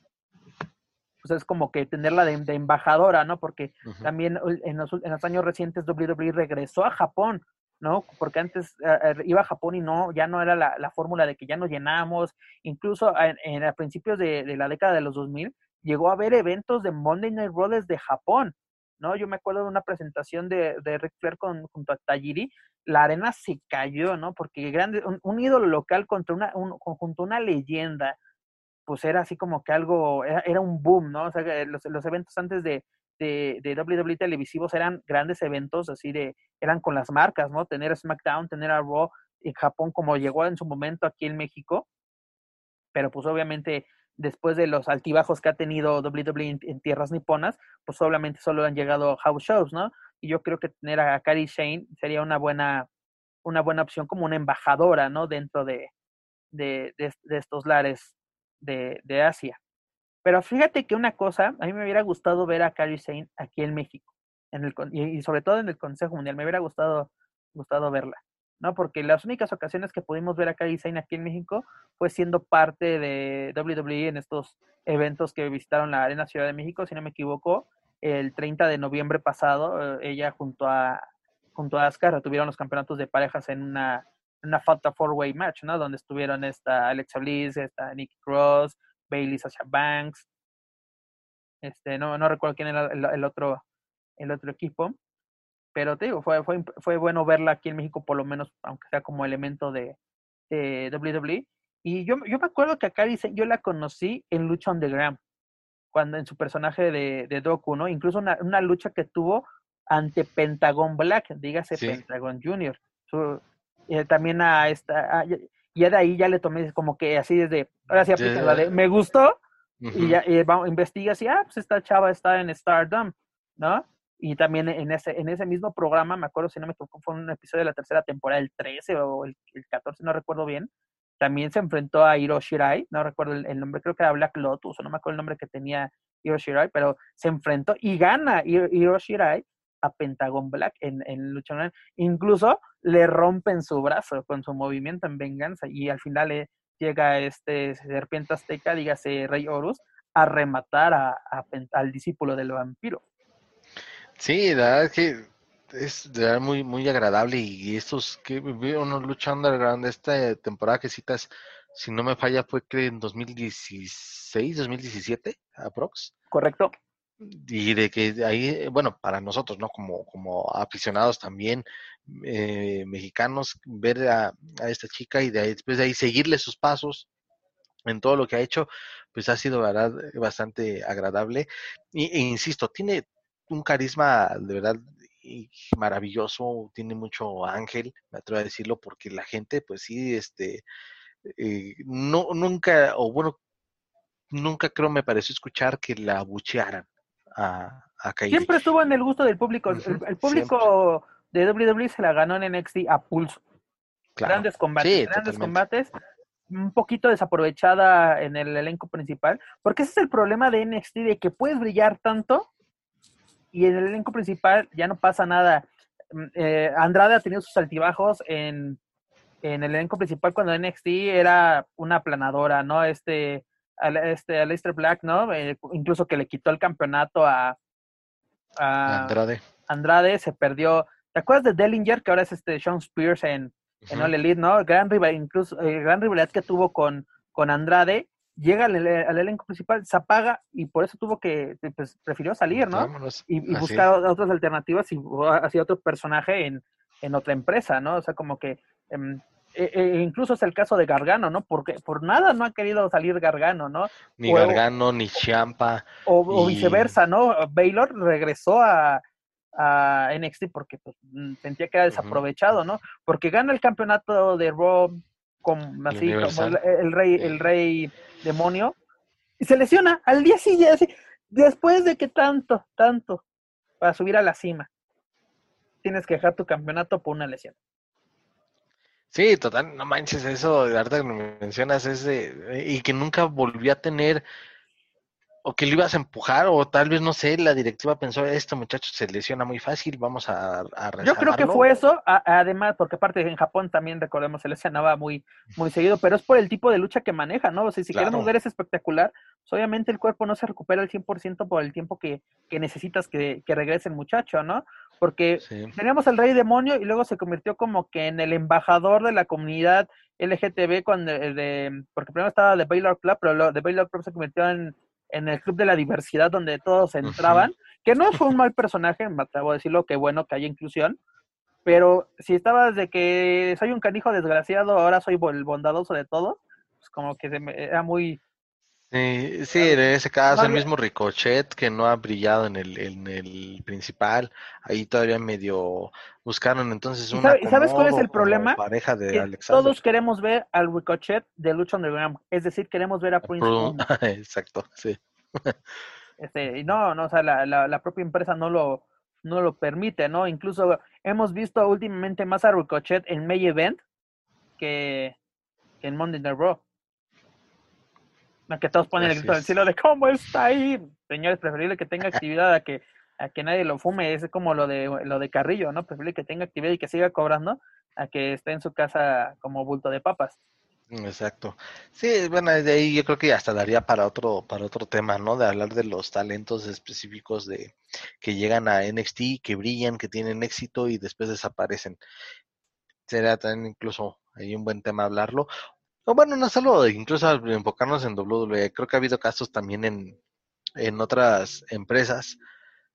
pues es como que tenerla de, de embajadora, ¿no? Porque también en los, en los, años recientes WWE regresó a Japón, ¿no? Porque antes eh, eh, iba a Japón y no, ya no era la, la fórmula de que ya nos llenamos, incluso en, en a principios de, de, la década de los 2000 llegó a haber eventos de Monday Night Raw desde Japón, ¿no? Yo me acuerdo de una presentación de, de Ric Flair con, junto a Tajiri, la arena se cayó, ¿no? Porque grande, un, un ídolo local contra una, un, junto a una leyenda, pues era así como que algo, era, era un boom, ¿no? O sea, los, los eventos antes de, de, de, WWE televisivos eran grandes eventos, así de, eran con las marcas, ¿no? Tener a SmackDown, tener a Raw en Japón como llegó en su momento aquí en México, pero pues obviamente después de los altibajos que ha tenido WWE en, en tierras niponas, pues obviamente solo han llegado house shows, ¿no? Y yo creo que tener a Kari Shane sería una buena, una buena opción como una embajadora, ¿no? Dentro de, de, de, de estos lares de, de, Asia. Pero fíjate que una cosa, a mí me hubiera gustado ver a Kairi Sane aquí en México, en el, y sobre todo en el Consejo Mundial, me hubiera gustado, gustado verla, ¿no? Porque las únicas ocasiones que pudimos ver a Kairi Sane aquí en México fue siendo parte de WWE en estos eventos que visitaron la Arena Ciudad de México, si no me equivoco, el 30 de noviembre pasado, eh, ella junto a junto a Asuka tuvieron los campeonatos de parejas en una una falta four-way match, ¿no? Donde estuvieron esta Alexa Bliss, esta Nikki Cross, Bailey, Sasha Banks, este, no, no recuerdo quién era el, el, otro, el otro equipo, pero te digo, fue, fue, fue bueno verla aquí en México, por lo menos, aunque sea como elemento de, de WWE. Y yo, yo me acuerdo que acá dice, yo la conocí en Lucha Underground, cuando en su personaje de, de Doku, ¿no? Incluso una, una lucha que tuvo ante Pentagon Black, dígase sí. Pentagon Junior. Su, eh, también a esta, a, ya de ahí ya le tomé como que así desde, ahora sí aplica la de, me gustó, uh -huh. y ya y investiga así, ah, pues esta chava está en Stardom, ¿no? Y también en ese, en ese mismo programa, me acuerdo si no me equivoco, fue un episodio de la tercera temporada, el 13 o el, el 14, no recuerdo bien, también se enfrentó a Hiro Shirai, no recuerdo el, el, nombre, creo que era Black Lotus, o no me acuerdo el nombre que tenía Hiro Shirai, pero se enfrentó y gana Hiro Shirai a Pentagon Black en, en lucha online. Incluso le rompen su brazo con su movimiento en venganza y al final le llega este serpiente azteca, dígase Rey Horus, a rematar a, a, al discípulo del vampiro. Sí, la verdad es que es de verdad muy, muy agradable y estos que uno lucha underground esta temporada que citas, si no me falla, fue que en 2016, 2017, aprox. Correcto y de que ahí, bueno, para nosotros, ¿no? Como, como aficionados también eh, mexicanos, ver a, a, esta chica y de ahí, después de ahí seguirle sus pasos en todo lo que ha hecho, pues ha sido verdad bastante agradable. Y, e insisto, tiene un carisma de verdad maravilloso, tiene mucho ángel, me atrevo a decirlo, porque la gente, pues sí, este, eh, no, nunca, o bueno, nunca creo me pareció escuchar que la abuchearan a, a Kairi. Siempre estuvo en el gusto del público. El, el público de WWE se la ganó en NXT a pulso. Claro. Grandes combates, Sí, grandes totalmente. combates. Un poquito desaprovechada en el elenco principal. Porque ese es el problema de NXT, de que puedes brillar tanto y en el elenco principal ya no pasa nada. Mm, eh, Andrade ha tenido sus altibajos en, en el elenco principal cuando NXT era una aplanadora, ¿no? Este, al- este Aleister Black, ¿no? Eh, incluso que le quitó el campeonato a, a Andrade. Andrade, se perdió. ¿Te acuerdas de Dellinger, que ahora es este Sean Spears en, en Ujú. All Elite, ¿no? Gran rival, incluso eh, gran rivalidad que tuvo con, con Andrade, llega al, ele- al elenco principal, se apaga y por eso tuvo que, pues, prefirió salir, ¿no? Vámonos. y, y buscar otras alternativas y hacia otro personaje en, en otra empresa, ¿no? O sea, como que em, e- e- incluso es el caso de Gargano, ¿no? Porque por nada no ha querido salir Gargano, ¿no? Ni o- Gargano, ni Champa. O, viceversa, ¿no? Baylor regresó a, a NXT porque pues, mm, sentía que era desaprovechado, ¿no? Porque gana el campeonato de Raw como, así, como el, el rey, el rey demonio y se lesiona al día siguiente, después de que tanto, tanto para subir a la cima. Tienes que dejar tu campeonato por una lesión. Sí, total, no manches, eso, de verdad que me mencionas, es de, y que nunca volvió a tener, o que lo ibas a empujar, o tal vez, no sé, la directiva pensó, este muchacho se lesiona muy fácil, vamos a, a Yo creo que rezagarlo". fue eso, a- además, porque aparte en Japón también, recordemos, se lesionaba muy, muy seguido, pero es por el tipo de lucha que maneja, ¿no? O sea, si Claro. queremos ver ese espectacular, pues obviamente el cuerpo no se recupera al 100% por el tiempo que, que necesitas que, que regrese el muchacho, ¿no? Porque Sí, teníamos al rey demonio y luego se convirtió como que en el embajador de la comunidad LGTB, cuando, eh, de, porque primero estaba The Baylor Club, pero The Baylor Club se convirtió en, en el club de la diversidad donde todos entraban, que no fue un mal personaje, me atrevo a decirlo, que bueno que haya inclusión, pero si estabas de que soy un canijo desgraciado, ahora soy el bondadoso de todos, pues como que se me- era muy... sí, sí, en ese caso, el mismo Ricochet, que no ha brillado en el, en el principal, ahí todavía medio buscaron entonces ¿Y un sabe- y sabes cuál es el problema? pareja de que Alexander. todos queremos ver al Ricochet de Lucha Underground, es decir, queremos ver a Prince. Exacto, sí. Este, y no, no, o sea, la, la, la propia empresa no lo, no lo permite, ¿no? Incluso hemos visto últimamente más a Ricochet en May Event que, que en Monday Night Raw. Que todos ponen el grito del cielo de ¿cómo está ahí? Señores, preferible que tenga actividad a que, a que nadie lo fume, es como lo de, lo de Carrillo, ¿no? Preferible que tenga actividad y que siga cobrando a que esté en su casa como bulto de papas. Exacto. Sí, bueno, de ahí yo creo que hasta daría para otro, para otro tema, ¿no? De hablar de los talentos específicos de que llegan a NXT, que brillan, que tienen éxito y después desaparecen. Sería también incluso ahí un buen tema hablarlo. O bueno, no solo incluso al enfocarnos en WWE, creo que ha habido casos también en, en otras empresas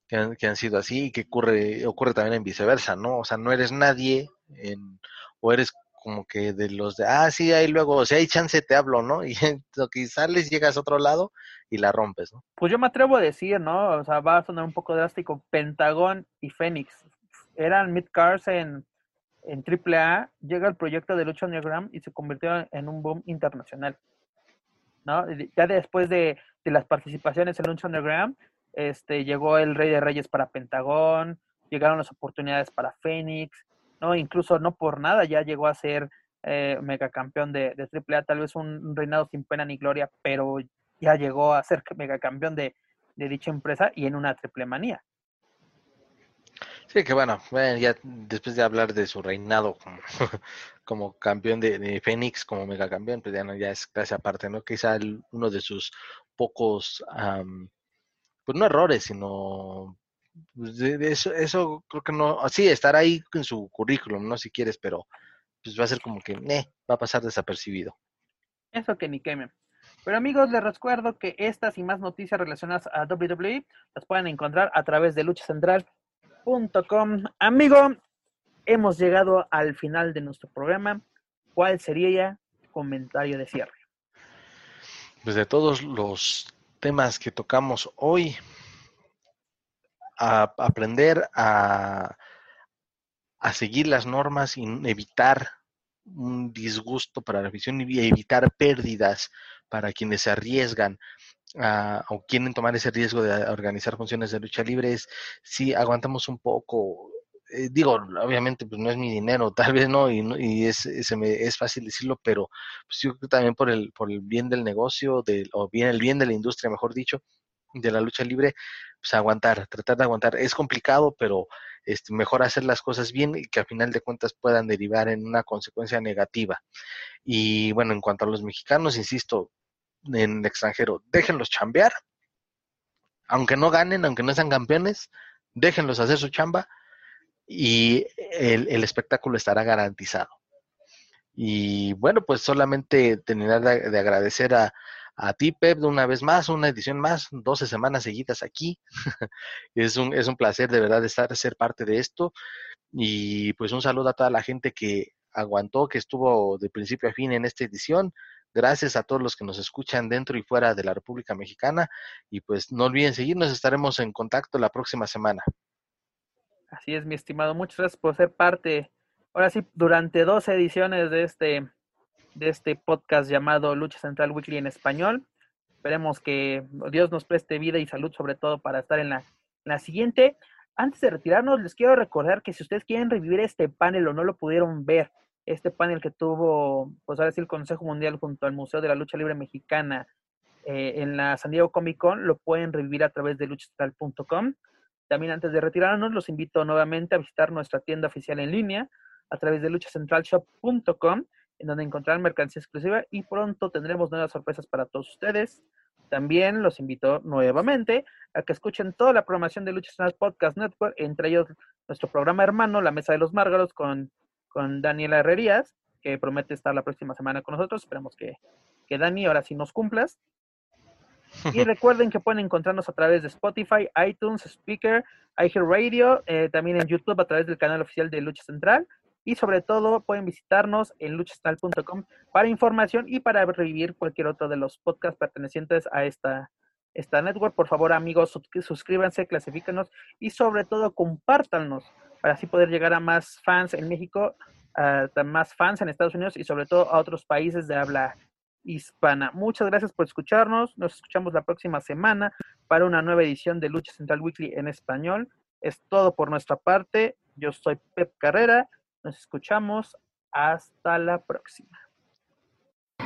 que han, que han sido así y que ocurre, ocurre también en viceversa, ¿no? O sea, no eres nadie en, o eres como que de los de, ah, sí, ahí luego, si hay chance te hablo, ¿no? Y lo que sales, llegas a otro lado y la rompes, ¿no? Pues yo me atrevo a decir, ¿no? O sea, va a sonar un poco drástico. Pentagón y Fénix eran mid-cars en, en AAA. Llega el proyecto de Lucha Underground y se convirtió en un boom internacional. ¿No? Ya después de, de las participaciones en Lucha Underground, este, llegó el Rey de Reyes para Pentagón, llegaron las oportunidades para Fénix, ¿no? Incluso no por nada ya llegó a ser eh, megacampeón de, de AAA, tal vez un, un reinado sin pena ni gloria, pero ya llegó a ser megacampeón de, de dicha empresa y en una triple manía. Sí, que bueno, ya después de hablar de su reinado como, campeón de, de Fénix, como megacampeón, pues ya no, ya es clase aparte, ¿no? Quizá el- uno de sus pocos, am, pues no errores, sino pues, de, eso, eso creo que no, sí, estará ahí en su currículum, ¿no? Si quieres, pero pues va a ser como que, va a pasar desapercibido. Eso que ni quemen. Pero amigos, les recuerdo que estas y más noticias relacionadas a WWE las pueden encontrar a través de Amigo, hemos llegado al final de nuestro programa. ¿Cuál sería tu comentario de cierre? Pues de todos los temas que tocamos hoy, a aprender a, a seguir las normas y evitar un disgusto para la afición y evitar pérdidas para quienes se arriesgan o quieren tomar ese riesgo de organizar funciones de lucha libre es si aguantamos un poco. Eh, digo, obviamente pues no es mi dinero, tal vez no, y, y es, se me, es fácil decirlo, pero pues, yo creo que también por el, por el bien del negocio, del, o bien el bien de la industria, mejor dicho, de la lucha libre, pues aguantar, tratar de aguantar. Es complicado, pero este, mejor hacer las cosas bien y que a final de cuentas puedan derivar en una consecuencia negativa. Y bueno, en cuanto a los mexicanos, insisto, en el extranjero, déjenlos chambear, aunque no ganen, aunque no sean campeones, déjenlos hacer su chamba y el, el espectáculo estará garantizado. Y bueno, pues solamente tener de, agradecer a, a ti, Pep, una vez más, una edición más, 12 semanas seguidas aquí. es, un, es un placer de verdad estar, ser parte de esto. Y pues un saludo a toda la gente que aguantó, que estuvo de principio a fin en esta edición. Gracias a todos los que nos escuchan dentro y fuera de la República Mexicana. Y pues no olviden seguirnos, estaremos en contacto la próxima semana. Así es, mi estimado. Muchas gracias por ser parte, ahora sí, durante dos ediciones de este, de este podcast llamado Lucha Central Weekly en español. Esperemos que Dios nos preste vida y salud, sobre todo para estar en la, en la siguiente. Antes de retirarnos, les quiero recordar que si ustedes quieren revivir este panel o no lo pudieron ver, este panel que tuvo, pues ahora sí, el Consejo Mundial junto al Museo de la Lucha Libre Mexicana eh, en la San Diego Comic Con, lo pueden revivir a través de luchastral.com. También antes de retirarnos, los invito nuevamente a visitar nuestra tienda oficial en línea a través de luchacentralshop.com, en donde encontrarán mercancía exclusiva y pronto tendremos nuevas sorpresas para todos ustedes. También los invito nuevamente a que escuchen toda la programación de Lucha Central Podcast Network, entre ellos nuestro programa hermano, La Mesa de los Márgaros, con con Daniela Herrerías, que promete estar la próxima semana con nosotros. Esperemos que, que Dani ahora sí nos cumplas. Y recuerden que pueden encontrarnos a través de Spotify, iTunes, Speaker, iHeartRadio, eh, también en YouTube a través del canal oficial de Lucha Central. Y sobre todo pueden visitarnos en luchacentral.com para información y para revivir cualquier otro de los podcasts pertenecientes a esta, esta network. Por favor, amigos, suscríbanse, clasifícanos y sobre todo compártanos para así poder llegar a más fans en México, a más fans en Estados Unidos y sobre todo a otros países de habla hispana. Muchas gracias por escucharnos. Nos escuchamos la próxima semana para una nueva edición de Lucha Central Weekly en español. Es todo por nuestra parte. Yo soy Pep Carrera. Nos escuchamos. Hasta la próxima.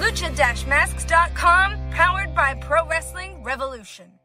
Lucha-masks.com, powered by Pro Wrestling Revolution.